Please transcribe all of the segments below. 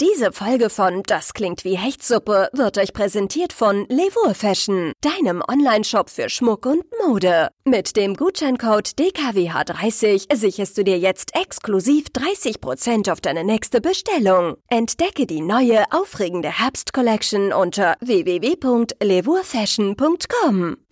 Diese Folge von Das klingt wie Hechtsuppe wird euch präsentiert von Levour Fashion, deinem Online-Shop für Schmuck und Mode. Mit dem Gutscheincode DKWH30 sicherst du dir jetzt exklusiv 30% auf deine nächste Bestellung. Entdecke die neue, aufregende Herbst-Collection unter www.levourfashion.com.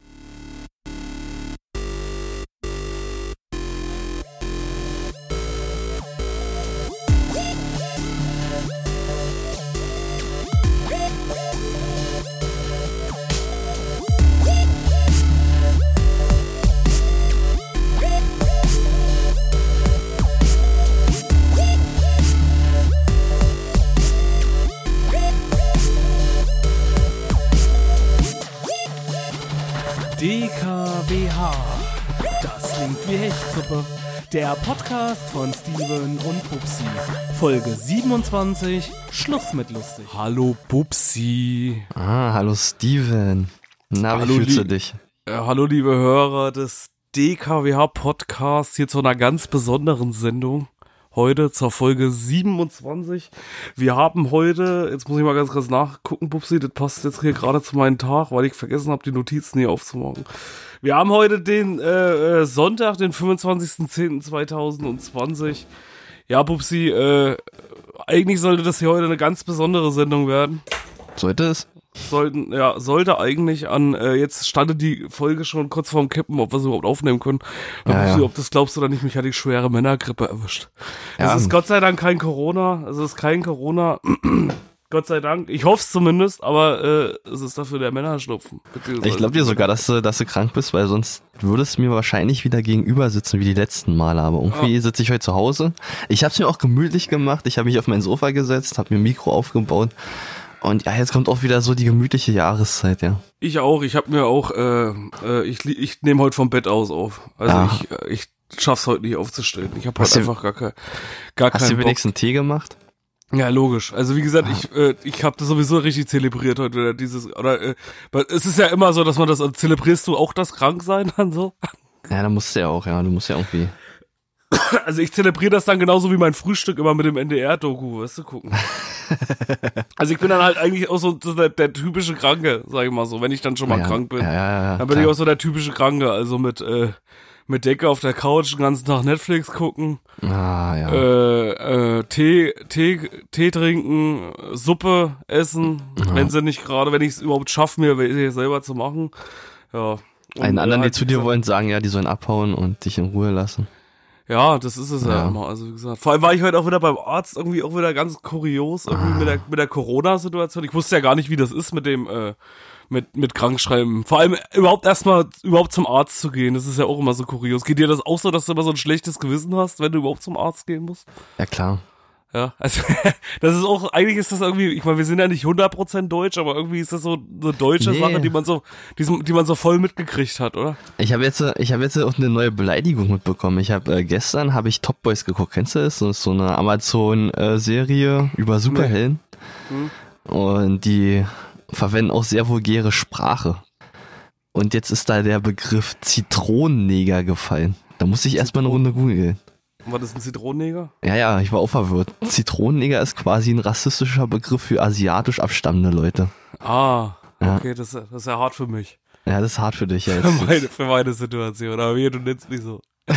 wie Hechtsuppe. Der Podcast von Steven und Bubsi. Folge 27. Schluss mit lustig. Hallo Bubsi. Ah, hallo Steven. Na, Hallo, wie fühlst du dich? Äh, hallo liebe Hörer des DKWH Podcasts hier zu einer ganz besonderen Sendung. Heute zur Folge 27. Wir haben heute, jetzt muss ich mal ganz kurz nachgucken, Bubsi, das passt jetzt hier gerade zu meinem Tag, weil ich vergessen habe, die Notizen hier aufzumachen. Wir haben heute den äh, äh, Sonntag, den 25.10.2020. Ja, Bubsi, äh, eigentlich sollte das hier heute eine ganz besondere Sendung werden Sollte es? sollten, ja, sollte eigentlich an, äh, jetzt stande die Folge schon kurz vorm Kippen, ob wir sie überhaupt aufnehmen können. Ja, Ja, ja. Ob das glaubst oder nicht, mich hat die schwere Männergrippe erwischt. Ja. Es ist Gott sei Dank kein Corona, es ist kein Corona, Gott sei Dank. Ich hoffe es zumindest, aber äh, es ist dafür der Männerschnupfen. Ich glaube dir sogar, dass du, dass du krank bist, weil sonst würdest du mir wahrscheinlich wieder gegenüber sitzen wie die letzten Male. Aber irgendwie sitze ich heute zu Hause. Ich habe es mir auch gemütlich gemacht. Ich habe mich auf mein Sofa gesetzt, habe mir ein Mikro aufgebaut. Und ja, jetzt kommt auch wieder so die gemütliche Jahreszeit, ja. Ich auch, ich habe mir auch, äh, äh, ich, ich nehme heute vom Bett aus auf. Also Ach. ich, äh, ich schaff's heute nicht aufzustehen. Ich habe Hast heute du- einfach gar, kein, gar Hast du keinen Bock. wenigstens Tee gemacht? Ja, logisch. Also wie gesagt, ich äh, ich habe das sowieso richtig zelebriert heute oder dieses oder äh, es ist ja immer so, dass man das also zelebrierst du auch das Kranksein dann so. Ja, da musst du ja auch, ja. Du musst ja irgendwie. Also ich zelebriere das dann genauso wie mein Frühstück immer mit dem NDR-Doku, weißt du, gucken. also ich bin dann halt eigentlich auch so der, der typische Kranke, sag ich mal so, wenn ich dann schon mal ja, krank bin. Ja, ja, ja. dann bin ich klar. auch so der typische Kranke, also mit äh, mit Decke auf der Couch den ganzen Tag Netflix gucken, Ah, ja. äh, äh, Tee, Tee, Tee trinken, Suppe essen, wenn sie nicht gerade, wenn ich es überhaupt schaffe, mir selber zu machen. Ja. Und, Einen anderen, äh, die zu dir wollen, sagen ja, die sollen abhauen und dich in Ruhe lassen. Ja, das ist es ja. Ja. immer. Also wie gesagt, vor allem war ich heute auch wieder beim Arzt, irgendwie auch wieder ganz kurios, irgendwie mit der, mit der Corona-Situation. Ich wusste ja gar nicht, wie das ist mit dem, äh, mit, mit Krankschreiben. Vor allem überhaupt erstmal überhaupt zum Arzt zu gehen. Das ist ja auch immer so kurios. Geht dir das auch so, dass du immer so ein schlechtes Gewissen hast, wenn du überhaupt zum Arzt gehen musst? Ja, klar. Ja, also das ist auch, eigentlich ist das irgendwie, ich meine, wir sind ja nicht 100% deutsch, aber irgendwie ist das so eine deutsche Nee. Sache, die man so, die, die man so voll mitgekriegt hat, oder? Ich habe jetzt, ich habe jetzt auch eine neue Beleidigung mitbekommen. Ich habe äh, gestern habe ich Top Boys geguckt. Kennst du das? Das ist so eine Amazon-Serie über Superhelden. Und die verwenden auch sehr vulgäre Sprache. Und jetzt ist da der Begriff Zitronenneger gefallen. Da musste ich erstmal eine Runde googeln. War das ein Zitronenneger? Ja, ja, ich war auch verwirrt. Zitronenneger ist quasi ein rassistischer Begriff für asiatisch abstammende Leute. Ah, Ja. okay, das, das ist ja hart für mich. Ja, das ist hart für dich. Ja, Für jetzt. meine, für meine Situation. Aber hier, du nennst mich so.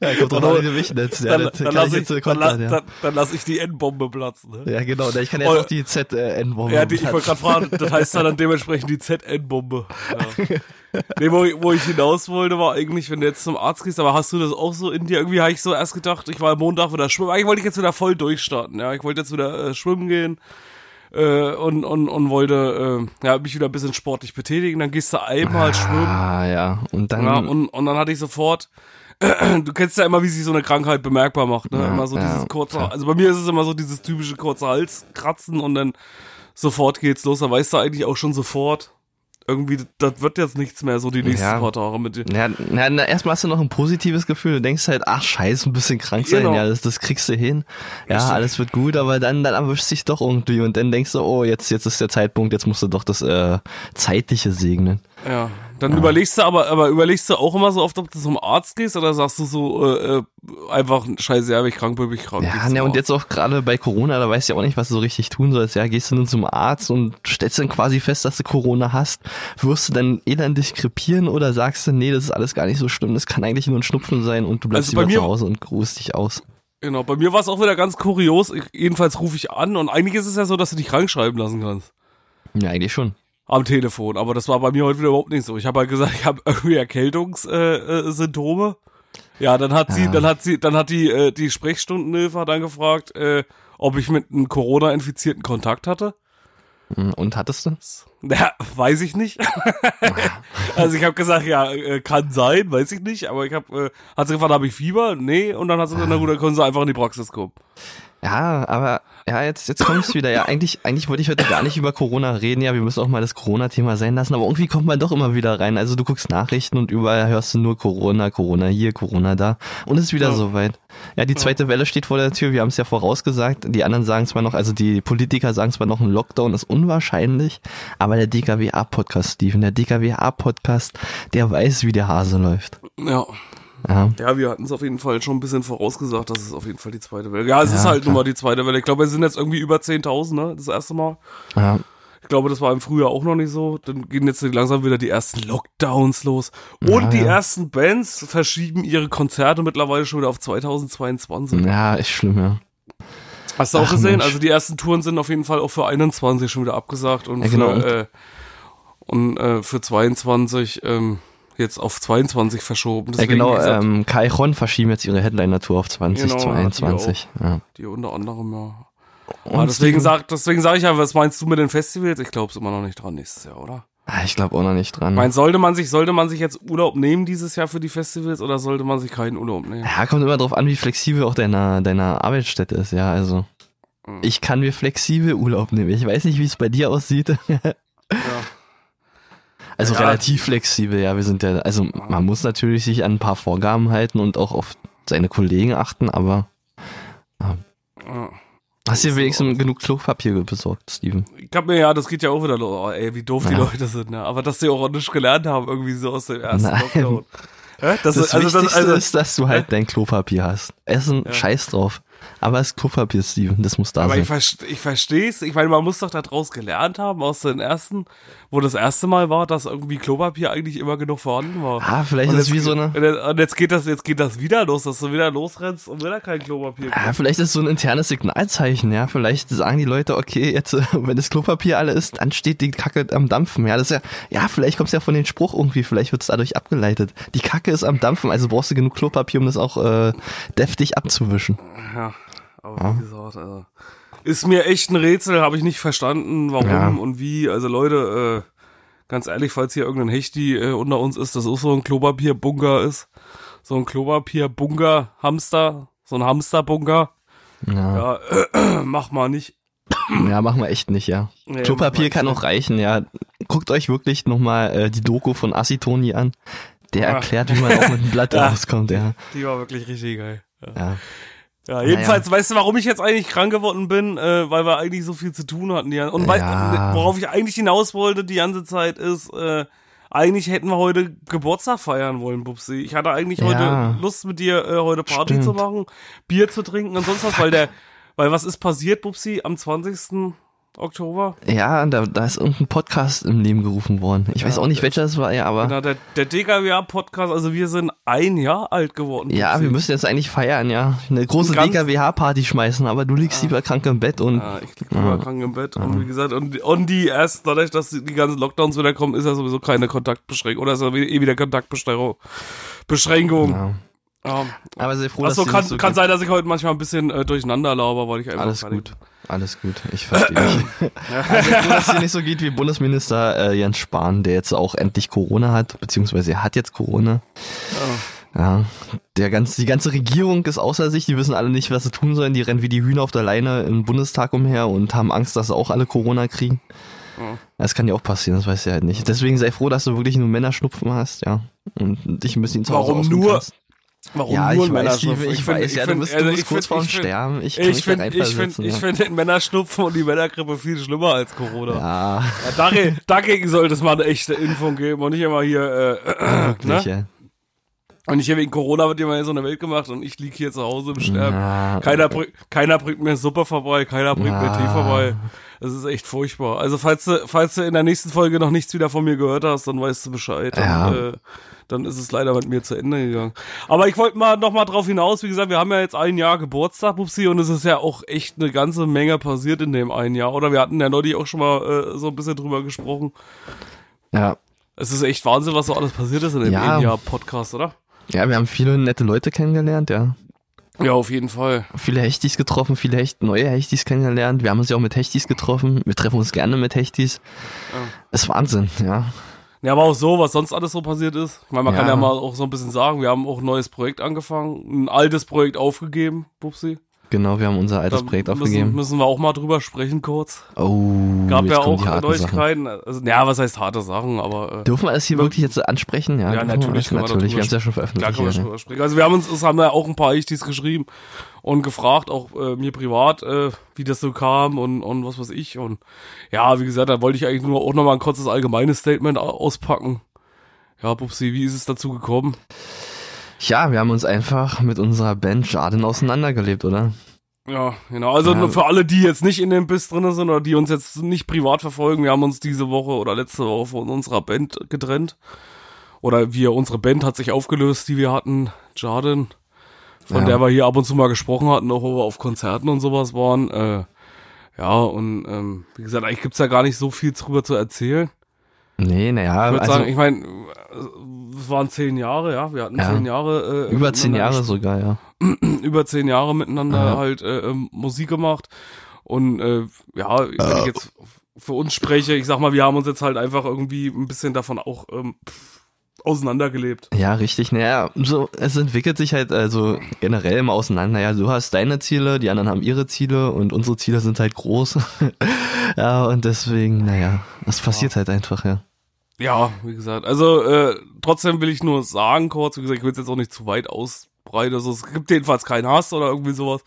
ja, kommt Dann- an, wie du mich nennst. Ja, dann, dann, kann lass ich so dann, la- ja. dann, dann lass ich die Endbombe platzen. Ne? Ja, genau. Ich kann Oh. auch die Z-N-Bombe. Ja, die, ich wollte gerade fragen, das heißt dann, dann dementsprechend die ZN-Bombe. Ja. nee, wo, ich- wo ich hinaus wollte, war eigentlich, wenn du jetzt zum Arzt gehst, aber hast du das auch so in dir? Irgendwie habe ich so erst gedacht, ich war am Montag wieder schwimmen. Eigentlich wollte ich jetzt wieder voll durchstarten. Ja, ich wollte jetzt wieder äh, schwimmen gehen äh, und, und, und wollte äh, ja, mich wieder ein bisschen sportlich betätigen. Dann gehst du einmal schwimmen. Ah, ja. Und dann. Ja, und, und dann hatte ich sofort, du kennst ja immer, wie sich so eine Krankheit bemerkbar macht, ne? Ja, immer so ja, dieses kurze, klar. also bei mir ist es immer so dieses typische kurze Halskratzen und dann sofort geht's los. Da weißt du eigentlich auch schon sofort, irgendwie, das wird jetzt nichts mehr so die nächsten Ja. paar Tage mit dir. ja, na, na, erstmal hast du noch ein positives Gefühl. Du denkst halt, ach scheiße, ein bisschen krank sein, Genau. ja, das, das kriegst du hin. Ja, Richtig. alles wird gut, aber dann, dann erwischt sich doch irgendwie und dann denkst du, oh, jetzt, jetzt ist der Zeitpunkt, jetzt musst du doch das äh, Zeitliche segnen. Ja, Dann ja. überlegst du aber, aber überlegst du auch immer so oft, ob du zum Arzt gehst oder sagst du so äh, äh einfach, scheiße, ja, wenn ich krank bin, bin ich krank. Ja, ne, und jetzt auch gerade bei Corona, da weißt du ja auch nicht, was du so richtig tun sollst. Ja, gehst du nun zum Arzt und stellst dann quasi fest, dass du Corona hast. Wirst du dann elendig krepieren oder sagst du, nee, das ist alles gar nicht so schlimm, das kann eigentlich nur ein Schnupfen sein und du bleibst also lieber zu Hause und ruhst dich aus. Genau, bei mir war es auch wieder ganz kurios. Ich, jedenfalls rufe ich an und eigentlich ist es ja so, dass du dich krank schreiben lassen kannst. Ja, eigentlich schon. Am Telefon, aber das war bei mir heute wieder überhaupt nicht so. Ich habe halt gesagt, ich habe irgendwie Erkältungssymptome. Ja, dann hat sie, dann hat sie, dann hat die äh, die Sprechstundenhilfe dann gefragt, äh, ob ich mit einem Corona-Infizierten Kontakt hatte. Hm, und hattest du? Ja, weiß ich nicht. also ich habe gesagt, ja, äh, kann sein, weiß ich nicht. Aber ich habe, äh, hat sie gefragt, habe ich Fieber? Nee. Und dann hat sie gesagt, na gut, dann können sie einfach in die Praxis kommen. Ja, aber ja, jetzt, jetzt kommst wieder. Ja, eigentlich, eigentlich wollte ich heute gar nicht über Corona reden. Ja, wir müssen auch mal das Corona-Thema sein lassen. Aber irgendwie kommt man doch immer wieder rein. Also du guckst Nachrichten und überall hörst du nur Corona, Corona hier, Corona da. Und es ist wieder ja. soweit. Ja, die zweite Welle steht vor der Tür. Wir haben es ja vorausgesagt. Die anderen sagen zwar noch, also die Politiker sagen zwar noch, ein Lockdown ist unwahrscheinlich. Aber der DKWA-Podcast, Steven, der DKWA-Podcast, der weiß, wie der Hase läuft. Ja. Ja, ja wir hatten es auf jeden Fall schon ein bisschen vorausgesagt, dass es auf jeden Fall die zweite Welle. Ja, es ja, ist halt nun mal die zweite Welle. Ich glaube, wir sind jetzt irgendwie über 10.000, ne? Das erste Mal. Ja. Ich glaube, das war im Frühjahr auch noch nicht so. Dann gehen jetzt langsam wieder die ersten Lockdowns los. Und ja, die ja. ersten Bands verschieben ihre Konzerte mittlerweile schon wieder auf 2022. Ja, ist schlimm, ja. Hast du auch Ach, gesehen? Mensch. Also die ersten Touren sind auf jeden Fall auch für 21 schon wieder abgesagt und ja, genau. für, äh, und äh, für 22 ähm, jetzt auf 22 verschoben. Deswegen, ja, genau, ähm, Kai Ron verschieben jetzt ihre Headliner-Tour auf 2022. Genau, die, ja. die unter anderem, ja. Und deswegen sag, deswegen sag ich ja, was meinst du mit den Festivals? Ich glaube es immer noch nicht dran nächstes Jahr, oder? Ah, ich glaube auch noch nicht dran. Mein, sollte man sich, sollte man sich jetzt Urlaub nehmen dieses Jahr für die Festivals oder sollte man sich keinen Urlaub nehmen? Ja, kommt immer drauf an, wie flexibel auch deine, deine Arbeitsstätte ist, ja, also. Mhm. Ich kann mir flexibel Urlaub nehmen. Ich weiß nicht, wie es bei dir aussieht. Also ja. relativ flexibel, ja. Wir sind ja, also man muss natürlich sich an ein paar Vorgaben halten und auch auf seine Kollegen achten, aber ja. Hast du dir wenigstens genug Klopapier besorgt, Steven? Ich hab mir, ja, das geht ja auch wieder los. Oh, ey, wie doof ja. die Leute sind, ne? Aber dass sie auch nicht gelernt haben, irgendwie so aus dem ersten Nein. Lockdown. Das, das ist, also Wichtigste das, also, ist, dass du halt dein Klopapier hast. Essen, ja. scheiß drauf. Aber es ist Klopapier, Steven, das muss da aber sein. Aber ich, ich verstehe es. Ich meine, man muss doch daraus gelernt haben, aus den ersten, wo das erste Mal war, dass irgendwie Klopapier eigentlich immer genug vorhanden war. Ah, vielleicht und ist es wie so eine. Und jetzt geht das, jetzt geht das wieder los, dass du wieder losrennst und wieder kein Klopapier Ja, ah, vielleicht ist es so ein internes Signalzeichen, ja. Vielleicht sagen die Leute, okay, jetzt, wenn das Klopapier alle ist, dann steht die Kacke am Dampfen. Ja, das ist ja, ja, vielleicht kommt es ja von dem Spruch irgendwie, vielleicht wird es dadurch abgeleitet. Die Kacke ist am Dampfen, also brauchst du genug Klopapier, um das auch äh, deftig abzuwischen. Ja. Aber ja. wie gesagt, also, ist mir echt ein Rätsel, habe ich nicht verstanden, warum ja. und wie. Also Leute, äh, ganz ehrlich, falls hier irgendein Hechti äh, unter uns ist, das auch so ein Klopapierbunker ist, so ein Klopapierbunker-Hamster, so ein Hamsterbunker. Ja, ja äh, mach mal nicht. Ja, machen wir echt nicht, ja. Nee, Klopapier kann auch reichen, ja. Guckt euch wirklich nochmal äh, die Doku von Asitoni an. Der ja. erklärt, wie man auch mit dem Blatt ja. rauskommt, ja. Die war wirklich richtig geil. Ja. ja. Ja, jedenfalls, naja. weißt du, warum ich jetzt eigentlich krank geworden bin? Äh, weil wir eigentlich so viel zu tun hatten. Ja. Und weil, worauf ich eigentlich hinaus wollte die ganze Zeit ist, äh, eigentlich hätten wir heute Geburtstag feiern wollen, Bubsi. Ich hatte eigentlich ja. heute Lust mit dir äh, heute Party Stimmt. zu machen, Bier zu trinken und sonst was, weil der, weil was ist passiert, Bubsi, am 20. Oktober. Ja, da, da ist irgendein Podcast im Leben gerufen worden. Ich ja, weiß auch nicht, welcher das war, ja, aber. Genau, der, der DKWH-Podcast, also wir sind ein Jahr alt geworden. Ja, wir müssen jetzt eigentlich feiern, ja. Eine große DKWH-Party schmeißen, aber du liegst ja. lieber krank im Bett und. Ja, ich lieg lieber ja. krank im Bett. Und wie gesagt, und, und die erst dadurch, dass die ganzen Lockdowns wieder kommen, ist ja sowieso keine Kontaktbeschränkung. Oder ist ja eh wieder Kontaktbeschränkung. Beschränkung. Ja. Um, aber sehr froh, Achso, kann, so kann sein, dass ich heute manchmal ein bisschen äh, durcheinander laufe, weil ich einfach. Alles gut. Alles gut, ich verstehe also froh, dass es dir nicht so geht wie Bundesminister äh, Jens Spahn, der jetzt auch endlich Corona hat, beziehungsweise er hat jetzt Corona. Oh. Ja, der ganze, die ganze Regierung ist außer sich, die wissen alle nicht, was sie tun sollen, die rennen wie die Hühner auf der Leine im Bundestag umher und haben Angst, dass sie auch alle Corona kriegen. Oh. Das kann ja auch passieren, das weiß ich halt nicht. Deswegen sei froh, dass du wirklich nur Männerschnupfen hast, ja. Und dich ein bisschen zu Hause Warum nur? Kannst. Warum ja, nur ich weiß, Steve, ich, ich weiß, find, ja, du bist, du bist kurz vorm Sterben. Ich, ich finde ich find, ich find den Männerschnupfen und die Männergrippe viel schlimmer als Corona. Ja. ja dagegen, dagegen sollte es mal eine echte Impfung geben und nicht immer hier, äh, äh, Wirklich, ne? Ja. Und ich hier wegen Corona wird immer so eine Welt gemacht und ich lieg hier zu Hause im Sterben. Ja. Keiner, bring, keiner bringt mir Suppe vorbei, keiner bringt ja. mir Tee vorbei. Das ist echt furchtbar. Also falls du, falls du in der nächsten Folge noch nichts wieder von mir gehört hast, dann weißt du Bescheid. Ja. Und, äh, dann ist es leider mit mir zu Ende gegangen. Aber ich wollte mal noch mal drauf hinaus, wie gesagt, wir haben ja jetzt ein Jahr Geburtstag, Pupsi, und es ist ja auch echt eine ganze Menge passiert in dem einen Jahr. Oder wir hatten ja neulich auch schon mal äh, so ein bisschen drüber gesprochen. Ja. Es ist echt Wahnsinn, was so alles passiert ist in dem ja. Jahr Podcast, oder? Ja, wir haben viele nette Leute kennengelernt, ja. Ja, auf jeden Fall. Viele Hechtis getroffen, viele Hecht, neue Hechtis kennengelernt. Wir haben uns ja auch mit Hechtis getroffen. Wir treffen uns gerne mit Hechtis. Ja. ist Wahnsinn, ja. Ja, aber auch so, was sonst alles so passiert ist. Ich meine, man ja. kann ja mal auch so ein bisschen sagen, wir haben auch ein neues Projekt angefangen, ein altes Projekt aufgegeben, Bupsi. Genau, wir haben unser altes da Projekt müssen, aufgegeben. Müssen wir auch mal drüber sprechen kurz. Oh, gab ja auch Neuigkeiten. Also, ja, was heißt harte Sachen, aber äh, dürfen wir das hier wirklich jetzt ansprechen? Ja, ja natürlich, wir, natürlich. Wir haben es ja schon veröffentlicht. Klar, können wir sprechen. Also wir haben uns, es haben ja auch ein paar Ichtis geschrieben und gefragt, auch äh, mir privat, äh, wie das so kam und und was weiß ich und ja, wie gesagt, da wollte ich eigentlich nur auch noch mal ein kurzes allgemeines Statement auspacken. Ja, Pupsi, wie ist es dazu gekommen? Ja, wir haben uns einfach mit unserer Band Jarden auseinandergelebt, oder? Ja, genau. Also ja. für alle, die jetzt nicht in dem Biss drin sind oder die uns jetzt nicht privat verfolgen, wir haben uns diese Woche oder letzte Woche von unserer Band getrennt. Oder wir, unsere Band hat sich aufgelöst, die wir hatten, Jarden, von ja. der wir hier ab und zu mal gesprochen hatten, auch wo wir auf Konzerten und sowas waren. Äh, ja, und ähm, wie gesagt, eigentlich gibt's ja gar nicht so viel drüber zu erzählen. Nee, naja. Ich würde also, sagen, ich meine, es waren zehn Jahre, ja. Wir hatten ja, zehn Jahre. Äh, über zehn Jahre sogar, ja. über zehn Jahre miteinander ja. halt äh, ähm, Musik gemacht. Und äh, ja, wenn ich äh. jetzt für uns spreche, ich sag mal, wir haben uns jetzt halt einfach irgendwie ein bisschen davon auch ähm, auseinandergelebt. Ja, richtig. Naja, so, es entwickelt sich halt also generell immer auseinander. Ja, du hast deine Ziele, die anderen haben ihre Ziele und unsere Ziele sind halt groß. ja, und deswegen, naja, das passiert ja. halt einfach, ja. Ja, wie gesagt. Also äh, trotzdem will ich nur sagen kurz, wie gesagt, ich will es jetzt auch nicht zu weit ausbreiten. Also es gibt jedenfalls keinen Hass oder irgendwie sowas.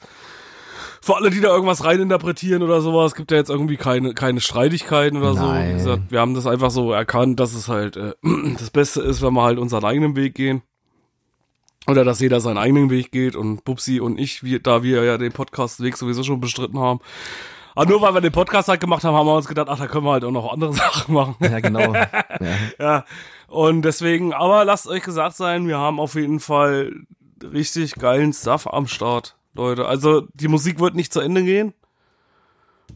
Für alle, die da irgendwas reininterpretieren oder sowas, gibt ja jetzt irgendwie keine, keine Streitigkeiten oder Nein. so. Wie gesagt, wir haben das einfach so erkannt, dass es halt äh, das Beste ist, wenn wir halt unseren eigenen Weg gehen. Oder dass jeder seinen eigenen Weg geht und Bubsi und ich, wir, da wir ja den Podcast-Weg sowieso schon bestritten haben, aber nur weil wir den Podcast halt gemacht haben, haben wir uns gedacht, ach, da können wir halt auch noch andere Sachen machen. Ja, genau. ja. ja. Und deswegen, aber lasst euch gesagt sein, wir haben auf jeden Fall richtig geilen Stuff am Start, Leute. Also die Musik wird nicht zu Ende gehen.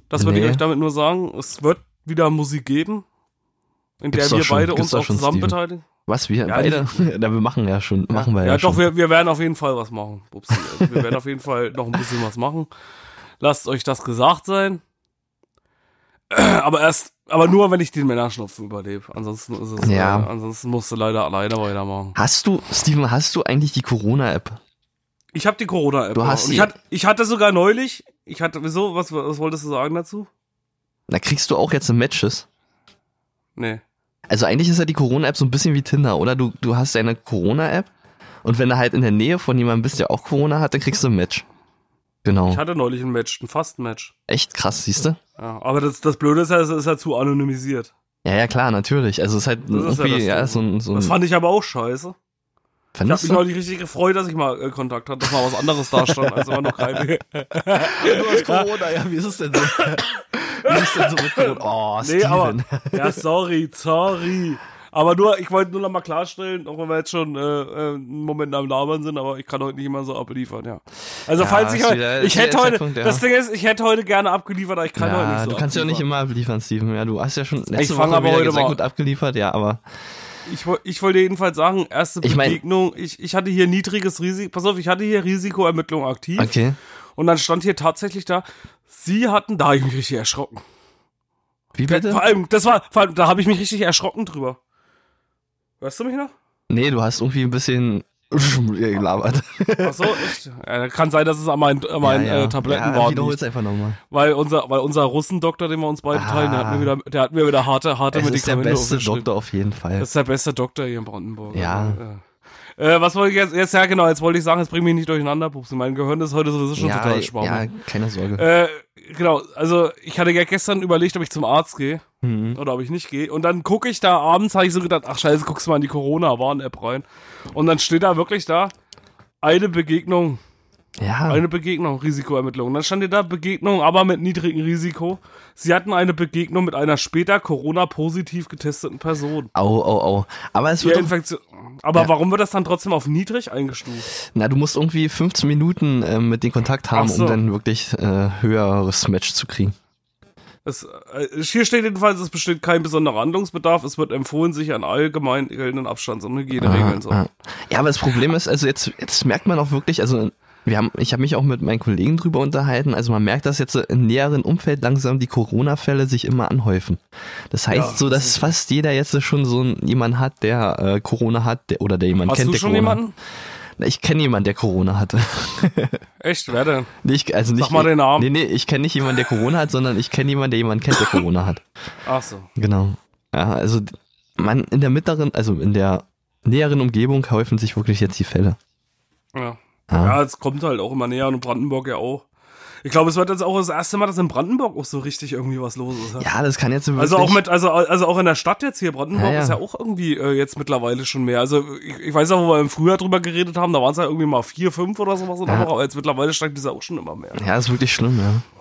Das würde nee. ich euch damit nur sagen. Es wird wieder Musik geben, in der wir schon, beide uns auch zusammen Steven. beteiligen. Was, wir ja, beide? ja, wir machen ja schon, machen wir ja, ja schon. doch, wir, wir werden auf jeden Fall was machen. Upsi. Also wir werden auf jeden Fall noch ein bisschen was machen. Lasst euch das gesagt sein. Aber erst, aber nur, wenn ich den Männerschnupfen überlebe. Ansonsten ist es, ja. Äh, ansonsten musst du leider alleine weitermachen. Hast du, Steven, hast du eigentlich die Corona-App? Ich habe die Corona-App. Du hast ich, hatte, ich hatte sogar neulich, ich hatte, wieso, was, was wolltest du sagen dazu? Na, kriegst du auch jetzt Matches? Nee. Also eigentlich ist ja die Corona-App so ein bisschen wie Tinder, oder? Du, du hast deine Corona-App und wenn du halt in der Nähe von jemandem bist, der auch Corona hat, dann kriegst du ein Match. Genau. Ich hatte neulich ein Match, ein Fast-Match. Echt krass, siehst du? Ja, aber das, das Blöde ist ja, es ist ja zu anonymisiert. Ja, ja, klar, natürlich. Also es ist halt das irgendwie, ist ja, ja so, ein, so ein. Das fand ich aber auch scheiße. Fandest ich hab mich neulich richtig gefreut, dass ich mal äh, Kontakt hatte, dass mal was anderes da stand, als immer noch keine. du hast Corona, ja, wie ist es denn so? wie ist es denn so mit Corona? Oh, Steven. Nee, aber, ja, sorry, sorry. Aber nur, ich wollte nur noch mal klarstellen, auch wenn wir jetzt schon äh, äh, einen Moment am Labern sind, aber ich kann heute nicht immer so abliefern, ja. Also ja, falls ich heute, ich hätte heute, Punkt, ja. das Ding ist, ich hätte heute gerne abgeliefert, aber ich kann ja, heute nicht so Du kannst ja auch nicht immer abliefern, Steven. Ja, du hast ja schon letzte ich Woche aber heute sehr gut abgeliefert, ja, aber ich, ich wollte jedenfalls sagen, erste ich Begegnung, ich, ich hatte hier niedriges Risiko, pass auf, ich hatte hier Risikoermittlung aktiv. Okay. Und dann stand hier tatsächlich da, sie hatten, da habe ich mich richtig erschrocken. Wie bitte? Vor allem, das war, vor allem, da habe ich mich richtig erschrocken drüber. Hörst du mich noch? Nee, du hast irgendwie ein bisschen gelabert. Ach so, echt? Ja, kann sein, dass es an meinen, an meinen ja, ja. Äh, Tabletten ja, war. Wiederhol's einfach nochmal. Weil unser, weil unser Russendoktor, den wir uns beide ah, teilen, der hat mir wieder, der hat mir wieder harte, harte Medikamente Das ist der beste Doktor auf jeden Fall. Das ist der beste Doktor hier in Brandenburg. Ja. Also, Äh, was wollte ich jetzt, jetzt? Ja, genau, jetzt wollte ich sagen, jetzt bring mich nicht durcheinander, Pupsi. Mein Gehirn ist heute sowieso schon ja, total schwamm. Ja, keine Sorge. Äh, genau, also ich hatte ja gestern überlegt, ob ich zum Arzt gehe Mhm. oder ob ich nicht gehe. Und dann gucke ich da abends, habe ich so gedacht, ach scheiße, guckst du mal in die Corona-Warn-App rein. Und dann steht da wirklich da, eine Begegnung, Ja, eine Begegnung, Risikoermittlung. Dann stand da Begegnung, aber mit niedrigem Risiko. Sie hatten eine Begegnung mit einer später Corona-positiv getesteten Person. au, au, au. Aber es wird, doch- Infektion. Aber Ja. warum wird das dann trotzdem auf niedrig eingestuft? na, du musst irgendwie 15 Minuten äh, mit den Kontakt haben, so. um dann wirklich äh, höheres Match zu kriegen. Es, äh, hier steht jedenfalls, es besteht kein besonderer Handlungsbedarf. Es wird empfohlen, sich an allgemein geltenden Abstands- und Hygieneregeln zu Ah, ah. Ja, aber das Problem ist, also jetzt, jetzt merkt man auch wirklich, also wir haben, ich habe mich auch mit meinen Kollegen drüber unterhalten, also man merkt, dass jetzt im näheren Umfeld langsam die Corona-Fälle sich immer anhäufen. Das heißt Ja, so, das dass fast jeder jetzt schon so einen- jemanden hat, der äh, Corona hat, der, oder der jemanden Hast kennt, du der schon Corona jemanden? hat. Ich kenne jemanden, der Corona hatte. Echt, wer denn? Nee, ich, also nicht, mal den Namen. Nee, nee, ich kenne nicht jemanden, der Corona hat, sondern ich kenne jemanden, der jemanden kennt, der Corona hat. Ach so. Genau. Ja, also man in der mittleren, also in der näheren Umgebung häufen sich wirklich jetzt die Fälle. Ja. Ja. Ja, es kommt halt auch immer näher und Brandenburg ja auch. Ich glaube, es wird jetzt auch das erste Mal, dass in Brandenburg auch so richtig irgendwie was los ist. Ja, das kann jetzt wirklich. Also auch mit, also, also auch in der Stadt jetzt hier, Brandenburg Ja, ja. ist ja auch irgendwie äh, jetzt mittlerweile schon mehr. Also ich, ich weiß auch, wo wir im Frühjahr drüber geredet haben, da waren es ja irgendwie mal vier, fünf oder sowas in der Ja. Woche, aber jetzt mittlerweile steigt das ja auch schon immer mehr. Ja, ist wirklich schlimm, ja.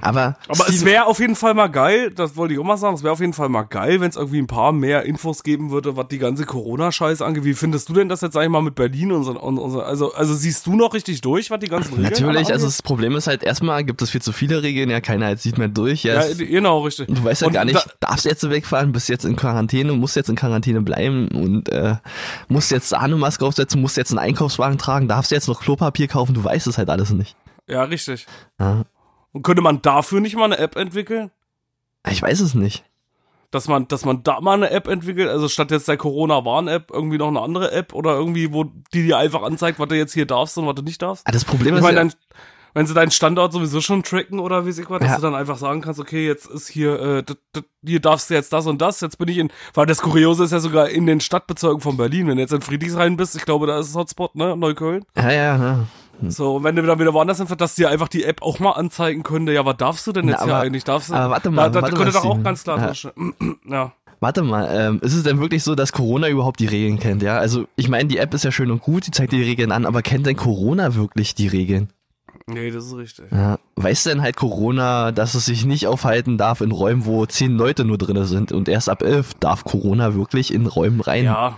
Aber, Aber es wäre auf jeden Fall mal geil, das wollte ich auch mal sagen, es wäre auf jeden Fall mal geil, wenn es irgendwie ein paar mehr Infos geben würde, was die ganze Corona-Scheiße angeht. Wie findest du denn das jetzt, sag ich mal, mit Berlin und so, und, und so also, also siehst du noch richtig durch, was die ganzen Regeln natürlich, also das Problem ist halt erstmal, gibt es viel zu viele Regeln, ja, keiner jetzt sieht mehr durch. Ja, Ja, es- genau, richtig. du weißt ja Und gar nicht, da- darfst jetzt wegfahren, bist jetzt in Quarantäne, musst jetzt in Quarantäne bleiben und äh, musst jetzt Sahnemaske aufsetzen, musst jetzt einen Einkaufswagen tragen, darfst jetzt noch Klopapier kaufen, du weißt es halt alles nicht. ja, richtig. Ja. Und könnte man dafür nicht mal eine App entwickeln? Ich weiß es nicht. Dass man, dass man da mal eine App entwickelt, also statt jetzt der Corona-Warn-App irgendwie noch eine andere App oder irgendwie, wo die dir einfach anzeigt, was du jetzt hier darfst und was du nicht darfst? Ah, das Problem Ich ist, meine, ja, dann, wenn sie deinen Standort sowieso schon tracken oder wie sich was, dass Ja. du dann einfach sagen kannst, okay, jetzt ist hier, äh, hier darfst du jetzt das und das, jetzt bin ich in, weil das Kuriose ist ja sogar in den Stadtbezirken von Berlin, wenn du jetzt in Friedrichshain bist, ich glaube, da ist es Hotspot, ne, Neukölln. ja, ja, ja. So, und wenn du dann wieder woanders hinfährst, dass dir einfach die App auch mal anzeigen könnte, ja, was darfst du denn Na, jetzt hier aber- eigentlich? Darfst du? aber warte mal, da, da warte könnte doch auch ganz klar Ja. ja. Warte mal, ähm, ist es denn wirklich so, dass Corona überhaupt die Regeln kennt, ja? Also, ich meine, die App ist ja schön und gut, die zeigt dir die Regeln an, aber kennt denn Corona wirklich die Regeln? Nee, das ist richtig. Ja. Weiß denn halt Corona, dass es sich nicht aufhalten darf in Räumen, wo zehn Leute nur drinne sind und erst ab elf darf Corona wirklich in Räumen rein? Ja,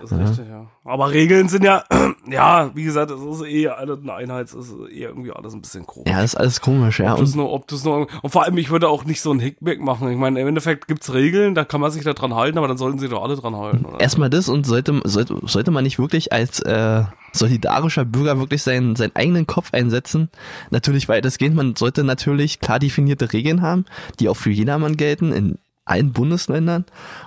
das ist richtig, ja. Aber Regeln sind ja, ja, wie gesagt, das ist eh alles eine Einheit, es ist eh irgendwie alles ein bisschen komisch. Ja, das ist alles komisch, ja. Ob Und, nur, ob du's nur, und vor allem, ich würde auch nicht so ein Hickback machen. Ich meine, im Endeffekt gibt's Regeln, da kann man sich da dran halten, aber dann sollten sie doch alle dran halten, oder? erstmal das und sollte, sollte, sollte man nicht wirklich als äh, solidarischer Bürger wirklich seinen, seinen eigenen Kopf einsetzen? Natürlich weitestgehend, man sollte natürlich klar definierte Regeln haben, die auch für jedermann gelten in allen Bundesländern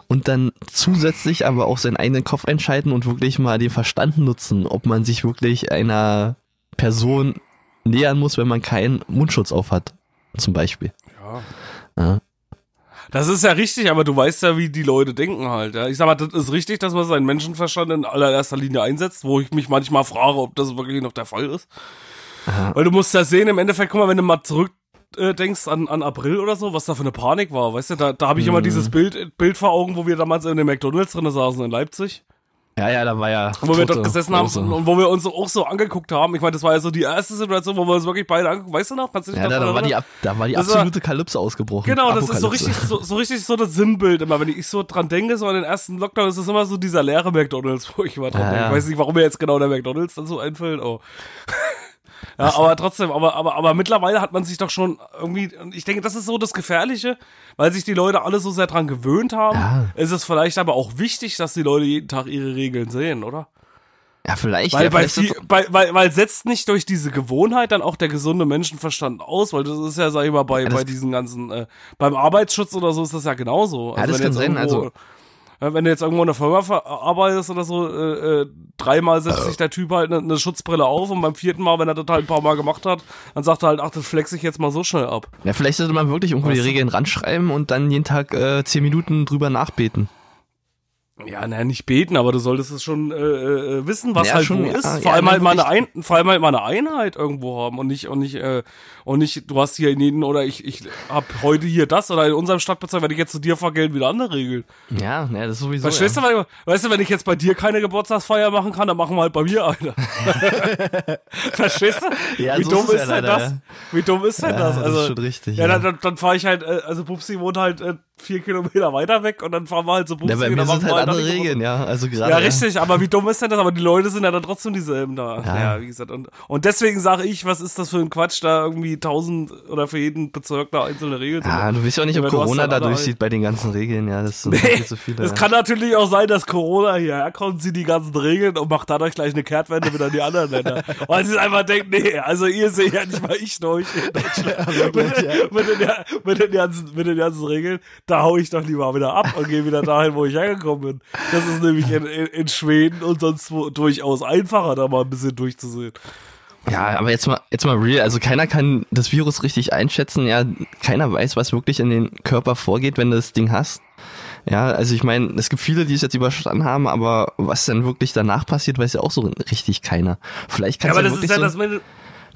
und dann zusätzlich aber auch seinen eigenen Kopf entscheiden und wirklich mal den Verstand nutzen, ob man sich wirklich einer Person nähern muss, wenn man keinen Mundschutz auf hat, zum Beispiel. Ja. Ja. Das ist ja richtig, aber du weißt ja, wie die Leute denken halt. Ja. Ich sag mal, das ist richtig, dass man seinen Menschenverstand in allererster Linie einsetzt, wo ich mich manchmal frage, ob das wirklich noch der Fall ist. Aha. Weil du musst ja sehen, im Endeffekt, guck mal, wenn du mal zurück äh, denkst an, an April oder so, was da für eine Panik war, weißt du, da, da habe ich Mhm. immer dieses Bild, Bild vor Augen, wo wir damals in den McDonalds drin saßen in Leipzig, Ja, ja, da war ja. wo wir dort gesessen haben und, wo wir uns auch so angeguckt haben. Ich meine, das war ja so die erste Situation, wo wir uns wirklich beide angucken, weißt du noch? Kannst du dich Ja, da, da, war die, da war die Das war- absolute Kalypse ausgebrochen. Genau, das ist so richtig, so, so richtig so das Sinnbild immer. Wenn ich so dran denke, so an den ersten Lockdown, ist es immer so dieser leere McDonalds, wo ich immer dran Ja, ja. Ich weiß nicht, warum mir jetzt genau der McDonalds dann so einfällt. Oh. Ja, aber trotzdem, aber, aber, aber mittlerweile hat man sich doch schon irgendwie, ich denke, das ist so das Gefährliche, weil sich die Leute alle so sehr dran gewöhnt haben. Ja. Ist es vielleicht aber auch wichtig, dass die Leute jeden Tag ihre Regeln sehen, oder? Ja, vielleicht. Weil, ja, vielleicht viel, bei, weil, weil setzt nicht durch diese Gewohnheit dann auch der gesunde Menschenverstand aus, weil das ist ja, sag ich mal, bei, das- bei diesen ganzen, äh, beim Arbeitsschutz oder so ist das ja genauso. Ja, das wenn kann jetzt sein, also- wenn du jetzt irgendwo in der Firma ver- arbeitest oder so, äh, äh, dreimal setzt sich der Typ halt eine, eine Schutzbrille auf und beim vierten Mal, wenn er das halt ein paar Mal gemacht hat, dann sagt er halt, ach, das flex ich jetzt mal so schnell ab. ja, vielleicht sollte man wirklich irgendwo die? Regeln ranschreiben und dann jeden Tag äh, zehn Minuten drüber nachbeten. Ja, naja, nicht beten, aber du solltest es schon äh, äh, wissen, was Ja, halt schon, wo ja, ist. ja, Vor allem halt mal eine Ein vor allem halt mal eine Einheit irgendwo haben und nicht und nicht äh, und nicht du hast hier in jedem oder ich ich hab heute hier das oder in unserem Stadtbezirk, wenn ich jetzt zu dir fahr, gelten wieder andere Regeln. Ja, ja, das ist sowieso. Verstehst ja. du, weil, weißt du, wenn ich jetzt bei dir keine Geburtstagsfeier machen kann, dann machen wir halt bei mir eine. Verstehst du? Ja, Wie so dumm ist ja denn leider, das? ja. Wie dumm ist denn Ja, das? das Also, ist schon richtig, Ja, ja. dann, dann, dann fahre ich halt, äh, also Pupsi wohnt halt äh, vier Kilometer weiter weg und dann fahren wir halt so Pupsi. Ja, bei mir dann sind halt wir andere Regeln, ja. Also gerade. ja, richtig, aber wie dumm ist denn das? Aber die Leute sind ja dann trotzdem dieselben da. Ja, Ja. wie gesagt. Und, und deswegen sage ich, was ist das für ein Quatsch, da irgendwie tausend oder für jeden Bezirk da einzelne Regeln Ja, machen. du weißt ja auch nicht, ob Corona da durchsieht bei den ganzen Regeln, ja. Das sind Nee, zu viele. Es ja. kann natürlich auch sein, dass Corona hierher kommt, sie die ganzen Regeln und macht dadurch gleich eine Kehrtwende wieder in die anderen Länder. Weil sie einfach denkt, nee, also ihr seht ja nicht mal ich durch in Deutschland. mit, den, mit, den, mit, den ganzen, mit den ganzen Regeln, da hau ich doch lieber wieder ab und gehe wieder dahin, wo ich hergekommen bin. Das ist nämlich in, in, in Schweden und sonst wo durchaus einfacher, da mal ein bisschen durchzusehen. Ja, aber jetzt mal, jetzt mal real. Also keiner kann das Virus richtig einschätzen. Ja, keiner weiß, was wirklich in den Körper vorgeht, wenn du das Ding hast. Ja, also ich meine, es gibt viele, die es jetzt überstanden haben, aber was dann wirklich danach passiert, weiß ja auch so richtig keiner. Vielleicht kann Ja, es aber ja, das ist wirklich ja so, das mit,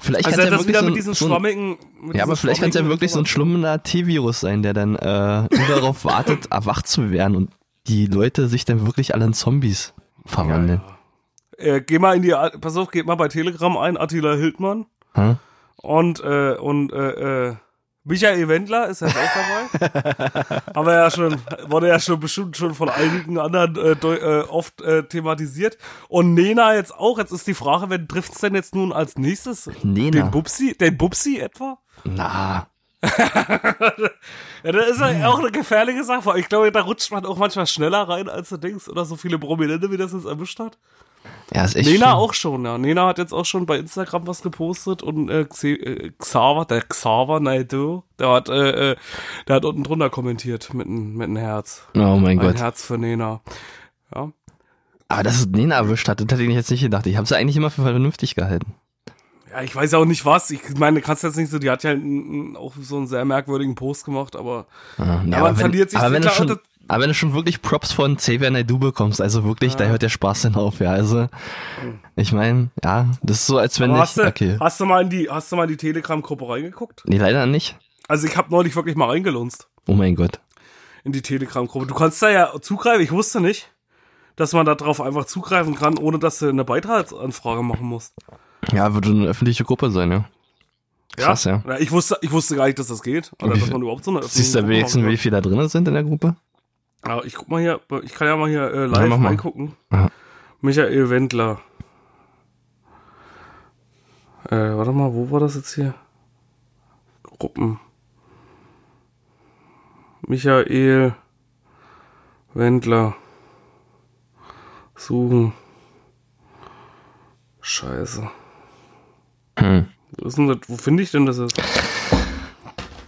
vielleicht also kann's ja das wieder so, mit diesen so schwammigen. ja, aber vielleicht kann es ja wirklich so ein schlummender T-Virus sein, der dann äh, nur darauf wartet, erwacht zu werden und die Leute sich dann wirklich alle in Zombies verwandeln. Äh, geh mal in die, pass auf, geht mal bei Telegram ein, Attila Hildmann. Hä? Und, äh, und, äh, äh, Michael Wendler ist jetzt auch dabei. Haben wir ja schon, wurde ja schon bestimmt schon von einigen anderen äh, deu- äh, oft äh, thematisiert. Und Nena jetzt auch. Jetzt ist die Frage, wer trifft's denn jetzt nun als nächstes? Nena. Den Bubsi? Den Bubsi etwa? Na, Ja, das ist ja auch eine gefährliche Sache. Ich glaube, da rutscht man auch manchmal schneller rein, als du denkst. Oder so viele Prominente, wie das jetzt erwischt hat. Ja, ist echt Nena schlimm. auch schon, ja. Nena hat jetzt auch schon bei Instagram was gepostet und äh, äh, Xaver, der Xaver Naidoo, der hat, äh, äh, der hat unten drunter kommentiert mit einem mit einem Herz. Oh mein Ein Gott. Herz für Nena. Ja. Aber dass es Nena erwischt hat, das hätte ich jetzt nicht gedacht. Ich habe sie eigentlich immer für vernünftig gehalten. Ja, ich weiß auch nicht was. Ich meine, kannst jetzt nicht so, die hat ja auch so einen sehr merkwürdigen Post gemacht, aber Ja, man aber wenn, verliert sich aber wenn, schon, aber wenn du schon wirklich Props von Xavier Naidoo bekommst, also wirklich, da hört der Spaß dann auf, ja. Also, ich meine, ja, das ist so, als wenn aber ich, hast, du, okay. hast du mal in die, hast du mal in die Telegram-Gruppe reingeguckt? Nee, leider nicht. Also ich habe neulich wirklich mal reingelunzt. Oh mein Gott. in die Telegram-Gruppe. Du kannst da ja zugreifen. Ich wusste nicht, dass man da drauf einfach zugreifen kann, ohne dass du eine Beitragsanfrage machen musst. Ja, würde eine öffentliche Gruppe sein, ja. Krass, ja. Ich wusste, ich wusste gar nicht, dass das geht. Oder dass man überhaupt so eine Siehst du wenigstens, wie viele da drin sind in der Gruppe? Ja, ich guck mal hier, ich kann ja mal hier äh, Ja, live mach mal. reingucken. Ja. Michael Wendler. Äh, warte mal, wo war das jetzt hier? Gruppen. Michael Wendler. Suchen. Scheiße. Hm. Wo? Wo finde ich denn das jetzt?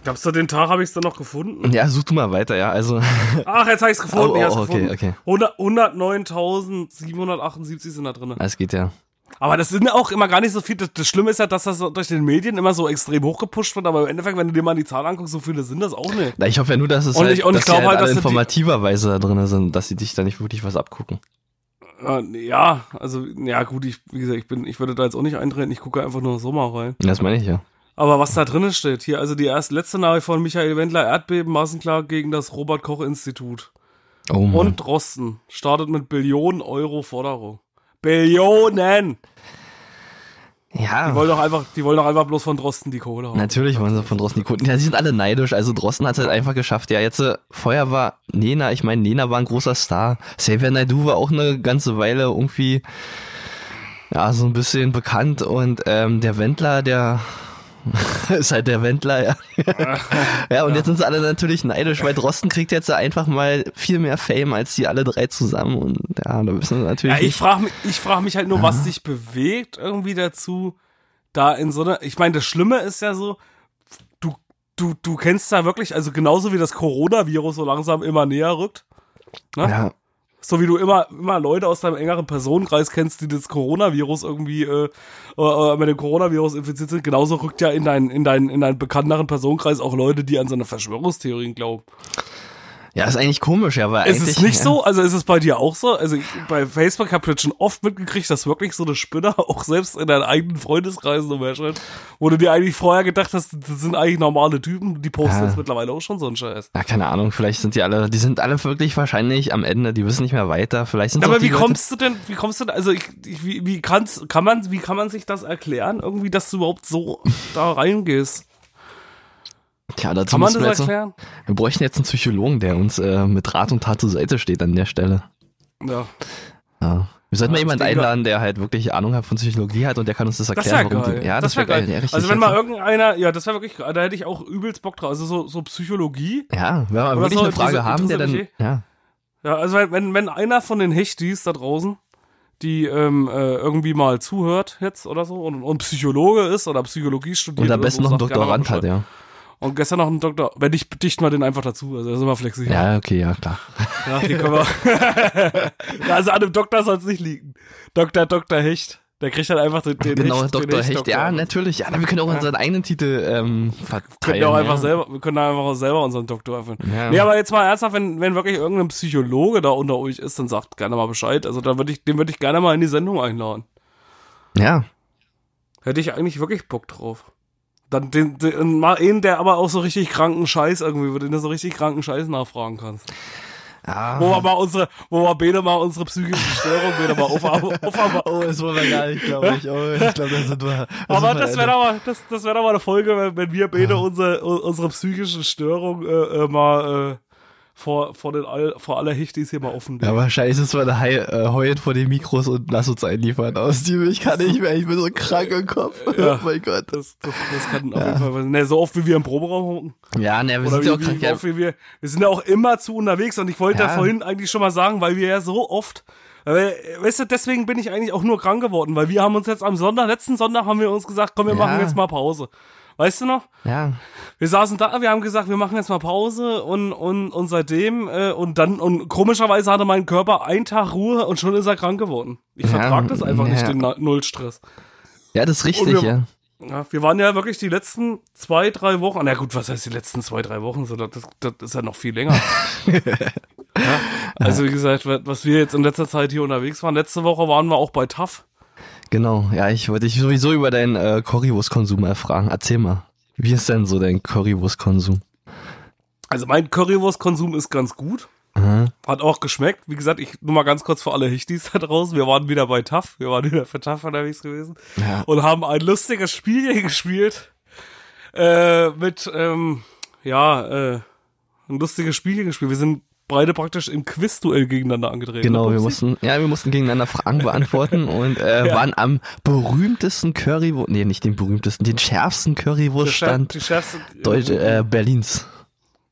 Gab's da den Tag, habe ich es dann noch gefunden? Ja, such du mal weiter, ja. Also, Ach, jetzt habe ich es gefunden. Oh, oh, okay, gefunden. okay. 100 109.778 sind da drin. es geht ja. Aber das sind auch immer gar nicht so viel. Das, das Schlimme ist ja, dass das durch den Medien immer so extrem hochgepusht wird. Aber im Endeffekt, wenn du dir mal die Zahl anguckst, so viele sind das auch nicht. Na, ich hoffe ja nur, dass es Und halt, ich- und ich dass halt halt, dass informativerweise da drin sind, dass sie dich da nicht wirklich was abgucken. Äh, Ja, also, ja gut, ich, wie gesagt, ich bin, ich würde da jetzt auch nicht eintreten. Ich gucke einfach nur so mal rein. Das meine ich ja. Aber was da drinnen steht, hier, also die erste letzte Nachricht von Michael Wendler, Erdbeben, Massenklar gegen das Robert-Koch-Institut. Oh Mann. Und Drosten startet mit Billionen Euro Forderung. Billionen! ja. Die wollen doch einfach, die wollen doch einfach bloß von Drosten die Kohle haben. Natürlich wollen sie von Drosten die Kunden. Ja, sie sind alle neidisch. Also Drosten hat es halt einfach geschafft. Ja, jetzt äh, vorher war Nena, ich meine, Nena war ein großer Star. Xavier Naidoo war auch eine ganze Weile irgendwie ja, so ein bisschen bekannt und ähm, der Wendler, der ist halt der Wendler, ja. ja, und jetzt sind sie alle natürlich neidisch, weil Drosten kriegt jetzt einfach mal viel mehr Fame als die alle drei zusammen und ja, da wissen sie natürlich Ja, ich frage mich, ich frag mich halt nur, was dich bewegt irgendwie dazu, da in so einer, ich meine, das Schlimme ist ja so, du, du, du kennst da wirklich, also genauso wie das Coronavirus so langsam immer näher rückt, ne? Ja, so wie du immer, immer Leute aus deinem engeren Personenkreis kennst, die das Coronavirus irgendwie, äh, äh, äh, mit dem Coronavirus infiziert sind, genauso rückt ja in deinen, in deinen, in deinen bekannteren Personenkreis auch Leute, die an so eine Verschwörungstheorien glauben. Ja, ist eigentlich komisch, ja, weil Ist eigentlich. es nicht ja. so? Also ist es bei dir auch so? Also ich, bei Facebook habe ich jetzt schon oft mitgekriegt, dass wirklich so eine Spinner auch selbst in deinen eigenen Freundeskreisen umherschreibt, wo du dir eigentlich vorher gedacht hast, das sind eigentlich normale Typen, die posten Ja. jetzt mittlerweile auch schon so einen Scheiß. Ja, keine Ahnung, vielleicht sind die alle, die sind alle wirklich wahrscheinlich am Ende, die wissen nicht mehr weiter, vielleicht sind Aber auch die wie Leute- kommst du denn, wie kommst du denn, also ich, ich, wie, wie kannst, kann man, wie kann man sich das erklären, irgendwie, dass du überhaupt so da reingehst? Tja, dazu Kann man müssen wir das jetzt, erklären? wir bräuchten jetzt einen Psychologen, der uns äh, mit Rat und Tat zur Seite steht an der Stelle. Ja. Ja. Wir sollten Ja, mal jemanden einladen, der halt wirklich Ahnung hat von Psychologie hat und der kann uns das Das erklären. wäre warum geil. Die, ja, das, wär wäre geil. Ja, richtig also wenn mal irgendeiner, ja, das wäre wirklich, geil. da hätte ich auch übelst Bock drauf. Also so, so Psychologie. Ja, wenn wir wirklich so, eine Frage diese- haben, der dann, ja, Ja, also wenn- wenn, einer von den Hechtis da draußen, die ähm, äh, irgendwie mal zuhört jetzt oder so und, und Psychologe ist oder Psychologie studiert. und am besten noch einen Doktorand hat, ja. Und gestern noch einen Doktor, wenn ich dicht mal den einfach dazu, also das ist immer flexibel. Ja, okay, ja, klar. Ja, die können wir. Ja, also an dem Doktor soll es nicht liegen. Dr. Dr. Hecht. Der kriegt dann einfach den, den genau, Hecht, den Dr. Hecht, Hecht-Doktor. ja, natürlich. Ja, wir können auch unseren eigenen Titel ähm, Wir verteilen. können ja auch einfach ja. selber, wir können einfach auch selber unseren Doktor erfinden. Ja. Nee, aber jetzt mal ernsthaft, wenn, wenn wirklich irgendein Psychologe da unter euch ist, dann sagt gerne mal Bescheid. Also da würde ich, den würde ich gerne mal in die Sendung einladen. Ja, Hätte ich eigentlich wirklich Bock drauf. Dann den, den, mal einen, der aber auch so richtig kranken Scheiß irgendwie, wo du den so richtig kranken Scheiß nachfragen kannst. ja. Wo wir mal unsere, wo wir beide mal unsere psychische Störung wieder mal aufarbeiten. Auf, Oh, das wollen wir gar nicht, glaube ich. Oh, ich glaube, da sind wir. da aber sind wir das wäre doch mal, das, das wäre doch mal eine Folge, wenn, wenn wir beide unsere, unsere psychische Störung äh, äh, mal äh, vor, vor, den all, vor aller Hechtis hier mal offen. Ja, wahrscheinlich ist es mal eine Hei- äh, heulen vor den Mikros und lass uns einliefern aus die Ich kann nicht mehr, ich bin so krank im Kopf. Ja. Oh mein Gott. Das, das, das kann auf jeden Fall passieren. Ne, so oft wie wir im Proberaum hocken. Ja, ne, wir Oder sind ja auch krank. Ja, wir, wir sind ja auch immer zu unterwegs und ich wollte ja. Ja. vorhin eigentlich schon mal sagen, weil wir ja so oft, weißt du, deswegen bin ich eigentlich auch nur krank geworden, weil wir haben uns jetzt am Sonntag, letzten Sonntag haben wir uns gesagt, komm, wir Ja. machen jetzt mal Pause. Weißt du noch? ja. Wir saßen da, wir haben gesagt, wir machen jetzt mal Pause und, und, und seitdem, äh, und dann, und komischerweise hatte mein Körper einen Tag Ruhe und schon ist er krank geworden. Ich Ja, vertrag das einfach nicht, ja. den Na- Nullstress. ja, das ist richtig, wir- ja. Ja, wir waren ja wirklich die letzten zwei, drei Wochen, na gut, was heißt die letzten zwei, drei Wochen, so, das, das ist ja noch viel länger. ja, also wie gesagt, was wir jetzt in letzter Zeit hier unterwegs waren, letzte Woche waren wir auch bei TAF. Genau, ja, ich wollte dich sowieso über deinen äh, Currywurstkonsum mal fragen. Erzähl mal. Wie ist denn so dein Currywurstkonsum? Also mein Currywurstkonsum ist ganz gut. Aha. Hat auch geschmeckt. Wie gesagt, ich nur mal ganz kurz für alle Hichtis da draußen. Wir waren wieder bei TAF. Wir waren wieder für TAF unterwegs gewesen. Ja. Und haben ein lustiges Spiel gespielt. Äh, mit, ähm, ja, äh, ein lustiges Spiel gespielt. Wir sind beide praktisch im Quizduell gegeneinander angetreten. Genau, wir mussten, ja, wir mussten gegeneinander Fragen beantworten und äh, Ja. waren am berühmtesten Currywurst, nee, nicht den berühmtesten, den schärfsten Currywurststand schärfste, Deutsch, äh, Berlins.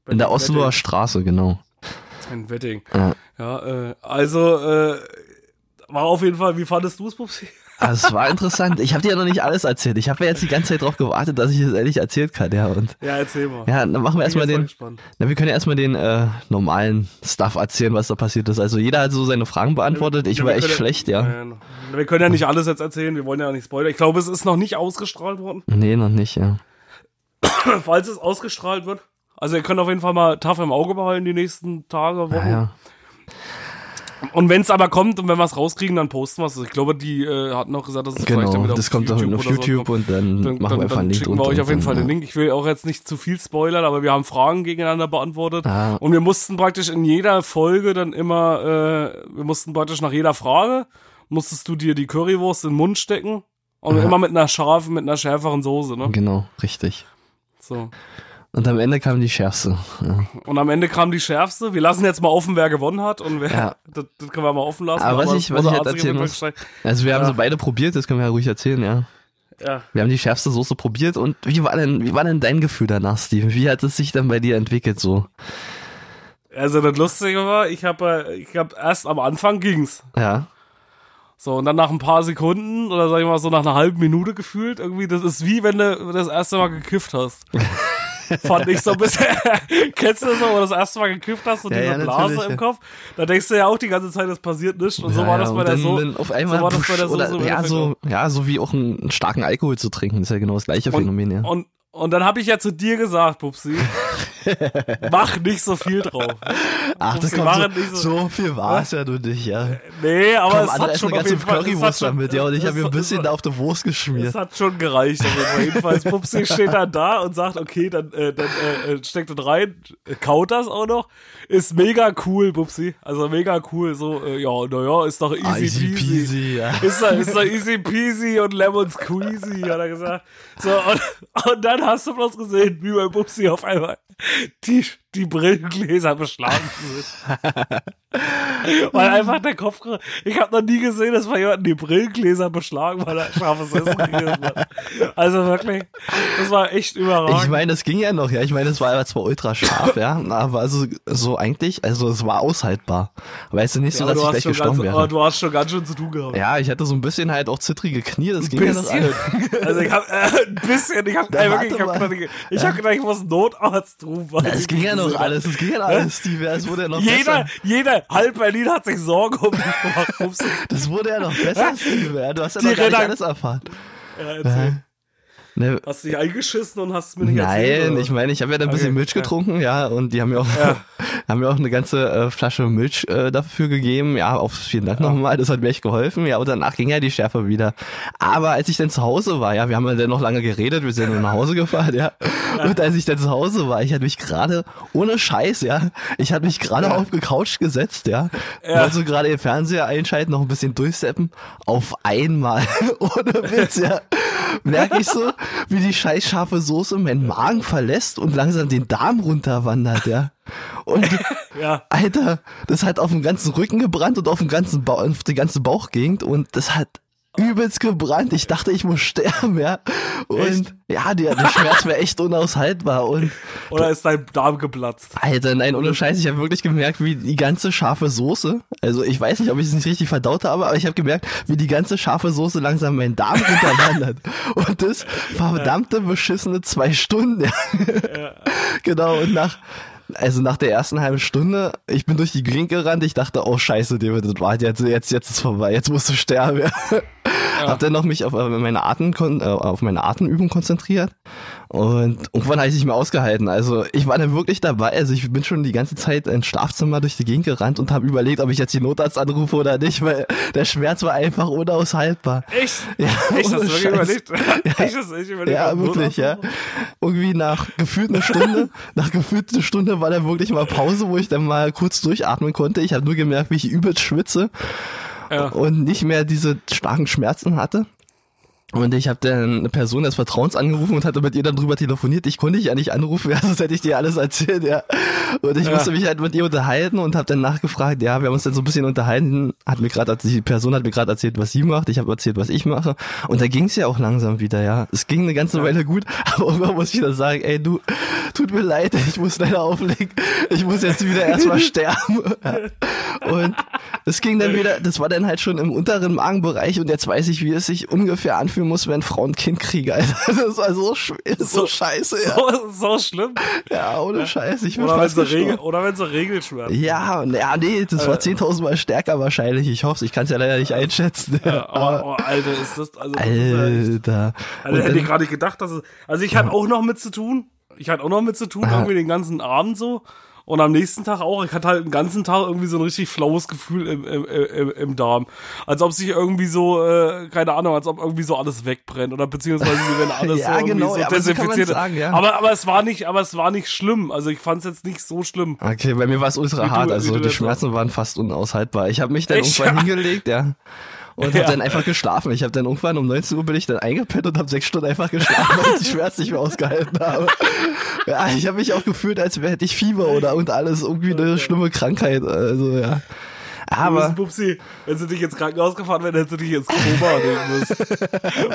In der Osloer Straße, genau. Ein Wedding. Ja. Ja, äh, also, äh, war auf jeden Fall, wie fandest du es, Pupsi? Also, es war interessant. Ich habe dir ja noch nicht alles erzählt. Ich habe ja jetzt die ganze Zeit darauf gewartet, dass ich es ehrlich erzählt kann, ja. Und Ja, erzähl mal. ja, dann machen wir erstmal den. Na, wir können ja erstmal den äh, normalen Stuff erzählen, was da passiert ist. Also jeder hat so seine Fragen beantwortet. Ich Ja, war echt schlecht, ja. Äh, wir können ja nicht alles jetzt erzählen, wir wollen ja nicht spoilern. Ich glaube, es ist noch nicht ausgestrahlt worden. Nee, noch nicht, ja. Falls es ausgestrahlt wird. Also ihr könnt auf jeden Fall mal tough im Auge behalten die nächsten Tage, Wochen. Ja, ja. Und wenn es aber kommt und wenn wir es rauskriegen, dann posten wir es. Ich glaube, die äh, hatten auch gesagt, dass es vielleicht dann Genau, wieder das kommt doch auf so YouTube kommt. und dann, Dann, machen wir dann, einfach dann einen Link schicken wir euch auf jeden Fall dann, den Link. Ich will auch jetzt nicht zu viel spoilern, aber wir haben Fragen gegeneinander beantwortet. Ah. Und wir mussten praktisch in jeder Folge dann immer, äh, wir mussten praktisch nach jeder Frage, musstest du dir die Currywurst in den Mund stecken. Und Aha. immer mit einer scharfen, mit einer schärferen Soße, ne? Genau, richtig. So. Und am Ende kam die schärfste. Ja. Und am Ende kam die schärfste. Wir lassen jetzt mal offen, wer gewonnen hat und wer, Ja. das, das können wir mal offen lassen. Aber was ich- was ich halt erzählen muss-. Also wir haben so beide probiert, das können wir ja ruhig erzählen, ja. Ja. Wir haben die schärfste Soße probiert und wie war denn, wie war denn dein Gefühl danach, Steven? Wie hat es sich dann bei dir entwickelt so? Also das Lustige war, ich habe ich hab erst am Anfang ging's. Ja. So, und dann nach ein paar Sekunden oder sag ich mal so nach einer halben Minute gefühlt, irgendwie, das ist wie wenn du das erste Mal gekifft hast. Fand ich so ein bisschen. Kennst du das, wo du das erste Mal gekifft hast und Ja, diese ja, Blase im. Kopf? Da denkst du ja auch die ganze Zeit, es passiert nichts. Und so ja, war das bei und der so. auf einmal so war das bei der oder, im ja, so, ja, so wie auch einen starken Alkohol zu trinken, ist ja genau das gleiche Phänomen, ja. Und, und dann habe ich ja zu dir gesagt, Pupsi, mach nicht so viel drauf. Ach, das kommt so, nicht so viel war es ja nur nicht, ja. Nee, aber Komm, es hat schon eine jeden ganze Currywurst schon, damit, ja, und ich habe mir ein bisschen da auf die Wurst geschmiert. Es hat schon gereicht. Fall. Jedenfalls, Pupsi steht dann da und sagt, okay, dann, äh, dann äh, äh, steckt das rein, kaut das auch noch. Ist mega cool, Pupsi. Also mega cool. So, äh, ja, naja, ist doch easy, Ah, easy peasy. peasy, ja. Ist doch, ist doch easy peasy und lemon squeezy, hat er gesagt. So, und, und dann hast du bloß gesehen, wie bei Pupsi auf einmal die, die Brillengläser beschlagen sind. Weil einfach der Kopf, ich habe noch nie gesehen, dass bei jemandem die Brillengläser beschlagen, weil er scharfes Essen gegessen hat. Also wirklich, das war echt überragend. Ich meine, es ging ja noch, ja. Ich meine, es war zwar ultra scharf, ja, aber also so eigentlich, also es war aushaltbar. Weißt du nicht so, Ja, dass du ich gleich schon ganz, gestorben aber wäre. du hast schon ganz schön zu tun gehabt. Ja, ich hatte so ein bisschen halt auch zittrige Knie, das ging ja alles. Also ich hab äh, ein bisschen, ich hab, Na, wirklich, ich warte hab mal. gedacht, ich, ich hab gedacht, ich muss Notarzt rufen. Es ging ja noch gesehen hab. alles, es ja noch alles, Steve, ja, es wurde ja noch Jeder, besser. jeder, halb Berlin hat sich Sorgen um dich gemacht. Das wurde ja noch besser, Steve, ja. Du hast ja Die noch gar nicht alles erfahren. Ja, erzähl. Ne, Hast du dich eingeschissen und hast mir nicht erzählt? Nein, oder? ich meine, ich habe ja dann ein bisschen Okay, Milch ja. getrunken, ja, und die haben mir auch, haben mir auch eine ganze äh, Flasche Milch äh, dafür gegeben. Ja, auf vielen Dank nochmal, das hat mir echt geholfen. Ja, und danach ging ja die Schärfe wieder. Aber als ich dann zu Hause war, ja, wir haben ja dann noch lange geredet, wir sind dann nach Hause gefahren, ja. Und als ich dann zu Hause war, ich hatte mich gerade, ohne Scheiß, ja, ich hatte mich gerade auf die Couch gesetzt, ja. Ja. Wollte so gerade den Fernseher einschalten, noch ein bisschen durchseppen. Auf einmal, ohne Witz, ja, merke ich so, wie die scheiß scharfe Soße meinen Magen verlässt und langsam den Darm runterwandert, ja. Und Ja. Alter, das hat auf dem ganzen Rücken gebrannt und auf dem ganzen Bauch, auf die ganze Bauchgegend und das hat übelst gebrannt. Ich dachte, ich muss sterben, ja. Und Echt? ja, der, der Schmerz wäre echt unaushaltbar und Oder ist dein Darm geplatzt? Alter, nein, ohne Scheiß, ich habe wirklich gemerkt, wie die ganze scharfe Soße, also ich weiß nicht, ob ich es nicht richtig verdaut habe, aber ich habe gemerkt, wie die ganze scharfe Soße langsam meinen Darm runterwandert. Und das verdammte beschissene zwei Stunden. Ja. genau, und nach, also nach der ersten halben Stunde, ich bin durch die Gegend gerannt, ich dachte, oh scheiße, David, das war jetzt, jetzt, jetzt ist vorbei, jetzt musst du sterben. Ja. Hab dann noch mich auf meine Atem, äh, auf meine Atemübung konzentriert und irgendwann habe ich nicht mehr ausgehalten. Also ich war dann wirklich dabei. Also ich bin schon die ganze Zeit ins Schlafzimmer durch die Gegend gerannt und habe überlegt, ob ich jetzt die Notarzt anrufe oder nicht, weil der Schmerz war einfach unaushaltbar. Echt? Ja, ohne du wirklich überlegt? Ja. Hast du echt überlegt? Ja, wirklich, ja. Irgendwie nach gefühlt einer Stunde, nach gefühlt einer Stunde war dann wirklich mal Pause, wo ich dann mal kurz durchatmen konnte. Ich habe nur gemerkt, wie ich übelst schwitze Ja. und nicht mehr diese starken Schmerzen hatte. Und ich habe dann eine Person des Vertrauens angerufen und hatte mit ihr dann drüber telefoniert. Ich konnte dich ja nicht anrufen, ja, sonst hätte ich dir alles erzählt, ja. Und ich Ja. musste mich halt mit ihr unterhalten und habe dann nachgefragt, ja, wir haben uns dann so ein bisschen unterhalten, hat mir gerade die Person hat mir gerade erzählt, was sie macht, ich habe erzählt, was ich mache. Und da ging es ja auch langsam wieder, ja. Es ging eine ganze Weile gut, aber irgendwann muss ich dann sagen, ey, du, tut mir leid, ich muss leider auflegen. Ich muss jetzt wieder erstmal sterben. Ja. Und es ging dann wieder, das war dann halt schon im unteren Magenbereich und jetzt weiß ich, wie es sich ungefähr anfühlen muss, wenn Frau ein Kind kriegen, Alter. Das war so, schw- so, So- scheiße, ja. So, so schlimm. Ja, ohne Scheiß, ich Oder wenn sie. Regel, oder wenn sie Regelschmerzen. Ja, ja, nee, das Äh. war 10.000 Mal stärker wahrscheinlich. Ich hoffe, ich kann es ja leider nicht einschätzen. Ja, aber, oh, Alter, ist das, also, ist ja Alter. also hätte ich gerade gedacht, dass es, also ich hatte auch noch mit zu tun. Ich hatte auch noch mit zu tun, irgendwie den ganzen Abend so. Und am nächsten Tag auch. Ich hatte halt den ganzen Tag irgendwie so ein richtig flaues Gefühl im, im, im, im Darm. Als ob sich irgendwie so, äh, keine Ahnung, als ob irgendwie so alles wegbrennt. Oder beziehungsweise wenn alles Ja, so irgendwie genau, so ja, aber so desinfiziert. ja. aber, aber es war nicht, aber es war nicht schlimm. Also ich fand es jetzt nicht so schlimm. Okay, bei mir war es ultra Wie du- hart, wie also du die Schmerzen waren fast unaushaltbar. Ich habe mich dann Echt? irgendwann hingelegt, ja. Und Ja. hab dann einfach geschlafen. Ich habe dann irgendwann um 19 Uhr bin ich dann eingepennt und habe sechs Stunden einfach geschlafen, weil ich die Schmerzen nicht mehr ausgehalten habe. Ja, ich habe mich auch gefühlt, als hätte ich Fieber oder und alles irgendwie eine schlimme Krankheit. Also ja. Aber Bubsi, wenn sie dich ins Krankenhaus gefahren wären, hättest du dich ins Koma nehmen müssen.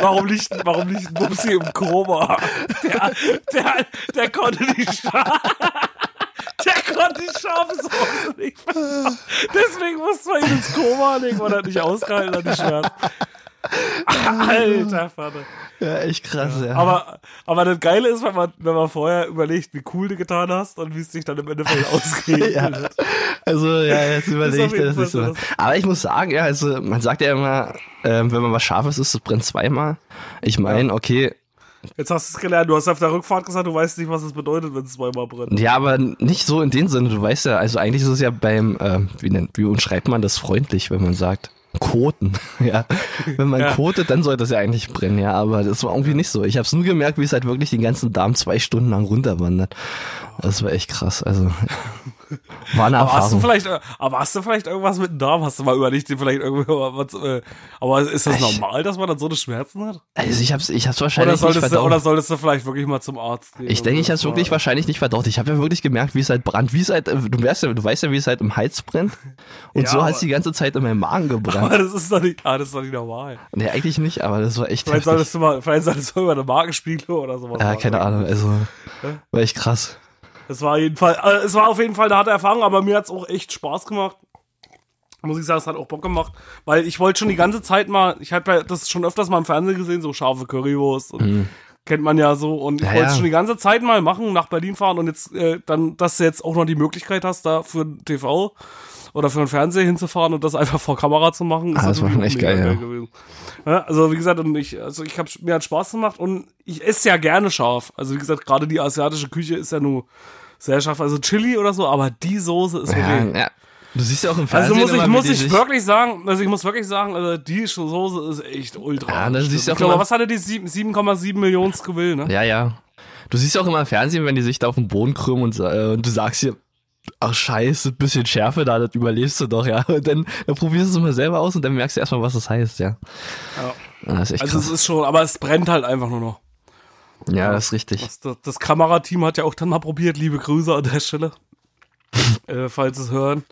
Warum liegt, warum ein Bubsi im Koma? Der, der, der konnte Scha der konnte die scharfe Soße nicht vertragen. Deswegen musste man ihn ins Koma legen, weil er nicht ausgehalten hat, die Schmerzen. Alter Vater. ja, echt krass, ja. Aber, aber das Geile ist, wenn man, wenn man vorher überlegt, wie cool du getan hast und wie es sich dann im Endeffekt ausgeht. Ja. Also ja, jetzt überlege ich das nicht so. so das- Aber ich muss sagen, ja, also man sagt ja immer, ähm, wenn man was Scharfes isst, das brennt zweimal. Ich meine, okay, Jetzt hast du es gelernt. Du hast auf der Rückfahrt gesagt, du weißt nicht, was es bedeutet, wenn es zweimal brennt. Ja, aber nicht so in dem Sinne. Du weißt ja, also eigentlich ist es ja beim, äh, wie, nennt, wie umschreibt man das freundlich, wenn man sagt, Koten. Ja, wenn man Ja. kotet, dann sollte es ja eigentlich brennen. Ja, aber das war irgendwie nicht so. Ich habe es nur gemerkt, wie es halt wirklich den ganzen Darm zwei Stunden lang runterwandert. Das war echt krass. Also war eine Aber hast, du Erfahrung. vielleicht, äh, aber hast du vielleicht irgendwas mit dem Darm? Hast du mal überlegt, dir vielleicht irgendwie was, äh, aber ist das Ich- normal, dass man dann so eine Schmerzen hat? Also ich hab's, ich hab's Oder wahrscheinlich nicht solltest, du, verdaut. oder solltest du vielleicht wirklich mal zum Arzt gehen? Ich denke, ich habe es wirklich wahrscheinlich nicht verdaut. Ich habe ja wirklich gemerkt, wie es halt brannt, wie es halt, äh, du weißt ja, du weißt ja, wie es halt im Hals brennt. Und Ja, so hat es die ganze Zeit in meinem Magen gebrannt. Aber das ist doch nicht, ah, das ist doch nicht normal. nee, eigentlich nicht, aber das war echt Vielleicht heftig. solltest du mal, vielleicht solltest du mal über eine Magenspiegelung oder sowas Ja, machen. keine Ahnung, also war echt krass. Es war jeden Fall, äh, es war auf jeden Fall eine harte Erfahrung, aber mir hat's auch echt Spaß gemacht. Muss ich sagen, es hat auch Bock gemacht, weil ich wollte schon die ganze Zeit mal, ich habe ja das schon öfters mal im Fernsehen gesehen, so scharfe Currywurst und kennt man ja so und ich Ja, wollte es ja. schon die ganze Zeit mal machen, nach Berlin fahren und jetzt äh, dann, dass du jetzt auch noch die Möglichkeit hast, da für TV oder für einen Fernseher hinzufahren und das einfach vor Kamera zu machen, Ah, das war schon echt geil, ja. gewesen. Ja, also wie gesagt, und ich, also ich habe mir hat Spaß gemacht und ich esse ja gerne scharf. Also wie gesagt, gerade die asiatische Küche ist ja nur sehr scharf. Also Chili oder so, aber die Soße ist Ja, wirklich. ja. Du siehst ja auch im Also Fernsehen muss ich, immer, muss ich wirklich sagen, also ich muss wirklich sagen, also die Soße ist echt ultra. Ja, das siehst du auch glaube, immer- was hatte die sieben- 7,7 Millionen Scoville, ne? Ja, ja. Du siehst ja auch immer im Fernsehen, wenn die sich da auf den Boden krümmen und, äh, und du sagst hier, ach scheiße, ein bisschen Schärfe da, das überlebst du doch, ja. Und dann, dann probierst du es mal selber aus und dann merkst du erstmal, was das heißt, ja. Ja. Das ist echt Also es krass. ist schon, aber es brennt halt einfach nur noch. Ja, das ist richtig. Das, das, das Kamerateam hat ja auch dann mal probiert, liebe Grüße an der Stelle. äh, falls sie es hören.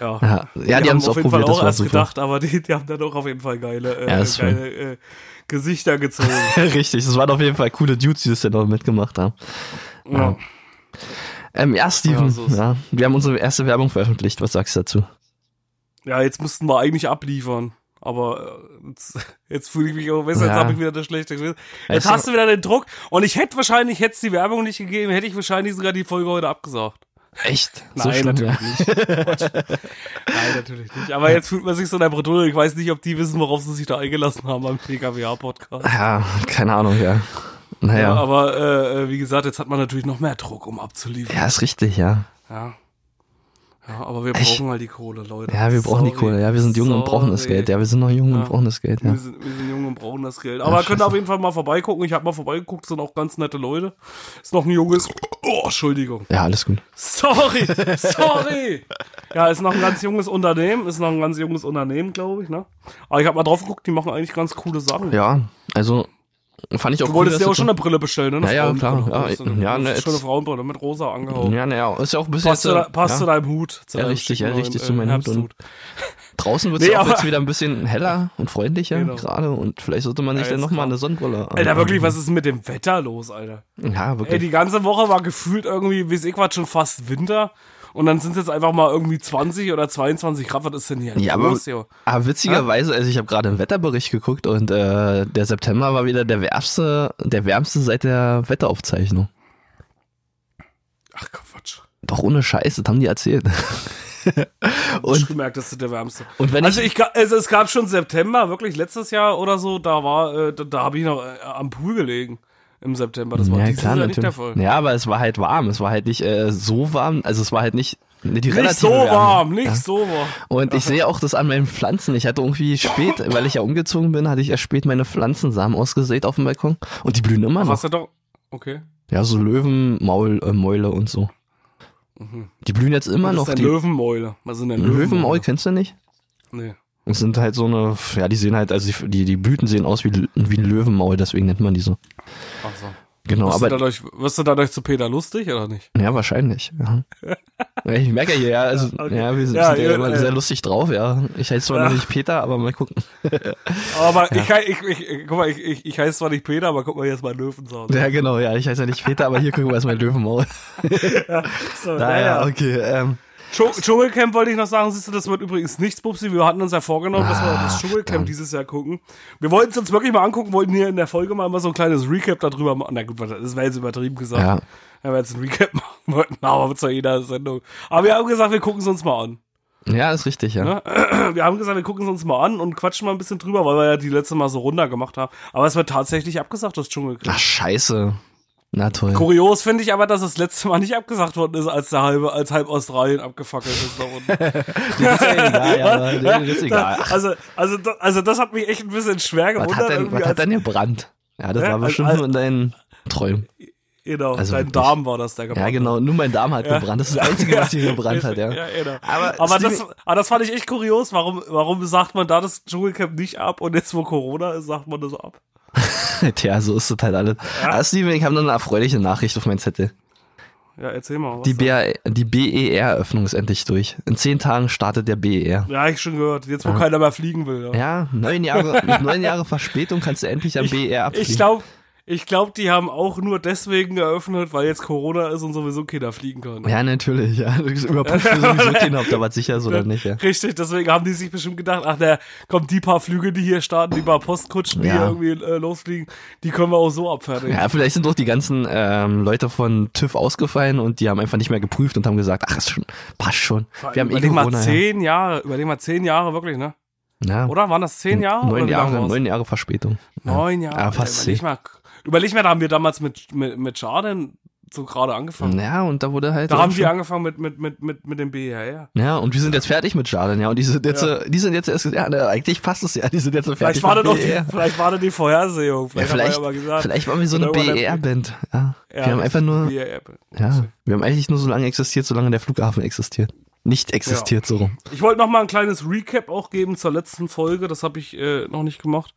Ja, Ja, ja die haben es auch auf jeden probiert, Fall das auch erst super. gedacht, aber die, die haben dann auch auf jeden Fall geile, äh, Ja, geile äh, Gesichter gezogen. Richtig, das waren auf jeden Fall coole Dudes, die das dann noch mitgemacht haben. ja. Ähm, ja, Steven, Ja, so ja, wir haben unsere erste Werbung veröffentlicht. Was sagst du dazu? ja, jetzt müssten wir eigentlich abliefern. Aber äh, jetzt, jetzt fühle ich mich auch besser, jetzt Ja. habe ich wieder das schlechte Gewissen. Jetzt Weißt hast du wieder den Druck und ich hätte wahrscheinlich, hätte es die Werbung nicht gegeben, hätte ich wahrscheinlich sogar die Folge heute abgesagt. Echt? Nein, natürlich ja. nicht. Nein, natürlich nicht. Aber jetzt fühlt man sich so in der Bredouille. Ich weiß nicht, ob die wissen, worauf sie sich da eingelassen haben beim PKWA-Podcast. Ja, keine Ahnung, ja. Naja. Ja, Ja, aber äh, wie gesagt, jetzt hat man natürlich noch mehr Druck, um abzuliefern. ist richtig, ja. Ja. Ja, aber wir brauchen halt die Kohle, Leute. Ja, wir brauchen die Sorry. Kohle. Ja, wir sind jung und brauchen das Sorry. Geld. Ja, wir sind noch jung Ja. und brauchen das Geld, ja. Wir sind, wir sind jung und brauchen das Geld. Aber könnt scheiße. auf jeden Fall mal vorbeigucken. Ich habe mal vorbeigeguckt, sind auch ganz nette Leute. Ist noch ein junges. Oh, Entschuldigung. Ja, alles gut. Sorry, sorry. ja, ist noch ein ganz junges Unternehmen. Ist noch ein ganz junges Unternehmen, glaube ich, ne? Aber ich habe mal drauf geguckt, die machen eigentlich ganz coole Sachen. Ja, also fand ich auch Du cool, wolltest dir auch schon eine Brille bestellen, ne? Eine Ja, ja, klar. Ja, ist eine, ja, ne, eine jetzt- Frauenbrille mit rosa angehauen. Ja, naja, ist ja auch ein bisschen Passt, jetzt, zu, äh, passt ja, zu deinem Hut. Zu Ja, deinem richtig, ja, richtig neuen, zu meinem Hut. Draußen wird Nee, es auch aber- jetzt wieder ein bisschen heller und freundlicher Genau. gerade und vielleicht sollte man sich Ja, dann nochmal eine Sonnenbrille Alter, wirklich, was ist mit dem Wetter los, Alter? Ja, Ey, wirklich. die ganze Woche war gefühlt irgendwie, wie ich was, schon fast Winter. Und dann sind es jetzt einfach mal irgendwie 20 oder 22 Grad. Was ist denn hier Ja, aber, aber witzigerweise, also ich habe gerade einen Wetterbericht geguckt und äh, der September war wieder der wärmste, der wärmste seit der Wetteraufzeichnung. Ach, Quatsch. Doch ohne Scheiß, das haben die erzählt. Und ich gemerkt, das ist der wärmste. Und wenn Also ich, ich, also es gab schon September, wirklich letztes Jahr oder so, da war, äh, da, da habe ich noch äh, am Pool gelegen im September. Das war ja dieses klar, Jahr nicht der. Fall. Ja, aber es war halt warm. Es war halt nicht äh, so warm. Also es war halt nicht die Nicht so warm, nicht Ja. so warm. Und ich sehe auch das an meinen Pflanzen. Ich hatte irgendwie spät, weil ich ja umgezogen bin, hatte ich erst spät meine Pflanzensamen ausgesät auf dem Balkon. Und die blühen immer noch. Hast du doch, okay. Ja, so Löwen, Maul, äh, Mäule und so. Die blühen jetzt immer Was noch. ist denn Die Löwenmäule? Was sind denn Löwenmaul Löwenmäule? kennst du nicht? Nee. Das sind halt so eine, ja, die sehen halt, also die, die Blüten sehen aus wie, wie ein Löwenmaul, deswegen nennt man die so. Ach so. Genau, Wirst, du aber dadurch, wirst du dadurch zu Peter lustig oder nicht? ja, wahrscheinlich. Ja. Ja, Ich merke ja hier, ja, also, Okay. ja, wir sind, Ja, ja ja, immer äh. sehr lustig drauf, ja. Ich heiße zwar Ja. noch nicht Peter, aber mal gucken. Aber ich, ich, ich, ich, guck mal, ich, ich, ich heiße zwar nicht Peter, aber guck mal, jetzt mal Löwensau. Ja, genau, ja, ich heiße ja nicht Peter, aber hier gucken wir erstmal Löwenmaul. So, Naja, okay, ähm, Dschungelcamp wollte ich noch sagen, siehst du, das wird übrigens nichts, Bubsi. Wir hatten uns ja vorgenommen, dass wir Ah, das Dschungelcamp verdammt. dieses Jahr gucken. Wir wollten es uns wirklich mal angucken, wollten hier in der Folge mal immer so ein kleines Recap darüber machen. Na gut, das wäre jetzt übertrieben gesagt. ja. Wenn wir jetzt ein Recap machen wollten, aber so jeder Sendung. Aber wir haben gesagt, wir gucken es uns mal an. Ja, ist richtig, ja. Ne? Wir haben gesagt, wir gucken es uns mal an und quatschen mal ein bisschen drüber, weil wir ja die letzte Mal so runter gemacht haben. Aber es wird tatsächlich abgesagt, das Dschungelcamp. Ach, scheiße. Na toll. Kurios finde ich aber, dass das letzte Mal nicht abgesagt worden ist, als der halbe, als halb Australien abgefackelt ist da unten. Das ist ja egal, ja, aber das ist egal. Also, also, das- also das hat mich echt ein bisschen schwer was gewundert. hat denn, was hat denn gebrannt? Ja, das Ja, war bestimmt als- nur in deinen Träumen. Genau, Also dein wirklich. Darm war das, der Ja, gebrannt hat. genau. Nur mein Darm hat Ja. gebrannt. Das ist das Einzige, was hier gebrannt hat, ja. Ja, genau. Aber Aber das, aber das fand ich echt kurios. Warum, warum sagt man da das Dschungelcamp nicht ab und jetzt, wo Corona ist, sagt man das ab? Tja, so ist das halt alles. Ah, Steven, ich habe noch eine erfreuliche Nachricht auf meinen Zettel. Ja, erzähl mal. Was Die, BR, die BER-Öffnung ist endlich durch. In zehn Tagen startet der BER. ja, ich schon gehört. Jetzt, wo keiner mehr fliegen will. Ja. Ja, neun Jahre, mit neun Jahre Verspätung kannst du endlich am BER abfliegen. Ich glaube, ich glaub, die haben auch nur deswegen geöffnet, weil jetzt Corona ist und sowieso keiner fliegen kann. Ja, natürlich, ja. Überprüft sowieso keiner, ob da was sicher ist oder nicht, ja. Richtig, deswegen haben die sich bestimmt gedacht, ach, der kommt die paar Flüge, die hier starten, die paar Postkutschen, die Ja. irgendwie äh, losfliegen, die können wir auch so abfertigen. Ja, vielleicht sind doch die ganzen ähm, Leute von TÜV ausgefallen und die haben einfach nicht mehr geprüft und haben gesagt, ach, ist schon, passt schon. Wir haben eh überleg mal Corona. Ja. zehn Jahre, überleg mal zehn Jahre wirklich, ne? Ja. Oder waren das zehn Jahre? lange Jahre, neun Jahre Verspätung. Neun Jahre. Ja, fast überleg zehn. mal, überleg mal, da haben wir damals mit, mit, mit Schaden so gerade angefangen. Ja, und da wurde halt. Da haben die schon- angefangen mit, mit, mit, mit, mit dem BER. Ja, und wir sind jetzt fertig mit Jarden, ja. Und die sind jetzt, Ja. die sind jetzt erst, ja, eigentlich passt es ja, die sind jetzt so fertig. Vielleicht war, das mit auch die, vielleicht war das die Vorhersehung. Ja, Vielleicht, vielleicht, haben wir ja mal gesagt. vielleicht waren wir so eine Oder irgendwann- BER-Band. Ja. Ja, wir haben einfach nur, BER. ja, wir haben eigentlich nur so lange existiert, solange der Flughafen existiert. Nicht existiert, so rum. Ich wollte noch mal ein kleines Recap auch geben zur letzten Folge. Das habe ich äh, noch nicht gemacht.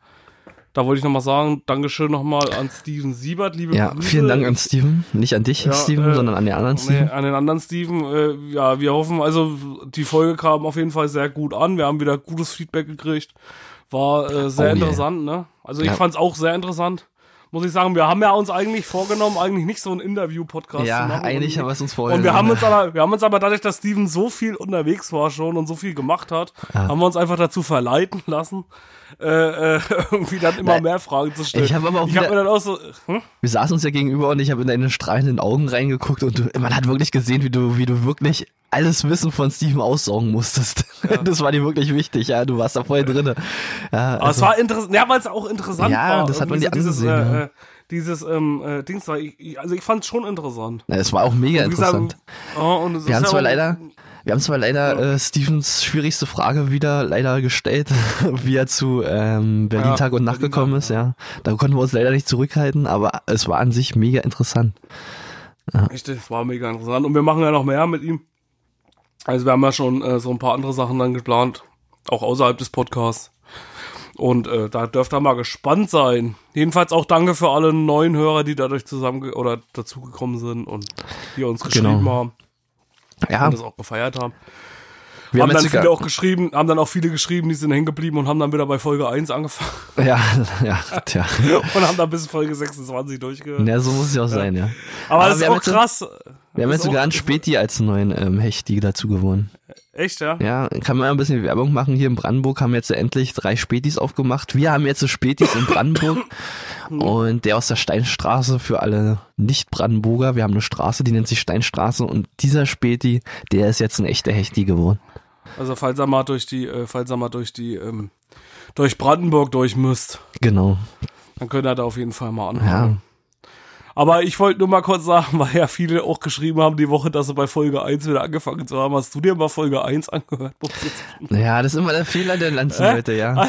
Da wollte ich noch mal sagen, Dankeschön noch mal an Steven Siebert, liebe Ja, Grüße. vielen Dank an Steven. Nicht an dich, Ja, Steven, äh, sondern an den anderen Nee, Steven. an den anderen Steven. Äh, ja, wir hoffen, also die Folge kam auf jeden Fall sehr gut an. Wir haben wieder gutes Feedback gekriegt. War äh, sehr Oh yeah. interessant, ne? Also ich Ja. fand's auch sehr interessant. Muss ich sagen, wir haben ja uns eigentlich vorgenommen, eigentlich nicht so einen Interview-Podcast zu Ja, machen. eigentlich haben wir es uns vorher. Und wir haben uns aber, wir haben uns aber dadurch, dass Steven so viel unterwegs war schon und so viel gemacht hat, haben wir uns einfach dazu verleiten lassen, äh, äh, irgendwie dann immer Nein. mehr Fragen zu stellen. Ich habe aber auch ich hab wieder- mir dann auch so, hm? Wir saßen uns ja gegenüber und ich habe in deine strahlenden Augen reingeguckt und du, man hat wirklich gesehen, wie du, wie du wirklich alles Wissen von Steven aussaugen musstest. Das war dir wirklich wichtig, ja. Du warst da voll drinne. Ja, Aber es also, war interessant, ja, weil es auch interessant Ja, war. das hat man dir so dieses, angesehen, äh, ja. äh, dieses ähm, äh, Dings war, ich, also ich fand es schon interessant. na, es war auch mega Wie gesagt, interessant. oh, Wir haben ja zwar leider, wir haben zwar leider äh, Stevens schwierigste Frage wieder leider gestellt, wie er zu ähm, Berlin Ja, Tag und Nacht Berlin gekommen Tag, ist, ja. Da konnten wir uns leider nicht zurückhalten, aber es war an sich mega interessant. Richtig, es war mega interessant. Und wir machen ja noch mehr mit ihm. Also wir haben ja schon äh, so ein paar andere Sachen dann geplant, auch außerhalb des Podcasts. Und äh, da dürft ihr mal gespannt sein. Jedenfalls auch danke für alle neuen Hörer, die dadurch zusammen oder dazugekommen sind und die uns geschrieben Genau. haben Ja, und das auch gefeiert haben. Wir haben haben dann viele auch geschrieben, haben dann auch viele geschrieben, die sind hängen geblieben und haben dann wieder bei Folge 1 angefangen ja, ja, tja. und haben dann bis Folge 26 durchgehört. Ja, so muss es ja auch sein, ja. Aber, aber das ist auch krass. Wir haben jetzt sogar einen Späti als neuen ähm, Hechti dazu gewonnen. Echt, ja? Ja, kann man ein bisschen Werbung machen. Hier in Brandenburg haben jetzt endlich drei Spätis aufgemacht. Wir haben jetzt so Spätis in Brandenburg. und der aus der Steinstraße für alle Nicht-Brandenburger. Wir haben eine Straße, die nennt sich Steinstraße. Und dieser Späti, der ist jetzt ein echter Hechti geworden. Also falls er mal durch die, äh, falls er mal durch die, ähm, durch Brandenburg durch müsst, Genau. dann könnt ihr da auf jeden Fall mal Ja. Aber ich wollte nur mal kurz sagen, weil ja viele auch geschrieben haben die Woche, dass sie bei Folge 1 wieder angefangen zu haben. Hast du dir mal Folge 1 angehört? Ja, das ist immer der Fehler der Lanzenleute, ja.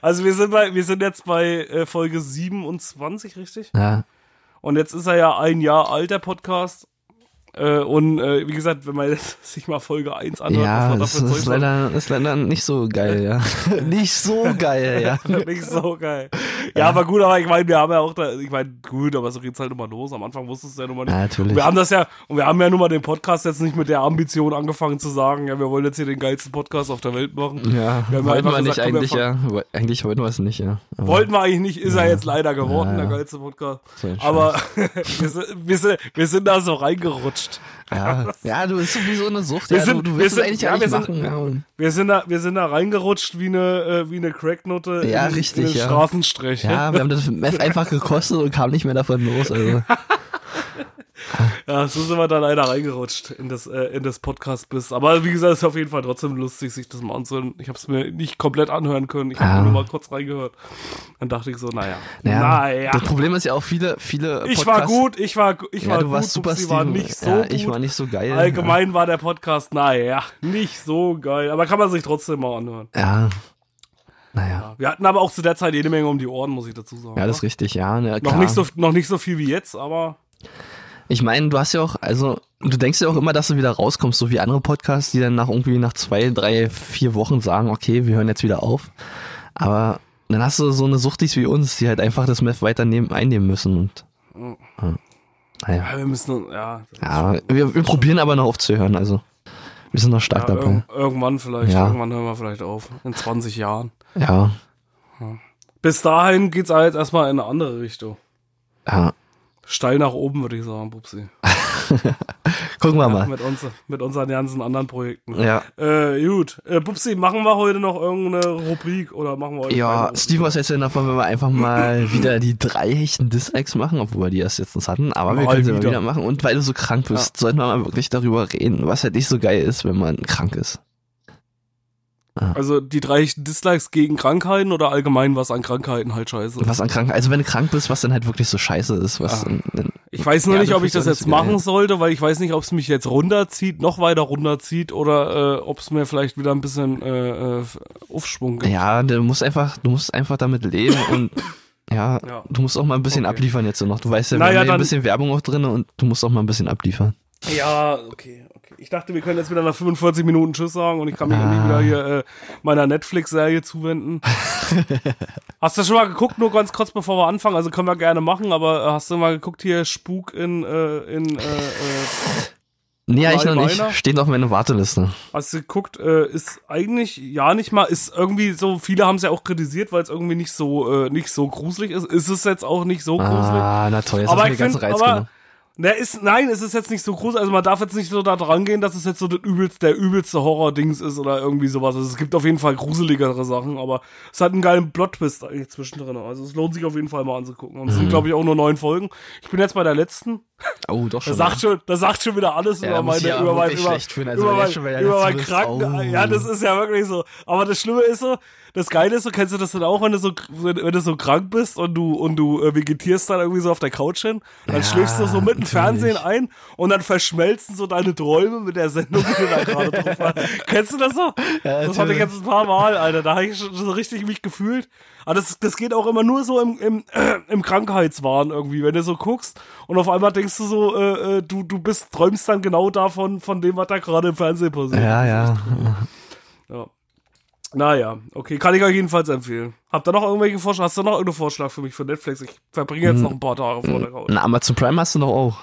Also wir sind bei, wir sind jetzt bei äh, Folge 27, richtig? Ja, Und jetzt ist er ja ein Jahr alt, der Podcast. Äh, und äh, wie gesagt, wenn man sich mal Folge 1 anhört, ja das ist hat, leider, ist leider nicht so geil, ja. nicht so geil, ja. Nicht so geil. Ja, aber gut, aber ich meine, wir haben ja auch da, ich meine, gut, aber so geht's halt immer los. Am Anfang wusstest du ja nun mal nicht. Ja, natürlich. Wir haben das ja, und wir haben ja nun mal den Podcast jetzt nicht mit der Ambition angefangen zu sagen, ja, wir wollen jetzt hier den geilsten Podcast auf der Welt machen. Ja, Wir wollten wir nicht gesagt, komm, eigentlich, ja. Woll- Eigentlich wollten wir es nicht, ja. Aber- Wollten wir eigentlich nicht, ist er jetzt leider geworden, Ja, ja. der geilste Podcast. So Aber wir, sind, wir, sind, wir sind da so reingerutscht. Ja, ja, du bist sowieso eine Sucht. Wir ja, sind- du, du wir willst es sind- eigentlich ja, wir sind- machen. Wir sind da, wir sind da reingerutscht wie eine, äh, wie eine Cracknote Ja, in, richtig, in den ja. Straßenstrich. ja, wir haben das Meth einfach gekostet und kamen nicht mehr davon los. Also. Ja, so sind wir da leider reingerutscht in das, äh, in das Podcast-Biss. Aber wie gesagt, es ist auf jeden Fall trotzdem lustig, sich das mal anzuhören. Ich habe es mir nicht komplett anhören können. Ich habe Ah. nur mal kurz reingehört. Dann dachte ich so, naja. Naja, naja. Das Problem ist ja auch viele, viele Ich war Podcasts- gut, ich war, ich Ja, war du gut, warst super, Pupsi war Steven. nicht so ja, gut. ich war nicht so geil. Allgemein war der Podcast, naja, nicht so geil. Aber kann man sich trotzdem mal anhören. Ja. Naja. Ja. Wir hatten aber auch zu der Zeit jede Menge um die Ohren, muss ich dazu sagen. Ja, das ist richtig, ja. Ne, noch, nicht so, noch nicht so viel wie jetzt, aber Ich meine, du hast ja auch, also, du denkst ja auch immer, dass du wieder rauskommst, so wie andere Podcasts, die dann nach irgendwie nach zwei, drei, vier Wochen sagen, okay, wir hören jetzt wieder auf. Aber dann hast du so eine Suchtis wie uns, die halt einfach das Meth weiter nehmen, einnehmen müssen und, ja. naja. ja, wir müssen, ja. Ja, wir, wir probieren aber noch aufzuhören, also. Wir sind noch stark Ja, dabei. irg irgendwann vielleicht, Ja. irgendwann hören wir vielleicht auf. In 20 Jahren. Ja, Bis dahin geht's jetzt erstmal in eine andere Richtung. ja. Steil nach oben, würde ich sagen, Pupsi. Gucken wir Ja, mal. mit, uns, mit unseren ganzen anderen Projekten. Ja. Äh, gut. Äh, Pupsi, machen wir heute noch irgendeine Rubrik oder machen wir heute Ja? Steve, was hältst du denn davon, wenn wir einfach mal wieder die drei hechten Dislikes machen, obwohl wir die erst letztens hatten, aber wir Mal können sie wieder. wieder machen. Und weil du so krank bist, sollten wir mal wirklich darüber reden, was halt nicht so geil ist, wenn man krank ist. Also die drei Dislikes gegen Krankheiten oder allgemein was an Krankheiten halt scheiße. Was an krank, also wenn du krank bist, was dann halt wirklich so scheiße ist, was Ah. in, in, Ich weiß nur Ja, nicht, ob ich das ja jetzt machen sollte, weil ich weiß nicht, ob es mich jetzt runterzieht, noch weiter runterzieht oder äh, ob es mir vielleicht wieder ein bisschen äh, äh, Aufschwung gibt. ja, du musst einfach, du musst einfach damit leben und ja, Ja. du musst auch mal ein bisschen Okay. abliefern jetzt so noch. Du weißt ja, wir Naja, haben ja ein bisschen Werbung auch drin und du musst auch mal ein bisschen abliefern. Ja, okay. Ich dachte, wir können jetzt wieder nach 45 Minuten Tschüss sagen und ich kann mich Ah. endlich wieder hier äh, meiner Netflix-Serie zuwenden. hast du schon mal geguckt, nur ganz kurz bevor wir anfangen? Also können wir gerne machen, aber äh, hast du mal geguckt hier Spuk in, äh, in, äh, äh, Nee, ich noch nicht. Steht auf meiner Warteliste. hast du geguckt, äh, ist eigentlich ja nicht mal, ist irgendwie so, viele haben es ja auch kritisiert, weil es irgendwie nicht so, äh, nicht so gruselig ist. Ist es jetzt auch nicht so gruselig? Ah, na toll, jetzt aber hast du den ganzen Reiz aber, genommen. Na, ist, nein, es ist jetzt nicht so groß, also man darf jetzt nicht so da dran gehen, dass es jetzt so das übelste, der übelste Horror-Dings ist oder irgendwie sowas. Also es gibt auf jeden Fall gruseligere Sachen, aber es hat einen geilen Plot-Twist eigentlich zwischendrin. Also es lohnt sich auf jeden Fall mal anzugucken. Und es Mhm. sind, glaube ich, auch nur neun Folgen. Ich bin jetzt bei der letzten. Oh, doch Das schon. sagt schon, das sagt schon wieder alles Ja, über meine, ja über mein, über, also über mein, der über mein Kranken, oh. ja, das ist ja wirklich so. Aber das Schlimme ist so, das Geile ist so, kennst du das dann auch, wenn du so, wenn, wenn du so krank bist und du, und du äh, vegetierst dann irgendwie so auf der Couch hin, dann Ja, schläfst du so mit dem. Fernsehen ein und dann verschmelzen so deine Träume mit der Sendung, die du da gerade drauf hast. Kennst du das so? Ja, das hatte ich jetzt ein paar Mal, Alter. Da habe ich schon so richtig mich gefühlt. Aber das, das geht auch immer nur so im, im, äh, im Krankheitswahn irgendwie, wenn du so guckst und auf einmal denkst du so, äh, äh, du, du bist, träumst dann genau davon, von dem, was da gerade im Fernsehen passiert. Ja, ja. ja. Naja, okay, kann ich euch jedenfalls empfehlen. Habt ihr noch irgendwelche Vorschläge? Hast du noch irgendeinen Vorschlag für mich für Netflix? Ich verbringe Hm. jetzt noch ein paar Tage vor der Couch. Na, Amazon Prime hast du doch auch.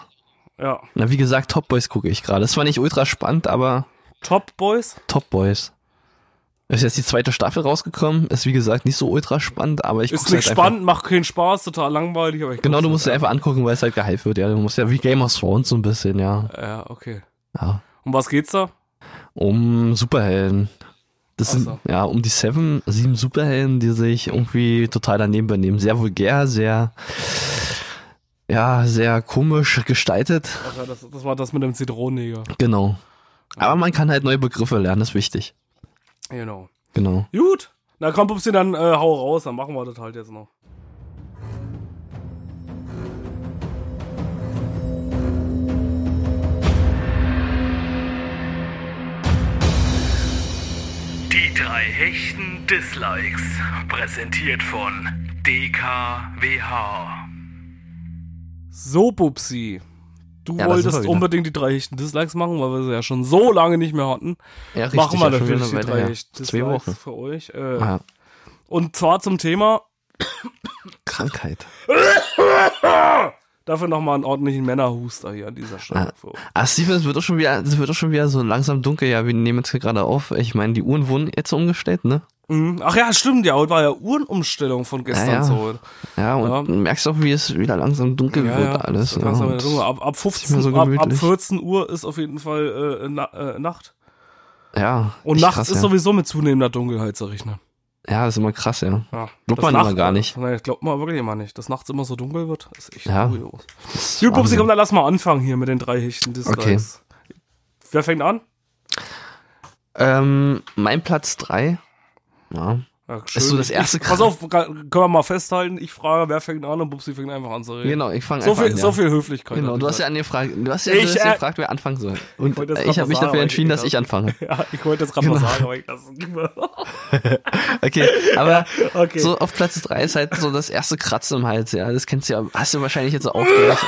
Ja. Na, wie gesagt, Top Boys gucke ich gerade. Das war nicht ultra spannend, aber Top Boys? Top Boys. Ist jetzt die zweite Staffel rausgekommen. Ist wie gesagt nicht so ultra spannend, aber ich Ist guck's nicht halt spannend, macht keinen Spaß, total langweilig, aber ich Genau, du musst dir halt einfach angucken, weil es halt gehypt wird. Ja, du musst ja wie Game of Thrones so ein bisschen, ja. Ja, okay. ja. Um was geht's da? Um Superhelden. Das sind, so. ja, um die Seven, sieben Superhelden, die sich irgendwie total daneben benehmen. Sehr vulgär, sehr, ja, sehr komisch gestaltet. Ach ja, das, das war das mit dem Zitronenneger. Genau. Aber man kann halt neue Begriffe lernen, das ist wichtig. Genau. Genau. Gut. Na komm, Pupsi, dann äh, hau raus, dann machen wir das halt jetzt noch. Die drei hechten Dislikes. Präsentiert von DKWH. So, Pupsi. Du Ja, wolltest unbedingt die drei echten Dislikes machen, weil wir sie ja schon so lange nicht mehr hatten. Ja, richtig. machen wir natürlich die drei her. echten Zwei Dislikes Wochen. für euch. Äh, Ja. Und zwar zum Thema, Krankheit. dafür nochmal einen ordentlichen Männerhuster hier an dieser Stelle. Ah. Ah, Steven, es wird doch schon wieder, es wird doch schon wieder so langsam dunkel. Ja, wir nehmen jetzt hier gerade auf. Ich meine, die Uhren wurden jetzt umgestellt, ne? Mhm. Ach ja, stimmt, ja, heute war ja Uhrenumstellung von gestern Ja, ja. zu heute. Ja, und Ja. du merkst auch, wie es wieder langsam dunkel wird alles. Ja, nicht ab, ab, nicht mehr 15, so ab, ab gemütlich. 14 Uhr ist auf jeden Fall äh, na, äh, Nacht. ja. Und nachts krass, ist ja. sowieso mit zunehmender Dunkelheit zu rechnen. Ja, das ist immer krass, ja. Ja. Glaubt man Nacht- aber gar nicht. Nee, glaubt man wirklich immer nicht. Dass nachts immer so dunkel wird, ist echt Ja. kurios. Gut, Pupsi, Wahnsinn. komm, dann lass mal anfangen hier mit den drei Hechten des Okay. Wer fängt an? Ähm, mein Platz drei. Ja. Ja, Ist so das erste Ich, pass auf, können wir mal festhalten. Ich frage, wer fängt an und Pupsi fängt einfach an zu reden. Genau, ich fange So einfach viel, an. so ja. viel Höflichkeit. Genau, du ich hast ja du hast ja, Ich, du hast ja äh, gefragt, wer anfangen soll. Und das äh, grad ich habe mich sagen, dafür entschieden, ich- dass ich anfange. Ja, ich wollte jetzt gerade Genau. mal sagen, aber ich lasse es. Okay, aber Okay. so auf Platz drei ist halt so das erste Kratzen im Hals, ja. Das kennst du ja, hast du wahrscheinlich jetzt auch gleich.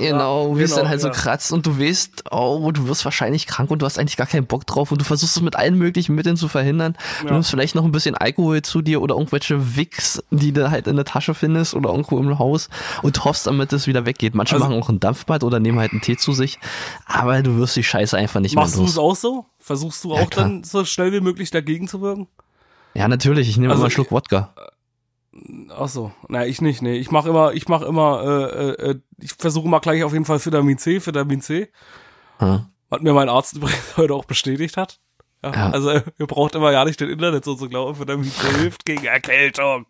Genau, wie es genau, dann halt so ja. kratzt und du weißt, oh, du wirst wahrscheinlich krank und du hast eigentlich gar keinen Bock drauf und du versuchst es mit allen möglichen Mitteln zu verhindern. Du nimmst vielleicht noch ein bisschen Alkohol zu dir oder irgendwelche Wicks, die du halt in der Tasche findest oder irgendwo im Haus und hoffst, damit es wieder weggeht. Manche Also- machen auch ein Dampfbad oder nehmen halt einen Tee zu sich, aber du wirst die Scheiße einfach nicht Machst mehr du es auch so? Versuchst du Ja, auch klar. dann so schnell wie möglich dagegen zu wirken? Ja, natürlich, ich nehme Also immer einen Schluck Wodka. Ach so, na ich nicht, nee. Ich mache immer, ich mache immer, äh, äh, äh, ich versuche immer gleich auf jeden Fall Vitamin C, Vitamin C, Ja. was mir mein Arzt übrigens heute auch bestätigt hat. Ja, Ja. Also ihr braucht immer ja nicht den Internet so zu glauben, Vitamin C hilft gegen Erkältung.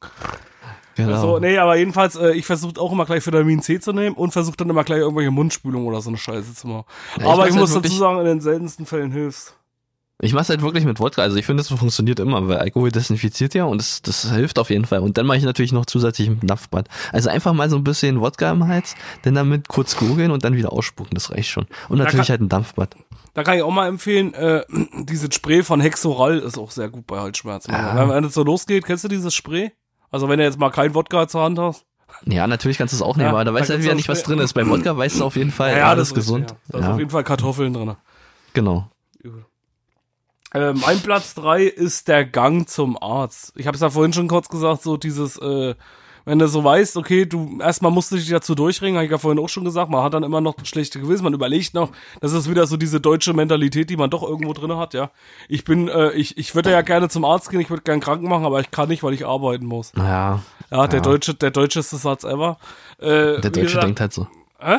Genau. Also, nee, aber jedenfalls, äh, ich versuche auch immer gleich Vitamin C zu nehmen und versuche dann immer gleich irgendwelche Mundspülung oder so eine Scheiße zu machen. Ja, ich aber ich halt muss dazu sagen, in den seltensten Fällen hilft's. Ich mach's halt wirklich mit Wodka. Also ich finde, das funktioniert immer, weil Alkohol desinfiziert ja und das, das hilft auf jeden Fall. Und dann mache ich natürlich noch zusätzlich ein Napfbad. Also einfach mal so ein bisschen Wodka im Hals, dann damit kurz gurgeln und dann wieder ausspucken. Das reicht schon. Und natürlich kann- halt ein Dampfbad. Da kann ich auch mal empfehlen, äh, dieses Spray von Hexoral ist auch sehr gut bei Halsschmerzen. Ja. Wenn, es so losgeht, kennst du dieses Spray? Also wenn du jetzt mal kein Wodka zur Hand hast. Ja, natürlich kannst du es auch nehmen, Ja, aber da weißt du halt wieder auch nicht, was drin ist. Beim Wodka weißt du auf jeden Fall, ja, alles ist gesund. Ja. Da ist Ja, auf jeden Fall Kartoffeln drin. genau. Äh, mein Platz drei ist der Gang zum Arzt. Ich habe es ja vorhin schon kurz gesagt, so dieses, äh, wenn du so weißt, okay, du erstmal musst du dich dazu durchringen, habe ich ja vorhin auch schon gesagt, man hat dann immer noch ein schlechtes Gewissen, man überlegt noch, das ist wieder so diese deutsche Mentalität, die man doch irgendwo drin hat, ja. Ich bin, äh, ich, ich würde ja gerne zum Arzt gehen, ich würde gern krank machen, aber ich kann nicht, weil ich arbeiten muss. Naja, Ja, der Ja. deutsche, der deutscheste Satz ever. Äh, der Deutsche gesagt- denkt halt so. Hä?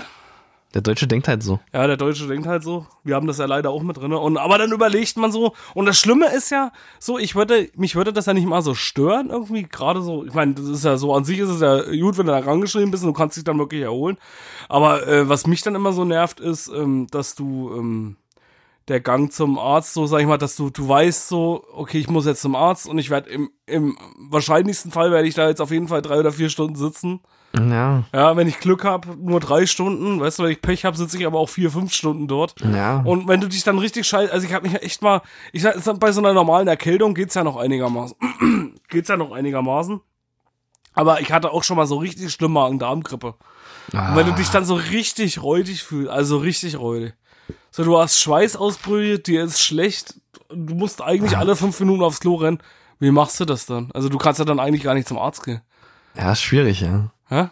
Der Deutsche denkt halt so. Ja, der Deutsche denkt halt so. Wir haben das ja leider auch mit drin. Und aber dann überlegt man so. Und das Schlimme ist ja so, ich würde, mich würde das ja nicht mal so stören irgendwie. Gerade so, ich meine, das ist ja so an sich ist es ja gut, wenn du da rangeschrieben bist und du kannst dich dann wirklich erholen. Aber äh, was mich dann immer so nervt, ist, ähm, dass du ähm, der Gang zum Arzt, so sag ich mal, dass du, du weißt so, okay, ich muss jetzt zum Arzt und ich werde im, im wahrscheinlichsten Fall werde ich da jetzt auf jeden Fall drei oder vier Stunden sitzen. Ja, Ja, wenn ich Glück hab, nur drei Stunden. Weißt du, wenn ich Pech hab, sitze ich aber auch vier, fünf Stunden dort. ja. Und wenn du dich dann richtig scheiß, also ich habe mich echt mal, ich bei so einer normalen Erkältung geht's ja noch einigermaßen, geht's ja noch einigermaßen. Aber ich hatte auch schon mal so richtig schlimm Magen-Darm-Grippe. Und wenn du dich dann so richtig räudig fühlst, also richtig räudig. So, du hast Schweißausbrüche, dir ist schlecht, du musst eigentlich alle fünf Minuten aufs Klo rennen. Wie machst du das dann? Also du kannst ja dann eigentlich gar nicht zum Arzt gehen. ja, ist schwierig, ja. Hä?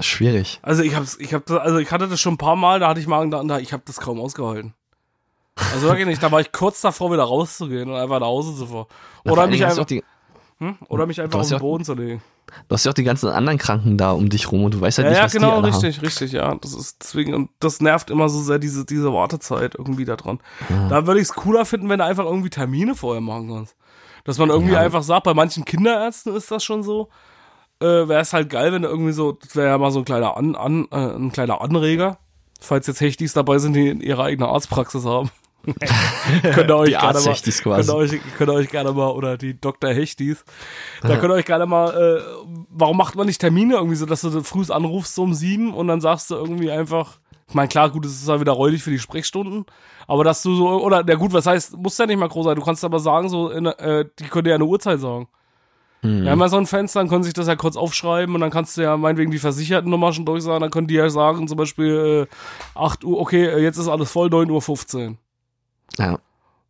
Schwierig. Also ich hab's, ich hab das, also ich hatte das schon ein paar Mal, da hatte ich Magen da, ich habe das kaum ausgehalten. Also wirklich nicht, da war ich kurz davor, wieder rauszugehen und einfach nach Hause zu fahren. Oder mich einfach, die, hm? oder mich einfach auf den ja auch- Boden zu legen. du hast ja auch die ganzen anderen Kranken da um dich rum und du weißt halt Ja, nicht, ja, was die genau, alle richtig, richtig, ja. Das ist deswegen, und das nervt immer so sehr, diese, diese Wartezeit irgendwie da dran. Ah. Da würde ich es cooler finden, wenn du einfach irgendwie Termine vorher machen kannst. Dass man irgendwie Ja. einfach sagt, bei manchen Kinderärzten ist das schon so. Äh, wäre es halt geil, wenn du irgendwie so, das wäre ja mal so ein kleiner An, an, äh, ein kleiner Anreger. Falls jetzt Hechtis dabei sind, die ihre eigene Arztpraxis haben. könnt ihr euch Die gerne mal, quasi. könnt ihr euch, könnt ihr euch gerne mal, oder die Dr. Hechtis, da könnt ihr euch gerne mal, äh, warum macht man nicht Termine irgendwie so, dass du früh anrufst so um sieben und dann sagst du irgendwie einfach, ich meine, klar, gut, es ist ja wieder räudig für die Sprechstunden, aber dass du so, oder, na gut, was heißt, muss ja nicht mal groß sein, du kannst aber sagen, so, in, äh, die können dir ja eine Uhrzeit sagen. Mhm. Wir haben ja so ein Fenster, dann können sich das ja kurz aufschreiben und dann kannst du ja meinetwegen die Versichertennummer schon durch sagen, dann können die ja sagen, zum Beispiel, äh, 8 Uhr, okay, äh, jetzt ist alles voll, 9 Uhr 15. Ja.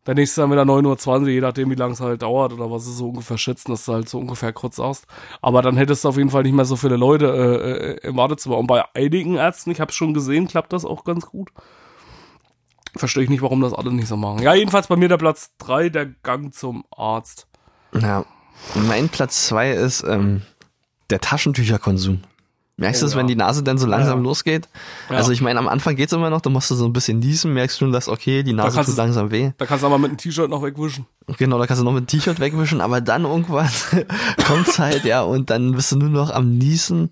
Der nächste dann wieder 9.20 Uhr, je nachdem, wie lange es halt dauert oder was sie so ungefähr schätzen, dass du halt so ungefähr kurz sagst. Aber dann hättest du auf jeden Fall nicht mehr so viele Leute äh, äh, im Wartezimmer. Und bei einigen Ärzten, ich habe schon gesehen, klappt das auch ganz gut. Verstehe ich nicht, warum das alle nicht so machen. Ja, jedenfalls bei mir der Platz 3, der Gang zum Arzt. Ja. Mein Platz zwei ist ähm, der Taschentücherkonsum. Merkst du Oh, es, ja. wenn die Nase dann so langsam Ja. losgeht? Ja. Also ich meine, am Anfang geht's immer noch, da musst du so ein bisschen niesen, merkst schon, dass okay, die Nase kannst tut du- langsam weh. Da kannst du aber mit einem T-Shirt noch wegwischen. Genau, da kannst du noch mit dem T-Shirt wegwischen, aber dann irgendwann kommt's halt, ja, und dann bist du nur noch am Niesen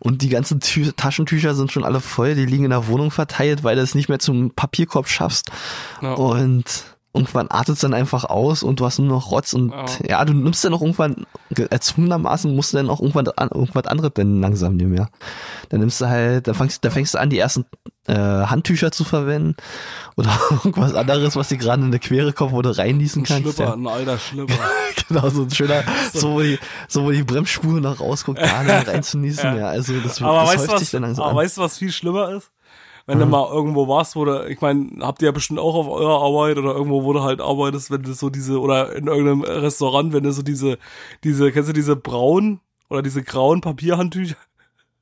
und die ganzen Tü Taschentücher sind schon alle voll, die liegen in der Wohnung verteilt, weil du es nicht mehr zum Papierkorb schaffst. Und irgendwann artet es dann einfach aus und du hast nur noch Rotz und ja, du nimmst dann auch irgendwann, ge- erzwungenermaßen musst du dann auch irgendwann an, irgendwas anderes dann langsam nehmen, ja. Dann nimmst du halt, dann fängst, dann fängst du an, die ersten äh, Handtücher zu verwenden oder irgendwas anderes, was dir gerade in eine Quere kommt, wo du reinniesen Ein kannst. Schlipper, Ja. ein alter Schlipper. Genau, so ein schöner, so wo die, so wo die Bremsspur noch rausguckt, da reinzunießen, ja. Also das, aber das weißt häuft was, sich dann langsam aber an. weißt du, was viel schlimmer ist? Wenn du mal irgendwo warst, wo du, ich meine, habt ihr ja bestimmt auch auf eurer Arbeit oder irgendwo, wo du halt arbeitest, wenn du so diese, oder in irgendeinem Restaurant, wenn du so diese, diese, kennst du diese braunen oder diese grauen Papierhandtücher?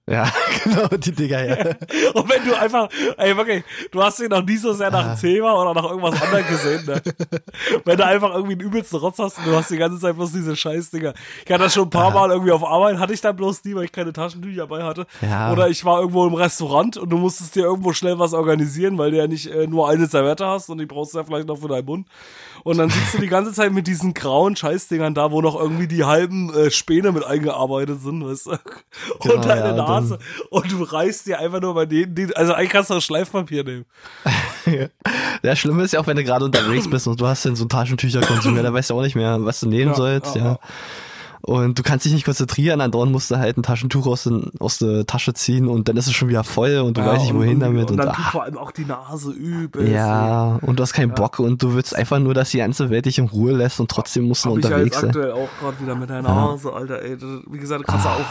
Ja, genau, die Dinger, ja. Und wenn du einfach, ey, wirklich, du hast dich noch nie so sehr Ah. nach dem Thema oder nach irgendwas anderem gesehen, ne? Wenn du einfach irgendwie einen übelsten Rotz hast und du hast die ganze Zeit bloß diese Scheißdinger. Ich hatte das schon ein paar Mal irgendwie auf Arbeit, hatte ich dann bloß nie, weil ich keine Taschentücher dabei hatte. Ja. Oder ich war irgendwo im Restaurant und du musstest dir irgendwo schnell was organisieren, weil du ja nicht äh, nur eine Serviette hast und die brauchst du ja vielleicht noch für deinen Mund. Und dann sitzt du die ganze Zeit mit diesen grauen Scheißdingern da, wo noch irgendwie die halben äh, Späne mit eingearbeitet sind, weißt du? Und Genau, deine ja, und Nase. Und du reißt dir einfach nur bei denen, die, also eigentlich kannst du auch Schleifpapier nehmen. Ja, schlimm ist ja auch, wenn du gerade unterwegs bist und du hast dann so einen Taschentücherkonsum, ja, da weißt du auch nicht mehr, was du nehmen Ja, sollst, ja, ja. ja. Und du kannst dich nicht konzentrieren, andauernd musst du halt ein Taschentuch aus, den, aus der Tasche ziehen und dann ist es schon wieder voll und du weißt nicht wohin und, damit Und und, dann tut ah, vor allem auch die Nase übel. ja, und du hast keinen Bock und du willst einfach nur, dass die ganze Welt dich in Ruhe lässt und trotzdem musst du Hab ich ja unterwegs jetzt sein. aktuell auch gerade wieder mit der Nase, Alter, ey. Das, wie gesagt, kannst du auch.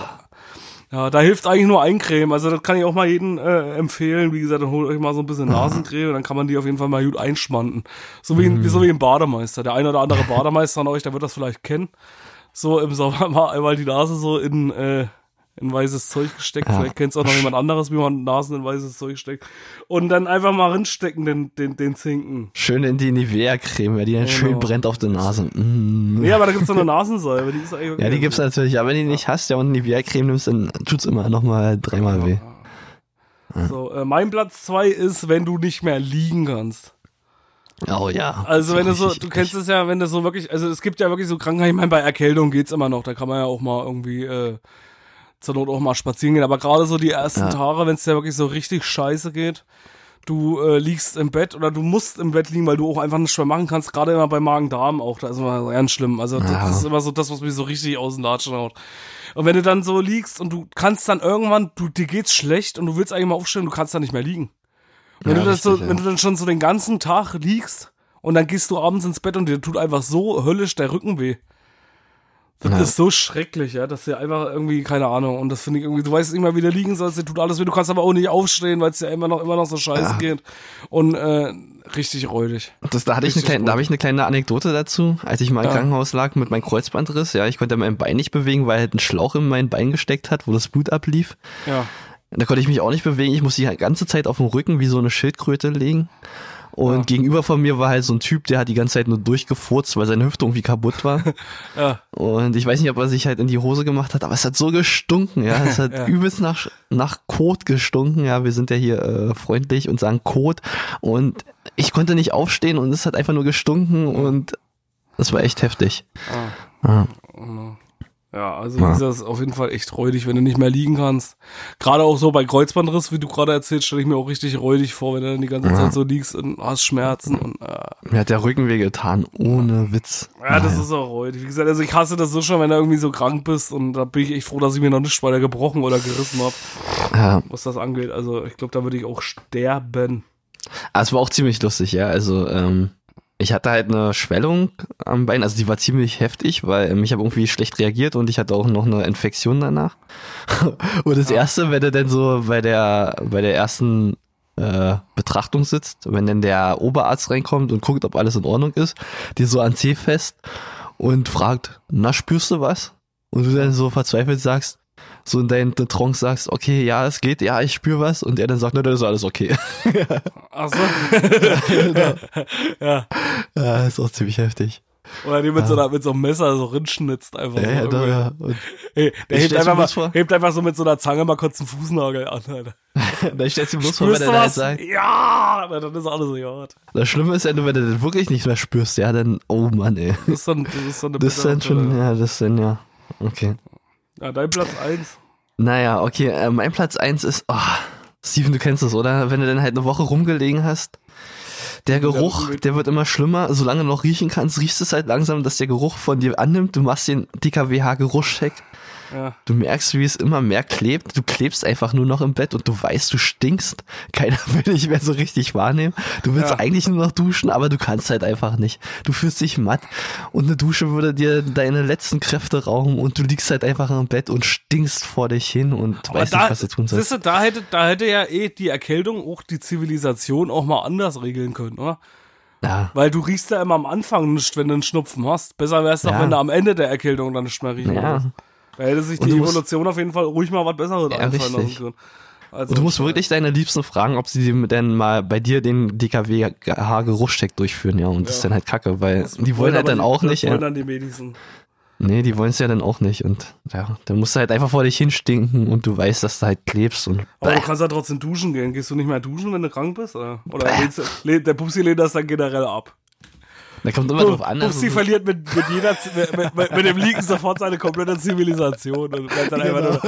Ja, da hilft eigentlich nur Eincreme. Also das kann ich auch mal jedem äh, empfehlen. Wie gesagt, dann holt euch mal so ein bisschen Nasencreme, dann kann man die auf jeden Fall mal gut einschmanden. So wie, Mhm. wie so wie ein Bademeister. Der eine oder andere Bademeister an euch, der wird das vielleicht kennen. So im Sommer mal einmal die Nase so in, äh, in weißes Zeug gesteckt. Ja. Vielleicht kennt es auch noch jemand anderes, wie man Nasen in weißes Zeug steckt. Und dann einfach mal rinstecken, den, den, den Zinken. Schön in die Nivea-Creme, ja, die dann schön Genau. brennt auf der Nase. Mm. Nee, aber da gibt's so eine Nasensalbe, die ist eigentlich Ja, die gibt's natürlich, aber wenn du die nicht hast, ja, und Nivea-Creme nimmst, dann tut's immer nochmal dreimal weh. So, äh, mein Platz zwei ist, wenn du nicht mehr liegen kannst. Oh ja. Also wenn du so, du kennst es ja, wenn du so wirklich, also es gibt ja wirklich so Krankheiten, ich meine, bei Erkältung geht's immer noch, da kann man ja auch mal irgendwie äh, zur Not auch mal spazieren gehen, aber gerade so die ersten Ja. Tage, wenn es dir wirklich so richtig scheiße geht, du äh, liegst im Bett oder du musst im Bett liegen, weil du auch einfach nichts mehr machen kannst, gerade immer bei Magen-Darm auch, da ist immer ganz schlimm. Also das, Ja. ist immer so das, was mich so richtig aus dem Latschen haut. Und wenn du dann so liegst und du kannst dann irgendwann, du, dir geht's schlecht und du willst eigentlich mal aufstehen, du kannst dann nicht mehr liegen. Wenn, Ja, du das so, richtig, ja. wenn du dann schon so den ganzen Tag liegst und dann gehst du abends ins Bett und dir tut einfach so höllisch der Rücken weh. Das Ja. ist so schrecklich, ja, dass dir einfach irgendwie, keine Ahnung, und das finde ich irgendwie, du weißt nicht mal, wie du liegen sollst, dir tut alles weh, du kannst aber auch nicht aufstehen, weil es dir immer noch, immer noch so scheiße Ja. geht. Und äh, richtig räudig. Das, da hatte ich eine Richtig kleine, da habe ich eine kleine Anekdote dazu, als ich mal im Ja. Krankenhaus lag mit meinem Kreuzbandriss. Ja, ich konnte mein Bein nicht bewegen, weil halt ein Schlauch in mein Bein gesteckt hat, wo das Blut ablief. Ja. Da konnte ich mich auch nicht bewegen. Ich musste die ganze Zeit auf dem Rücken wie so eine Schildkröte legen. Und Ja. gegenüber von mir war halt so ein Typ, der hat die ganze Zeit nur durchgefurzt, weil seine Hüfte irgendwie kaputt war. Ja. Und ich weiß nicht, ob er sich halt in die Hose gemacht hat, aber es hat so gestunken, ja. Es hat Ja. übelst nach, nach Kot gestunken, ja. Wir sind ja hier äh, freundlich und sagen Kot. Und ich konnte nicht aufstehen und es hat einfach nur gestunken und das war echt heftig. Ah. Ja. Ja, also Ja. ist das auf jeden Fall echt räudig, wenn du nicht mehr liegen kannst. Gerade auch so bei Kreuzbandriss, wie du gerade erzählst, stelle ich mir auch richtig räudig vor, wenn du dann die ganze Ja. Zeit so liegst und hast Schmerzen und äh, Mir hat der Rücken weh getan, ohne Witz. ja, das Naja. ist auch räudig. Wie gesagt, also ich hasse das so schon, wenn du irgendwie so krank bist und da bin ich echt froh, dass ich mir noch nicht weiter gebrochen oder gerissen habe, Ja, was das angeht. Also ich glaube, da würde ich auch sterben. aber es war auch ziemlich lustig, ja. Also, ähm, ich hatte halt eine Schwellung am Bein, also die war ziemlich heftig, weil ich habe irgendwie schlecht reagiert und ich hatte auch noch eine Infektion danach. und das erste, wenn du denn so bei der bei der ersten äh, Betrachtung sitzt, wenn dann der Oberarzt reinkommt und guckt, ob alles in Ordnung ist, dir so an C fest und fragt, na spürst du was? Und du dann so verzweifelt sagst, so in deinen Trance sagst, okay, ja, es geht, ja, ich spür was und er dann sagt, na, dann ist alles okay. Ach so. Genau. ja. Ja, ist auch ziemlich heftig. Oder die mit, so einer, mit so einem Messer so rinschnitzt einfach Ja, so. ja, ja. Und Hey, der hebt einfach, mal, hebt einfach so mit so einer Zange mal kurz einen Fußnagel an, Alter. da stellst du dir bloß vor, wenn er da halt sagt. Ja! Na, dann ist alles egal. Das Schlimme ist ja nur, wenn du das wirklich nicht mehr spürst, ja, dann, oh Mann, ey. Das ist dann, das ist dann eine Das ist dann schon, ja, das ist dann, ja. Okay. Ja, dein Platz eins. Naja, okay, äh, mein Platz eins ist, oh, Steven, du kennst es, oder? Wenn du dann halt eine Woche rumgelegen hast, der Geruch, der wird immer schlimmer. Solange du noch riechen kannst, riechst es halt langsam, dass der Geruch von dir annimmt. Du machst den DKWH-Geruchscheck. Ja. Du merkst, wie es immer mehr klebt. Du klebst einfach nur noch im Bett und du weißt, du stinkst. Keiner will dich mehr so richtig wahrnehmen. Du willst Ja. eigentlich nur noch duschen, aber du kannst halt einfach nicht. Du fühlst dich matt und eine Dusche würde dir deine letzten Kräfte rauben und du liegst halt einfach im Bett und stinkst vor dich hin und Aber weißt da, nicht, was du tun sollst. da hätte, da hätte ja eh die Erkältung auch die Zivilisation auch mal anders regeln können, oder? Ja, Weil du riechst ja immer am Anfang nicht, wenn du einen Schnupfen hast. Besser wäre es doch, Ja. wenn du am Ende der Erkältung dann nicht mehr riechen ja. würdest. Da hätte sich die Evolution auf jeden Fall ruhig mal was Besseres Ja, einfallen lassen können. Also, Und du musst wirklich deine Liebsten fragen, ob sie denn mal bei dir den DKWH-Geruchscheck durchführen, ja. Und das ist Ja. dann halt kacke, weil das die wollen halt dann die- auch nicht, wollen ja. dann die Medizin. Nee, die wollen es ja dann auch nicht. Und ja, dann musst du halt einfach vor dich hinstinken und du weißt, dass du halt klebst und Aber Bäh. du kannst ja trotzdem duschen gehen. Gehst du nicht mehr duschen, wenn du krank bist? Oder, oder der Pupsi lehnt das dann generell ab. Da kommt immer drauf an. Pupsi also, verliert mit, mit jeder, mit, mit, mit, dem Liegen sofort seine komplette Zivilisation und bleibt dann einfach nur,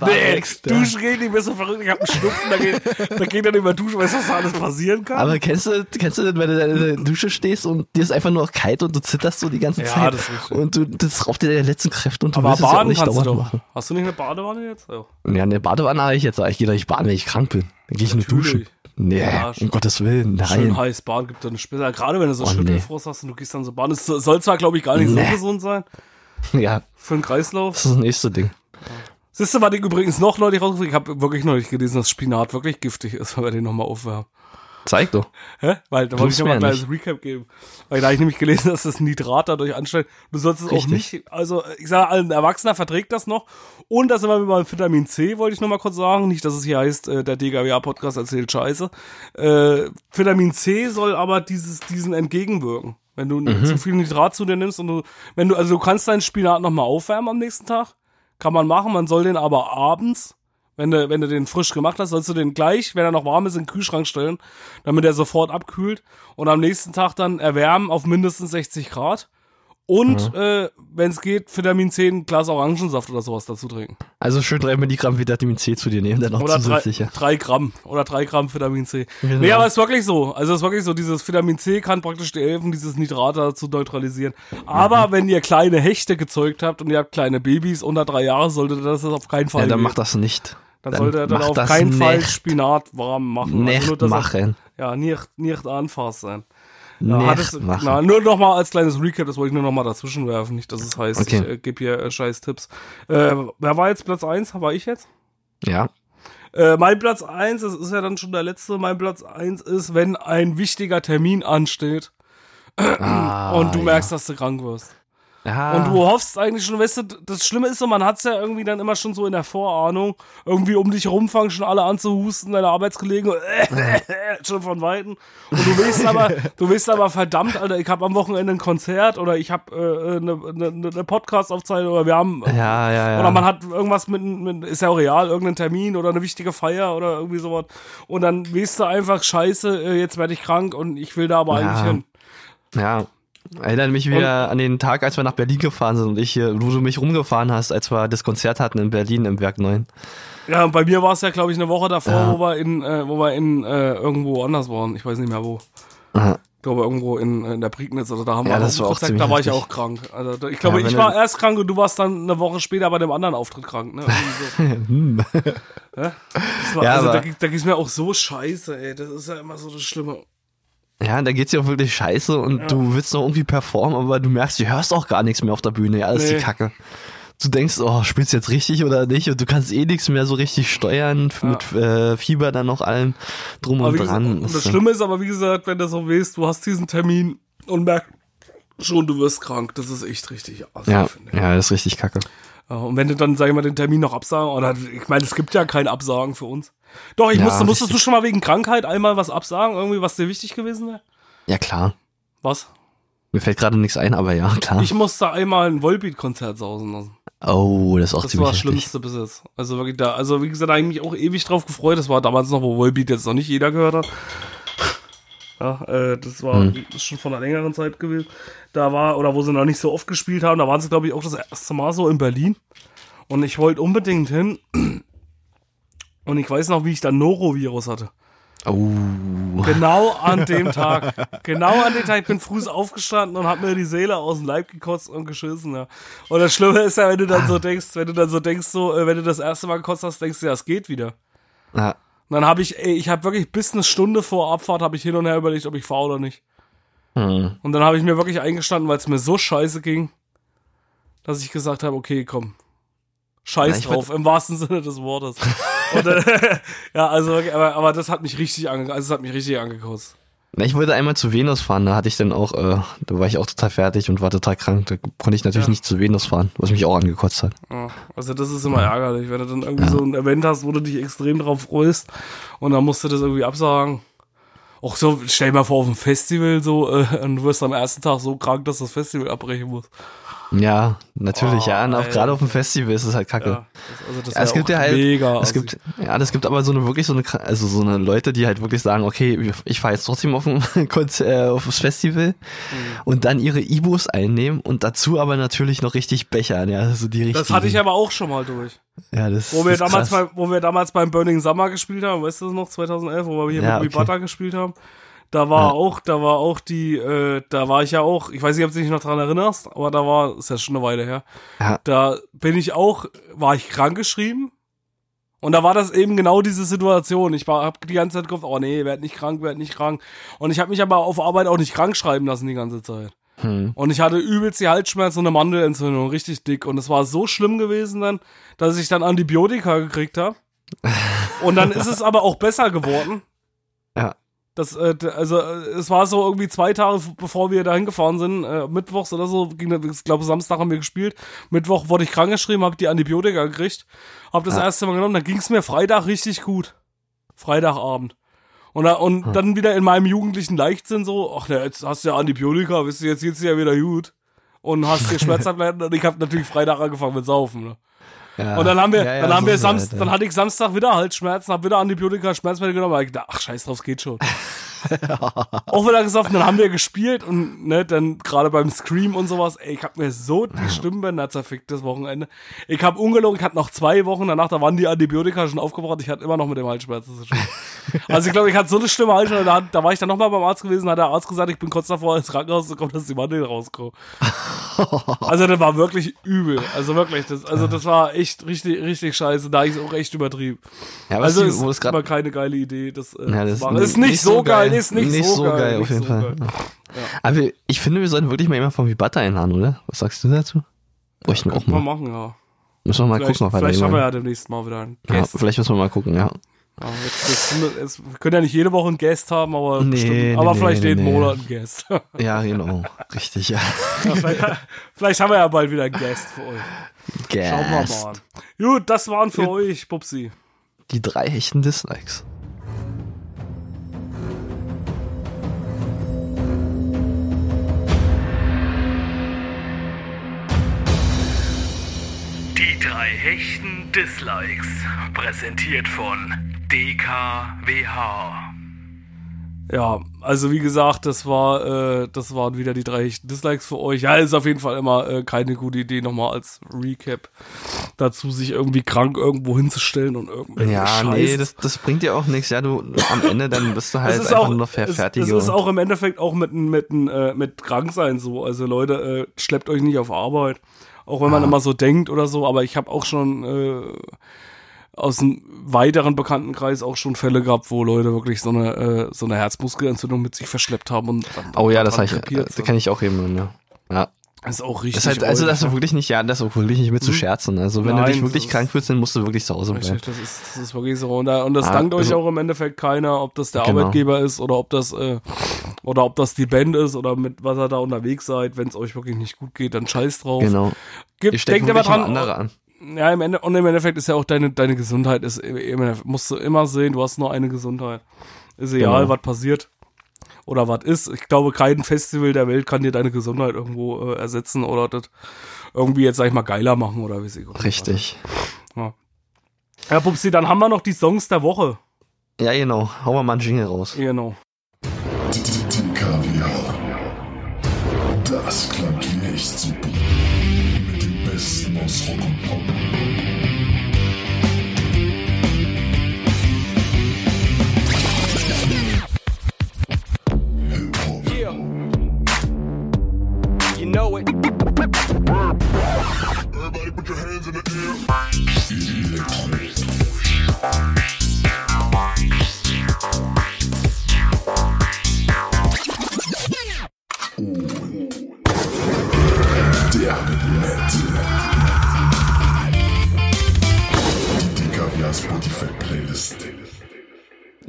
war nee, ja. duschen ich bin so verrückt, ich hab einen Schnupfen, da geht, da geht dann immer duschen, weißt du, was da alles passieren kann? aber kennst du, kennst du denn, wenn du in der Dusche stehst und dir ist einfach nur kalt und du zitterst so die ganze Ja, Zeit das ist und du, das raubt dir deine letzten Kräfte und du aber willst es ja baden nicht kannst du dauernd machen. Hast du nicht eine Badewanne jetzt? Ja. Ja, eine Badewanne habe ich jetzt. Ich gehe doch nicht baden, wenn ich krank bin. Dann gehe ich nur Natürlich. duschen. Nee, Ja, um Gottes Willen, Schön nein. heiß baden gibt dann besser. Gerade wenn du so Oh, Schüttelfrost hast und du gehst dann so baden. Es soll zwar, glaube ich, gar nicht Nee. so gesund sein Ja, für den Kreislauf. das ist das nächste Ding. Siehst du, was ich übrigens noch neulich rausgefunden Ich habe wirklich neulich gelesen, dass Spinat wirklich giftig ist, wenn wir den nochmal aufwärmen. Zeig doch. Hä? Weil da wollte ich nochmal ein kleines Recap geben. Weil da habe ich nämlich gelesen, dass das Nitrat dadurch ansteigt. Du sollst es auch nicht, also ich sage, ein Erwachsener verträgt das noch. Und das immer beim Vitamin C, wollte ich nochmal kurz sagen. Nicht, dass es hier heißt, äh, der DGWA-Podcast erzählt Scheiße. Äh, Vitamin C soll aber dieses, diesen entgegenwirken. Wenn du Mhm. zu viel Nitrat zu dir nimmst und du, wenn du, also du kannst deinen Spinat nochmal aufwärmen am nächsten Tag. Kann man machen, man soll den aber abends wenn du, wenn du den frisch gemacht hast, sollst du den gleich, wenn er noch warm ist, in den Kühlschrank stellen, damit er sofort abkühlt und am nächsten Tag dann erwärmen auf mindestens 60 Grad. Und äh, wenn es geht, Vitamin C ein Glas Orangensaft oder sowas dazu trinken. Also schön drei Milligramm Vitamin C zu dir nehmen, dann noch Oder drei, zusätzlich. ja. drei Gramm. Oder drei Gramm Vitamin C. Genau. Nee, aber es ist wirklich so. Also es ist wirklich so, dieses Vitamin C kann praktisch dir helfen, dieses Nitrat da zu neutralisieren. Aber Mhm. wenn ihr kleine Hechte gezeugt habt und ihr habt kleine Babys unter drei Jahre, solltet ihr das auf keinen Fall Ja, dann geben. mach das nicht. Dann sollte er dann auf keinen Fall nicht. Spinat warm machen. Nicht nur, dass er- machen. Ja, nicht, nicht anfassen. Ja, es, machen. na, nur noch mal als kleines Recap, das wollte ich nur noch mal dazwischen werfen, nicht, dass es heißt, Okay. ich äh, gebe hier äh, scheiß Tipps. Äh, wer war jetzt Platz eins? War ich jetzt? Ja. Äh, mein Platz eins, das ist ja dann schon der letzte, mein Platz eins ist, wenn ein wichtiger Termin ansteht Ah, und du ja. merkst, dass du krank wirst. Ja. Und du hoffst eigentlich schon, weißt du, das Schlimme ist so, man hat's ja irgendwie dann immer schon so in der Vorahnung, irgendwie um dich rum fangen schon alle an zu husten, deine Arbeitskollegen, schon von Weitem. Und du weißt aber, du weißt aber verdammt, Alter, ich habe am Wochenende ein Konzert oder ich habe äh, eine ne, ne, ne Podcast-Aufzeichnung oder wir haben, ja, ja, ja. oder man hat irgendwas mit, mit, ist ja auch real, irgendeinen Termin oder eine wichtige Feier oder irgendwie sowas. Und dann weißt du einfach, scheiße, äh, jetzt werde ich krank und ich will da aber Ja. eigentlich hin. Ja. Erinnert mich wieder an den Tag, als wir nach Berlin gefahren sind und ich hier, wo du mich rumgefahren hast, als wir das Konzert hatten in Berlin im Werk 9. Ja, und bei mir war es ja, glaube ich, eine Woche davor, Ja. wo wir in, äh, wo wir in äh, irgendwo anders waren. Ich weiß nicht mehr wo. Aha. Ich glaube irgendwo in, in der Prignitz oder da haben Ja, wir das war auch ziemlich da war ich auch krank. Also da- ich glaube, Ja, ich war erst krank und du warst dann eine Woche später bei dem anderen Auftritt krank. Ne? So. ja? Das war, Ja, also da, aber- ging- da ging's mir auch so scheiße, ey. Das ist ja immer so das Schlimme. Ja, da geht's dir auch wirklich scheiße und du willst noch irgendwie performen, aber du merkst, du hörst auch gar nichts mehr auf der Bühne. Ja, alles Nee. die Kacke. Du denkst, oh, spielst du jetzt richtig oder nicht? Und du kannst eh nichts mehr so richtig steuern, f- mit äh, Fieber dann noch allem drum Aber und gesagt, dran. und das Schlimme ist aber, wie gesagt, wenn du so weißt, du hast diesen Termin und merkst schon, du wirst krank. Das ist echt richtig assi, ja, ja, das ist richtig kacke. Ja, und wenn du dann, sag ich mal, den Termin noch absagen, oder ich meine, es gibt ja kein Absagen für uns. Doch, ich Ja, musste, musstest du richtig. schon mal wegen Krankheit einmal was absagen, irgendwie, was dir wichtig gewesen wäre? Ja, klar. Was? Mir fällt gerade nichts ein, aber ja, klar. Ich musste einmal ein Volbeat-Konzert sausen lassen. oh, das ist auch Das ziemlich war das heftig. Schlimmste bis jetzt. Also wirklich da, also wie gesagt, da habe ich mich auch ewig drauf gefreut. Das war damals noch, wo Volbeat jetzt noch nicht jeder gehört hat. Ja, äh, das war Hm. das schon vor einer längeren Zeit gewesen. Da war, oder wo sie noch nicht so oft gespielt haben, da waren sie, glaube ich, auch das erste Mal so in Berlin. Und ich wollte unbedingt hin. Und ich weiß noch, wie ich dann Norovirus hatte. Oh. Genau an dem Tag. Genau an dem Tag. Ich bin früh aufgestanden und hab mir die Seele aus dem Leib gekotzt und geschissen. Ja. Und das Schlimme ist ja, wenn du dann so denkst, wenn du dann so denkst, so, äh, wenn du das erste Mal gekotzt hast, denkst du, ja, es geht wieder. Ja. Und dann habe ich, ey, ich habe wirklich bis eine Stunde vor Abfahrt habe ich hin und her überlegt, ob ich fahre oder nicht. Hm. Und dann habe ich mir wirklich eingestanden, weil es mir so scheiße ging, dass ich gesagt habe, okay, komm. Scheiß ich drauf, im wahrsten Sinne des Wortes. Und, äh, ja, also wirklich, aber, aber das hat mich richtig ange, also es hat mich richtig angekotzt. Na, ich wollte einmal zu Venus fahren, da hatte ich dann auch, äh, da war ich auch total fertig und war total krank. Da konnte ich natürlich Ja. nicht zu Venus fahren, was mich auch angekotzt hat. Ja, also das ist immer ärgerlich, wenn du dann irgendwie so ein Event hast, wo du dich extrem drauf freust und dann musst du das irgendwie absagen. Auch so, stell dir mal vor, auf einem Festival so, äh, und du wirst am ersten Tag so krank, dass das Festival abbrechen muss. Ja, natürlich, Oh, ja. Und auch gerade auf dem Festival ist es halt kacke. Ja, also das Ja, es gibt ja halt, mega. es gibt, ja, das gibt aber so eine wirklich so eine, also so eine Leute, die halt wirklich sagen, okay, ich fahre jetzt trotzdem auf ein Konzer äh, auf das Festival Mhm. und dann ihre Ibos einnehmen und dazu aber natürlich noch richtig bechern, ja, also die richtigen. das hatte ich aber auch schon mal durch. ja, das, Wo wir, das ist damals bei, wo wir damals beim Burning Summer gespielt haben, weißt du das noch, 2011, wo wir hier Ja, mit okay. Butter gespielt haben. Da war Ja. auch, da war auch die, äh, da war ich ja auch, ich weiß nicht, ob du dich noch dran erinnerst, aber da war, ist ja schon eine Weile her. Ja. Da bin ich auch, war ich krank geschrieben. Und da war das eben genau diese Situation. Ich war, hab die ganze Zeit gehofft, oh nee, werd nicht krank, werd nicht krank. Und ich habe mich aber auf Arbeit auch nicht krank schreiben lassen die ganze Zeit. Hm. Und ich hatte übelst die Halsschmerzen und eine Mandelentzündung, richtig dick. Und es war so schlimm gewesen dann, dass ich dann Antibiotika gekriegt habe. Und dann ist es aber auch besser geworden. Ja. Das, äh, also äh, es war so irgendwie zwei Tage, bevor wir dahin gefahren sind, äh, mittwochs oder so, ging, das- ich glaube Samstag haben wir gespielt. Mittwoch wurde ich krankgeschrieben, habe die Antibiotika gekriegt, habe das Ja. erste Mal genommen, dann ging es mir Freitag richtig gut. Freitagabend. Und, da, und dann wieder in meinem jugendlichen Leichtsinn so, ach ne, jetzt hast du ja Antibiotika, wisst ihr, jetzt geht's dir ja wieder gut. Und hast dir Schmerztabletten und ich habe natürlich Freitag angefangen mit Saufen. Ne? Ja. Und dann haben wir, Ja, ja, dann haben so wir Samstag, halt, dann hatte ich Samstag wieder Halsschmerzen, hab wieder Antibiotika, Schmerzmittel genommen, aber ich dachte, ach scheiß drauf, es geht schon. Auch wieder gesoffen, dann haben wir gespielt und ne, dann gerade beim Scream und sowas, ey, ich hab mir so die Stimmbänder zerfickt das Wochenende. Ich hab ungelogen, ich hatte noch zwei Wochen danach, da waren die Antibiotika schon aufgebraucht, ich hatte immer noch mit dem Halsschmerzen zu tun. Also ich glaube, ich hatte so eine schlimme Halsschmerzen, da, da war ich dann nochmal beim Arzt gewesen, hat der Arzt gesagt, ich bin kurz davor ins Krankenhaus zu kommen, dass die Mandeln rauskommen. Also das war wirklich übel, also wirklich, das, also das war echt richtig, richtig scheiße, da ich es auch echt übertrieben. ja, Also ist grad, immer keine geile Idee, das, äh, ja, das ist nicht, so geil, ist nicht, so geil, auf nicht jeden so Fall. geil. Aber ich finde, wir sollten wirklich mal jemanden von Vibatta einladen, oder? Was sagst du dazu? Bräuchten wir auch wir mal. machen, ja. Müssen wir mal Vielleicht, gucken, da vielleicht haben wir ja demnächst mal wieder einen ja, Guest. vielleicht müssen wir mal gucken, ja. Ja, jetzt, jetzt, jetzt, wir können ja nicht jede Woche einen Guest haben, aber, Nee, bestimmt, nee, aber nee, vielleicht jeden. Monat einen Guest. ja, Ja, genau. Richtig, ja. vielleicht, vielleicht haben wir ja bald wieder einen Guest für euch. Schauen wir mal. Gut, das waren für euch, Pupsi. Die drei echten Dislikes. Die drei hechten Dislikes. Präsentiert von DKWH. Ja, also wie gesagt, das war, äh, das waren wieder die drei Dislikes für euch. Ja, ist auf jeden Fall immer äh, keine gute Idee, nochmal als Recap dazu, sich irgendwie krank irgendwo hinzustellen und irgendwie Ja, Scheiß. nee, das, das bringt dir auch nichts. Ja, du am Ende dann bist du halt einfach auch, nur fertig. es ist auch im Endeffekt auch mit, mit, äh, mit Kranksein so. Also Leute, äh, schleppt euch nicht auf Arbeit. Auch wenn man immer so denkt oder so, aber ich habe auch schon äh, aus einem weiteren Bekanntenkreis auch schon Fälle gehabt, wo Leute wirklich so eine, äh, so eine Herzmuskelentzündung mit sich verschleppt haben und dann Oh ja, das, ich, krepiert das kenne ich auch eben, ja. Ja. Das ist auch richtig. Das halt, also das ist wirklich nicht, ja, das ist auch wirklich nicht mit zu Hm? scherzen. Also wenn du Nein, dich wirklich krank fühlst, dann musst du wirklich zu Hause bleiben. Richtig, das ist, das ist wirklich so. Und, da, und das Ah, dankt euch also- auch im Endeffekt keiner, ob das der Genau. Arbeitgeber ist oder ob das äh, oder ob das die Band ist oder mit was ihr da unterwegs seid. Wenn es euch wirklich nicht gut geht, dann scheiß drauf. Genau. Gib, denkt immer dran. andere an. Ja, im Ende, und im Endeffekt ist ja auch deine, deine Gesundheit, ist, musst du immer sehen, du hast nur eine Gesundheit. Ist egal, Genau. was passiert. oder was ist. Ich glaube, kein Festival der Welt kann dir deine Gesundheit irgendwo äh, ersetzen oder das irgendwie jetzt, sag ich mal, geiler machen oder wie sie Richtig. Ja. ja, Pupsi, dann haben wir noch die Songs der Woche. Ja, genau. Hauen wir mal einen Jingle raus. Genau. Das klingt wie echt super. Mit dem Besten aus Rock und Pop. Know it. Everybody put your hands in the air. Elektro. Und der Metal. Die Kaviar Spotify Playlist.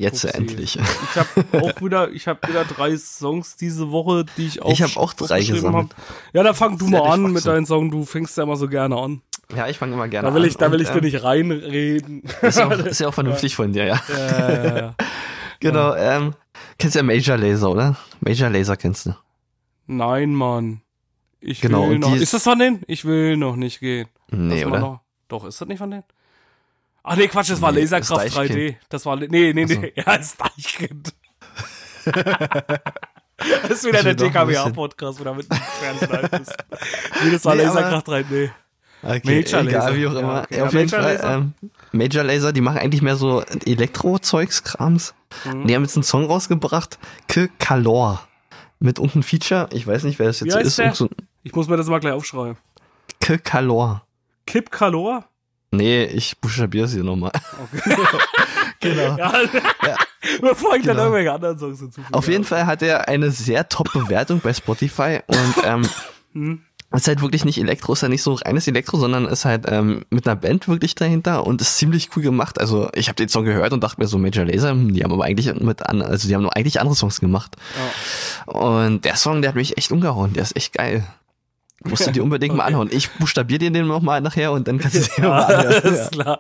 Jetzt Upsi. endlich. Ich habe auch wieder, ich habe wieder drei Songs diese Woche, die ich auch Ich hab auch drei gesammelt. hab. Ja, dann fang du mal an mit deinen Songs. Du fängst ja immer so gerne an. Ja, ich fange immer gerne Da will an. ich, da will ich dir ähm, nicht reinreden. Ist ja auch, ist ja auch vernünftig von dir, ja. äh, Genau, ähm, kennst ja Major Laser, oder? Major Laser kennst du. nein, Mann. Ich Genau, will noch. ist- das von denen? Ich will noch nicht gehen. Nee, oder? Noch, doch, ist das nicht von denen? Ach nee, Quatsch, das war Nee, Laserkraft Deichkind. 3D. Das war, nee, nee, nee, ja, ist Deichkind. das ist wieder der TKWA-Podcast, wo du mit dem Fernseher bist. Nee, das war Nee, Laserkraft 3D. Okay, Major egal, Laser. wie auch Ja, immer. okay. Ja, auf Ja, jeden Major Fall, Laser. ähm, Major Laser, die machen eigentlich mehr so Elektro-Zeugs-Krams. Mhm. Die haben jetzt einen Song rausgebracht, Ke Calor. Mit unten Feature, ich weiß nicht, wer das jetzt ist. der? Ich muss mir das mal gleich aufschreiben. Ke Calor. Kip Kalor? Nee, ich buchstabiere es hier nochmal. genau. Ja, bevor ich dann Genau. irgendwelche anderen Songs hinzufüge. Auf jeden Fall hat er eine sehr top Bewertung bei Spotify und ähm, Hm. ist halt wirklich nicht Elektro, ist ja nicht so reines Elektro, sondern ist halt ähm, mit einer Band wirklich dahinter und ist ziemlich cool gemacht. Also ich habe den Song gehört und dachte mir so Major Laser, hm, die haben aber eigentlich mit an, also die haben eigentlich andere Songs gemacht. Und der Song, der hat mich echt umgehauen, der ist echt geil. Musst du dir unbedingt mal Okay. anhauen. Ich buchstabiere dir den nochmal nachher und dann kannst du dir Ja, mal anhören. ist Ja. klar.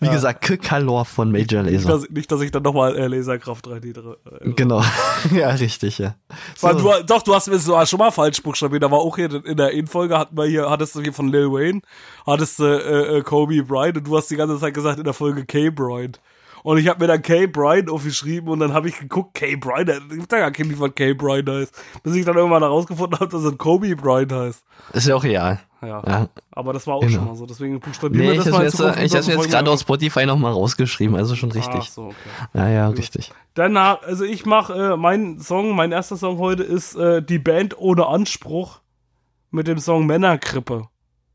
Wie gesagt, Calor von Major Nicht Laser. dass, nicht, dass ich dann nochmal äh, Laserkraft 3D dr- äh, Genau. ja, richtig, ja. Weil Du, doch, du hast mir so schon mal falsch buchstabiert. Da war auch hier in der Infolge hatten wir hier, hattest du hier von Lil Wayne, hattest du äh, äh, Kobe Bryant und du hast die ganze Zeit gesagt in der Folge K Bryant. Und ich habe mir dann K Bryant aufgeschrieben und dann habe ich geguckt, K Bryant, da gibt da gar kein Lied, was K Bryant heißt. Bis ich dann irgendwann herausgefunden habe, dass es Kobe Bryant heißt. Ist ja auch real. Ja. Ja. Aber das war auch Genau. schon mal so. Deswegen buchstabieren Nee, wir das mal jetzt, Zukunft ich hab's mir jetzt gerade auf Spotify nochmal rausgeschrieben, also schon richtig. Ach so, okay. Ja, ja, richtig. Danach, also ich mache äh, mein Song, mein erster Song heute ist äh, die Band ohne Anspruch mit dem Song Männerkrippe.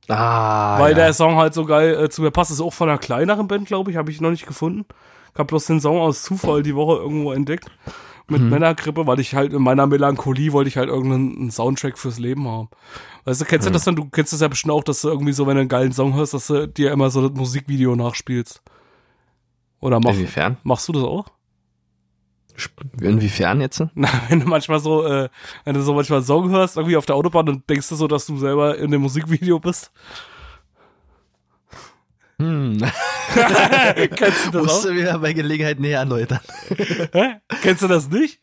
Ah, weil ja. der Song halt so geil äh, zu mir passt. Ist auch von einer kleineren Band, glaube ich, habe ich noch nicht gefunden. Ich habe bloß den Song aus Zufall die Woche irgendwo entdeckt mit Mhm. Männerkrippe, weil ich halt in meiner Melancholie wollte ich halt irgendeinen Soundtrack fürs Leben haben. Weißt du, kennst Mhm. du das dann? Du kennst das ja bestimmt auch, dass du irgendwie so, wenn du einen geilen Song hörst, dass du dir immer so das Musikvideo nachspielst. Oder mach, Inwiefern? machst du das auch? Inwiefern jetzt? Na, wenn du manchmal so, äh, wenn du so manchmal einen Song hörst, irgendwie auf der Autobahn und denkst du so, dass du selber in dem Musikvideo bist. Hm. Kennst du das Musst auch? du wieder bei Gelegenheit näher erläutern. Hä? Kennst du das nicht?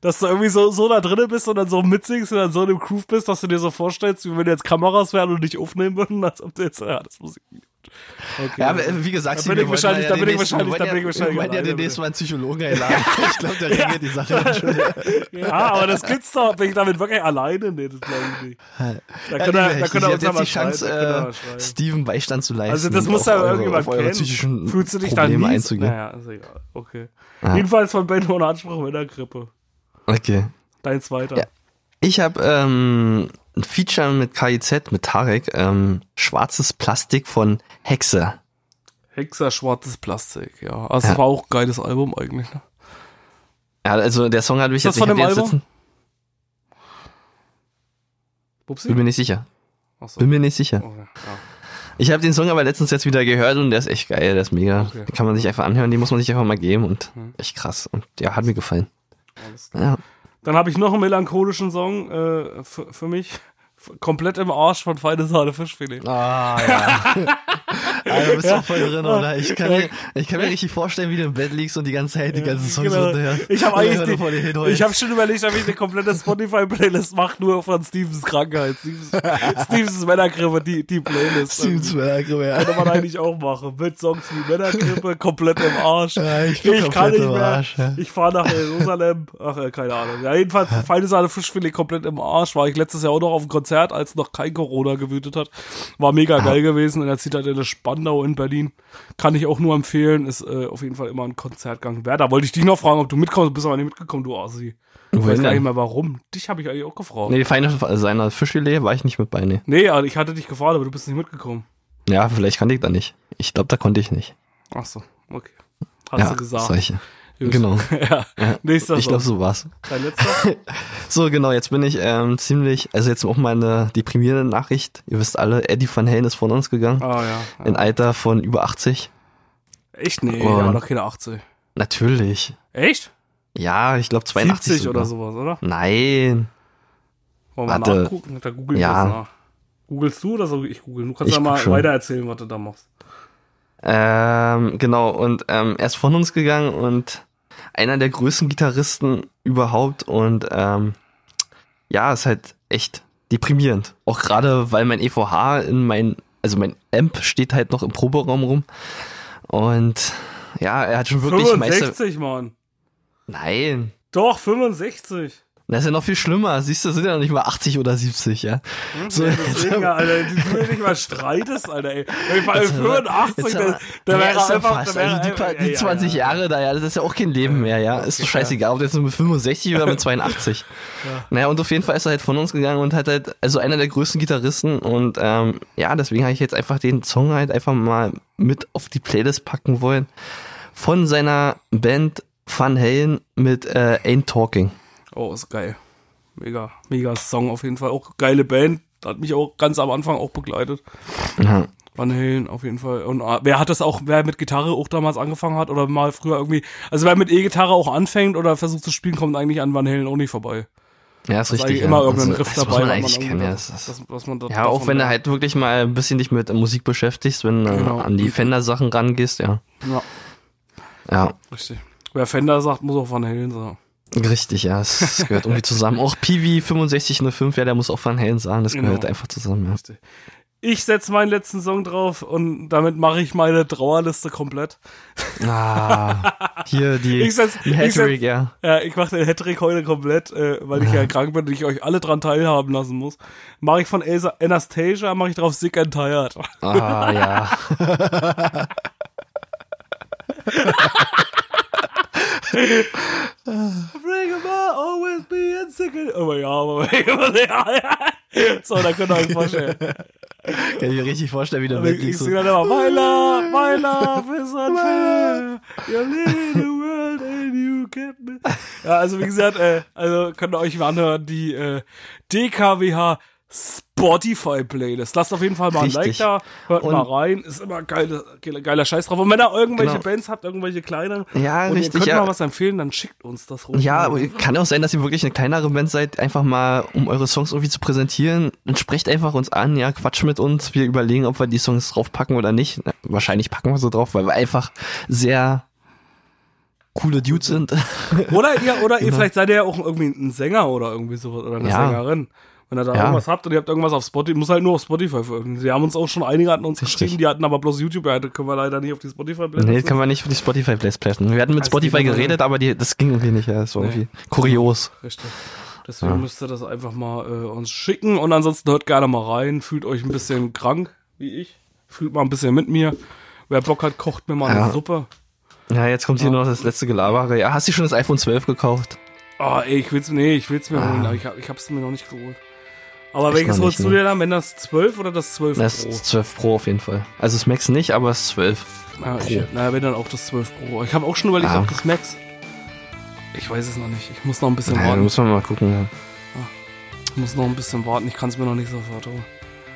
Dass du irgendwie so, so da drinnen bist und dann so mitsingst und dann so in dem Groove bist, dass du dir so vorstellst, wie wenn jetzt Kameras wären und dich aufnehmen würden, als ob du jetzt, ja, das Musikvideo. Okay. Ja, wie gesagt, Da bin ich wahrscheinlich- da bin ich wahrscheinlich- da bin ich ja- wahrscheinlich Wir wollen ja demnächst mal einen Psychologen einladen. Ich glaube, der regelt die Sache dann schon. ja, aber das gibt's doch. Bin ich damit wirklich alleine? Nee, das glaube ich nicht. Da Ja, können liebe er, da er ich uns jetzt die Chance, äh. Steven Beistand zu leisten. Also das muss ja irgendjemand kennen. Fühlst du dich Probleme da nie? einzugehen. Naja, ist egal. Okay. Ja. Jedenfalls von Ben ohne Anspruch mit der Grippe. Okay. Dein zweiter. Ja. Ich habe ähm, ein Feature mit KIZ, mit Tarek, ähm, schwarzes Plastik von Hexe. Hexer schwarzes Plastik, ja. Also Ja. das war auch ein geiles Album eigentlich, ne? Ja, also der Song hat mich das jetzt, ich von hab dem Album? Pupsi? Bin mir nicht sicher. Achso. Bin mir nicht sicher. Okay, ja. Ich habe den Song aber letztens jetzt wieder gehört und der ist echt geil, der ist mega. Okay. Den kann man sich einfach anhören, den muss man sich einfach mal geben und Mhm. echt krass. Und ja, hat mir gefallen. Alles klar. Ja. Dann habe ich noch einen melancholischen Song äh, für, mich. F- Komplett im Arsch von Feine Sahne Fischfilet. Ah, ja. Ja, du bist doch voll drin, oder? Ich kann, mir, ich kann mir richtig vorstellen, wie du im Bett liegst und die ganze Zeit die ganzen Songs Genau. runterhörst. Ich habe eigentlich die, ich habe schon überlegt, ob ich eine komplette Spotify-Playlist mache, nur von Stevens Krankheit. Stevens, Stevens Männergrippe, die, die Playlist. Stevens Werke, ja. Könnte man eigentlich auch machen. Mit Songs wie Männergrippe, komplett im Arsch. Ja, ich bin kann komplett nicht im mehr. Arsch, ja. Ich fahre nach Jerusalem. Ach, äh, keine Ahnung. Ja, jedenfalls, feine Sahne Fischfilet komplett im Arsch. War ich letztes Jahr auch noch auf dem Konzert, als noch kein Corona gewütet hat. War mega geil gewesen in der Zitadelle Spandau in Berlin. Kann ich auch nur empfehlen. Ist äh, auf jeden Fall immer ein Konzertgang wert. Da wollte ich dich noch fragen, ob du mitkommst. Du bist aber nicht mitgekommen, du Assi. Ich weiß Wohin gar nicht mehr warum. Dich habe ich eigentlich auch gefragt. Nee, feine seiner Fischfilet war ich nicht mit bei, nee. Nee, also ich hatte dich gefragt, aber du bist nicht mitgekommen. Ja, vielleicht kannte ich da nicht. Ich glaube, da konnte ich nicht. Ach so, okay. Hast ja, du gesagt. Solche. Genau. ja. Nächster Ich glaube, so war's. Dein letzter? So, genau, jetzt bin ich ähm, ziemlich, also jetzt auch mal eine deprimierende Nachricht. Ihr wisst alle, Eddie Van Halen ist von uns gegangen. Ah ja. ja. Im Alter von über 80. Echt? Nee, Und- der war noch keine 80. Natürlich. Echt? Ja, ich glaube 82 70 sogar. oder sowas, oder? Nein. Wollen wir Warte. nachgucken? Da google ich Ja. Googlest du oder soll ich googeln? Du kannst Ich ja mal schon. weiter erzählen, was du da machst. Ähm, genau, und ähm, er ist von uns gegangen und einer der größten Gitarristen überhaupt und ähm, ja, ist halt echt deprimierend. Auch gerade, weil mein EVH in mein, also mein Amp steht halt noch im Proberaum rum und ja, er hat schon wirklich Meister... 65, Mann. Nein, Doch, 65. das ist ja noch viel schlimmer. Siehst du, das sind ja noch nicht mal 80 oder 70, ja. So, Ja, deswegen, Alter, du nicht mal streitest, Alter, ey. Vor allem Jetzt aber- 85, jetzt da, da Ja, wäre ja einfach, fast. da wäre also die, pa- die ja, ja, 20 ja. Jahre da, ja, das ist ja auch kein Leben mehr, ja. Ist doch Okay, scheißegal, ob du jetzt nur mit 65 oder mit 82. Naja, und auf jeden Fall ist er halt von uns gegangen und hat halt, also einer der größten Gitarristen und ähm, ja, deswegen habe ich jetzt einfach den Song halt einfach mal mit auf die Playlist packen wollen. Von seiner Band Van Halen mit äh, Ain't Talking. Oh, ist geil. Mega, mega Song auf jeden Fall. Auch geile Band. Hat mich auch ganz am Anfang auch begleitet. Ja. Van Halen auf jeden Fall. Und äh, wer hat das auch, wer mit Gitarre auch damals angefangen hat oder mal früher irgendwie, also wer mit E-Gitarre auch anfängt oder versucht zu spielen, kommt eigentlich an Van Halen auch nicht vorbei. Ja, ist Da ist richtig. immer ja. irgendein Also, Riff das dabei, muss man eigentlich kennen. Ja, da- das, das, was, man da, ja auch wenn du halt wirklich mal ein bisschen dich mit Musik beschäftigst, wenn du Genau. an die Fender-Sachen rangehst, ja. Ja, Ja, richtig. Wer Fender sagt, muss auch Van Halen sagen. Richtig, ja. Es gehört irgendwie zusammen. Auch Piwi 6505, ja, der muss auch Van Halen sagen. Das Genau. gehört einfach zusammen, ja. Ich setze meinen letzten Song drauf und damit mache ich meine Trauerliste komplett. Ah, hier die Ich setz- ich Hattrick, setz- ja. Ja, ich mache den Hattrick heute komplett, äh, weil ich ja krank bin und ich euch alle dran teilhaben lassen muss. Mache ich von Elsa Anastasia, mache ich drauf Sick and Tired. Ah, ja. On, always be sick and... Oh ja, aber ja. So, da könnt ihr euch vorstellen. Kann ich mir richtig vorstellen, wie der Ich, Bett ich. So. singe dann immer, my love, my love is unfair. You live in the world and you get me. Ja, also wie gesagt, äh, also könnt ihr euch mal anhören, die äh, DKWH Spotify Playlist. Lasst auf jeden Fall mal ein Like Richtig. da, hört Und- mal rein, ist immer geile, geiler, geiler Scheiß drauf. Und wenn ihr irgendwelche Genau. Bands habt, irgendwelche kleine, Ja, und richtig, ihr könnt ja. mal was empfehlen, dann schickt uns das ruhig. Ja, aber kann auch sein, dass ihr wirklich eine kleinere Band seid, einfach mal, um eure Songs irgendwie zu präsentieren. Und sprecht einfach uns an, ja, quatsch mit uns. Wir überlegen, ob wir die Songs draufpacken oder nicht. Na, Wahrscheinlich packen wir sie drauf, weil wir einfach sehr coole Dudes sind. Oder ihr, oder ihr vielleicht seid ihr ja auch irgendwie ein Sänger oder irgendwie sowas oder eine Genau. Ja. Sängerin. Wenn ihr da Ja. irgendwas habt und ihr habt irgendwas auf Spotify, muss halt nur auf Spotify veröffentlichen. Sie haben uns auch schon einige hatten uns Richtig. geschrieben, die hatten aber bloß YouTube, ja, da können wir leider nicht auf die Spotify blenden. nee, können wir nicht für die Spotify Plays playen. Wir hatten mit Also Spotify geredet, aber die, das ging irgendwie nicht. Ja, das war Nee. irgendwie kurios. Richtig. Deswegen müsst ihr das einfach mal äh, uns schicken und ansonsten hört gerne mal rein, fühlt euch ein bisschen krank, wie ich. Fühlt mal ein bisschen mit mir. Wer Bock hat, kocht mir mal Ja. eine Suppe. Ja, jetzt kommt hier noch das letzte Gelabere. Ja, hast du schon das iPhone 12 gekauft? Ah, ey, ich will's, nee, ich will's mir Ah. holen, ich, hab- ich hab's mir noch nicht geholt. Aber Ich welches holst du ne. dir dann, wenn das 12 oder das 12 Das Pro? ist 12 Pro auf jeden Fall. Also das Max nicht, aber das 12. Ja, ich, naja, wenn dann auch das 12 Pro. Ich habe auch schon überlegt, Ah. ob das Max. Ich weiß es noch nicht. Ich muss noch ein bisschen Naja, warten. muss man mal gucken. Ja. Ich muss noch ein bisschen warten. Ich kann es mir noch nicht sofort holen.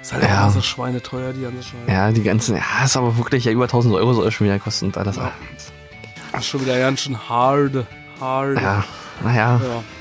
Ist halt Ja. auch so schweineteuer, die ganze Scheiße. Ja, die ganzen, ja, ist aber wirklich ja über 1000 Euro soll es schon wieder kosten und alles. Ja. Ach, schon wieder ganz schön hard. Hard. Ja, naja,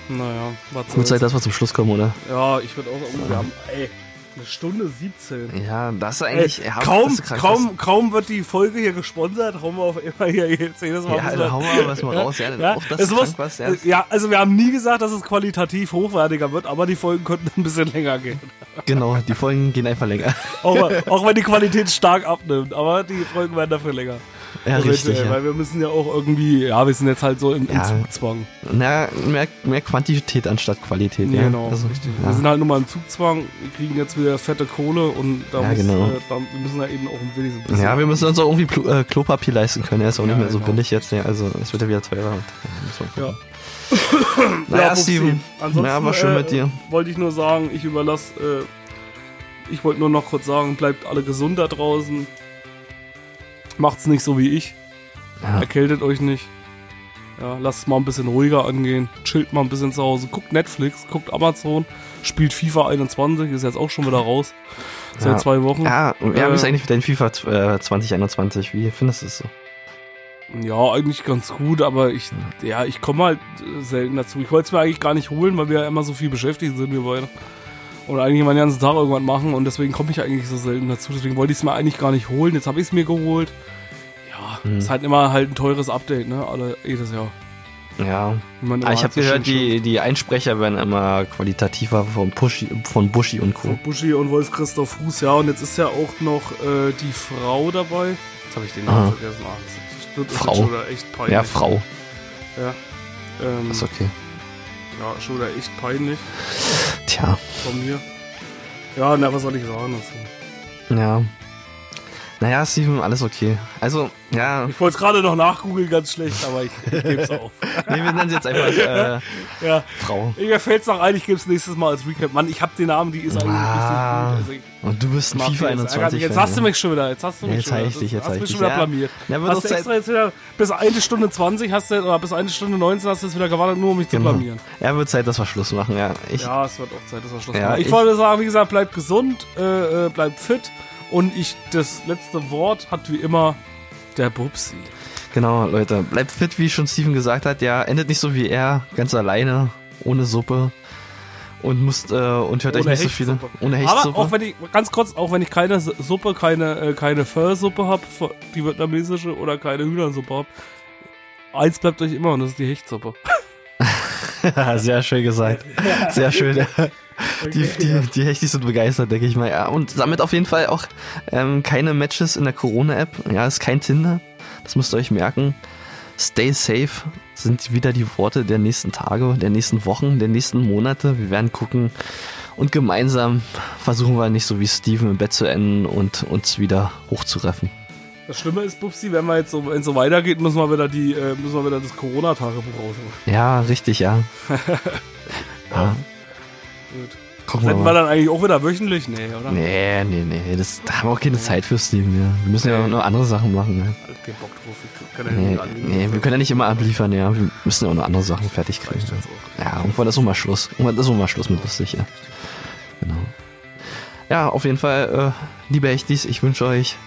Ja, naja, was gut. Zeit, dass wir zum Schluss kommen, oder? Ja, ich würde auch sagen, wir haben, ey, Eine Stunde 17. Ja, das ist Ey, eigentlich. ja, kaum, kaum, kaum wird die Folge hier gesponsert, hauen wir auf immer hier jetzt jedes Mal. Ja, wir- hauen wir was mal raus. Ja, Ja, auch das ist krank was. Ja, ja, also wir haben nie gesagt, dass es qualitativ hochwertiger wird, aber die Folgen könnten ein bisschen länger gehen. genau, die Folgen gehen einfach länger. Auch, auch wenn die Qualität stark abnimmt, aber die Folgen werden dafür länger. Ja, Eventuell, richtig. Ja. Weil wir müssen ja auch irgendwie, ja, wir sind jetzt halt so im, im Ja. Zugzwang. Na, mehr, mehr Quantität anstatt Qualität. Ja, Genau, Also, richtig. Ja. Wir sind halt nur mal im Zugzwang, wir kriegen jetzt wieder fette Kohle und da Ja, muss, genau. äh, da, wir müssen ja eben auch ein wenig so ein bisschen. Ja, wir müssen uns auch irgendwie Plu äh, Klopapier leisten können. Er ist auch Ja, nicht mehr so genau. billig jetzt. Ja, also es wird ja wieder teurer. Ja. Ja. Naja, Pupsi. Steven. Ansonsten, Ja, war schön äh, mit dir. Wollte ich nur sagen, ich überlasse, äh, ich wollte nur noch kurz sagen, bleibt alle gesund da draußen. Macht's nicht so wie ich. Ja. Erkältet euch nicht. Ja, lasst es mal ein bisschen ruhiger angehen. Chillt mal ein bisschen zu Hause. Guckt Netflix, guckt Amazon, spielt FIFA 21, ist jetzt auch schon wieder raus. Seit Ja. zwei Wochen. Ja, wie Äh, ist eigentlich mit deinem FIFA äh, 2021? Wie findest du es so? Ja, eigentlich ganz gut, aber ich, ja, ich komme halt äh, selten dazu. Ich wollte es mir eigentlich gar nicht holen, weil wir ja immer so viel beschäftigt sind, wir beide. Und eigentlich immer den ganzen Tag irgendwas machen und deswegen komme ich eigentlich so selten dazu. Deswegen wollte ich es mir eigentlich gar nicht holen. Jetzt habe ich es mir geholt. Ja, Hm. ist halt immer halt ein teures Update, ne? Alle, jedes Jahr. Ja, man ah, ich habe so gehört, die, die Einsprecher werden immer qualitativer von, Buschi, von Buschi und Von Co. Buschi und Wolf Christoph Fuß, ja. Und jetzt ist ja auch noch äh, die Frau dabei. Jetzt habe ich den Namen Aha. vergessen. Ah, das ist, das ist Frau. wieder echt peinlich. Ja, Frau. Ja. Ähm, Ist okay. Ja, schon wieder echt peinlich Tja, von mir. Ja, na, was soll ich sagen dazu? ja. Naja, Steven, alles okay. Also, ja, Ich wollte es gerade noch nachgoogeln, ganz schlecht, aber ich, ich gebe es auf. nee, wir nennen sie jetzt einfach äh, Ja, Frau. mir fällt es noch ein, ich gebe es nächstes Mal als Recap. Mann, ich habe den Namen, die ist eigentlich Ah. richtig gut. Also Und du bist ein FIFA die, das ärgert 21. mich. Jetzt Fan, hast du ja. mich schon wieder, jetzt hast du Ja, mich jetzt schon wieder. dich, jetzt hast du ich mich schon wieder Ja. blamiert. Ja, wird hast du Zeit- extra jetzt wieder bis eine Stunde 20 hast du, oder bis eine Stunde 19 hast du jetzt wieder gewartet, nur um mich zu Genau. blamieren. Ja, wird Zeit, dass wir Schluss machen, ja. Ich, Ja, es wird auch Zeit, dass wir Schluss Ja, machen. Ich, ich- wollte sagen, wie gesagt, bleibt gesund, äh, äh, bleibt fit und ich, das letzte Wort hat wie immer der Bubsi. Genau, Leute, bleibt fit, wie schon Steven gesagt hat. Ja, endet nicht so wie er, ganz alleine, ohne Suppe. Und müsst, äh, und hört euch Ohne nicht so viele. Hechtsuppe. Ohne Aber Hechtsuppe. auch wenn ich, ganz kurz, auch wenn ich keine Suppe, keine, äh, keine Pho-Suppe habe, die vietnamesische, oder keine Hühnersuppe habe, eins bleibt euch immer und das ist die Hechtsuppe. Sehr schön gesagt. Sehr schön. Die, die, die Hechtis sind begeistert, denke ich mal. Ja, und damit auf jeden Fall auch ähm, keine Matches in der Corona-App. Ja, ist kein Tinder. Das müsst ihr euch merken. Stay safe sind wieder die Worte der nächsten Tage, der nächsten Wochen, der nächsten Monate. Wir werden gucken. Und gemeinsam versuchen wir nicht so wie Steven im Bett zu enden und uns wieder hochzureffen. Das Schlimme ist, Bubsi, wenn wir jetzt so, wenn es so weitergeht, müssen wir wieder die, äh, müssen wir wieder das Corona-Tagebuch rausholen. Ja, richtig, ja. ja Gut. gucken wir Senden wir mal. dann eigentlich auch wieder wöchentlich? Nee, oder? Nee, nee, nee. Das, da haben wir auch keine Zeit für Steven. Ja. Wir müssen ja noch andere Sachen machen. Ja. Halt keinen Bock drauf. Ich kann ja Nee, nee, wir können ja nicht immer abliefern, ja. Wir müssen ja auch noch andere Sachen fertig kriegen. Auch. Ja, irgendwann ist auch mal Schluss. Irgendwann ist auch mal Schluss mit lustig, ja. Genau. Ja, auf jeden Fall, äh, liebe Echtis, ich wünsche euch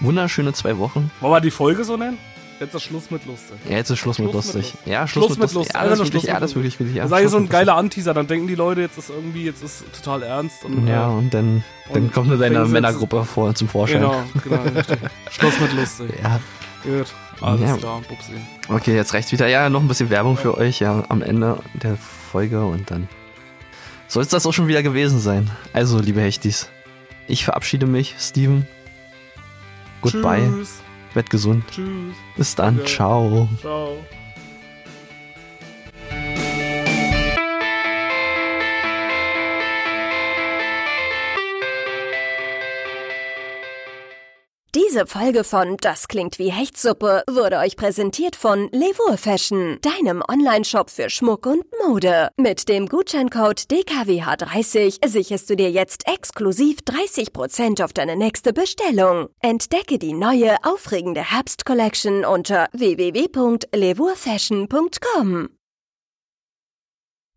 wunderschöne zwei Wochen. Wollen wir die Folge so nennen? Jetzt ist Schluss mit Lustig. Ja, jetzt ist Schluss, mit Schluss mit lustig. Lust. Ja, Schluss, Schluss mit mit lustig. Ja, ist wirklich, Schluss ja, mit das ist wirklich, wirklich, ja. Das sei Schluss so ein mit geiler Anteaser, dann denken die Leute, jetzt ist irgendwie, jetzt ist total ernst. Und. Ja, äh, und dann, dann und kommt nur deine Männergruppe vor, zum Vorschein. Genau, genau. Schluss mit lustig. Ja, Gut, alles Ja. klar, Bubsi. okay, jetzt reicht's wieder. Ja, noch ein bisschen Werbung für euch, ja, am Ende der Folge und dann soll es das auch schon wieder gewesen sein. Also, liebe Hechtis, ich verabschiede mich, Steven. Goodbye, Tschüss. Werd gesund. Tschüss. Bis dann, Danke. ciao. Ciao. Diese Folge von Das klingt wie Hechtsuppe wurde euch präsentiert von Levour Fashion, deinem Online-Shop für Schmuck und Mode. Mit dem Gutscheincode DKWH30 sicherst du dir jetzt exklusiv 30% auf deine nächste Bestellung. Entdecke die neue, aufregende Herbst-Collection unter www.levourfashion.com.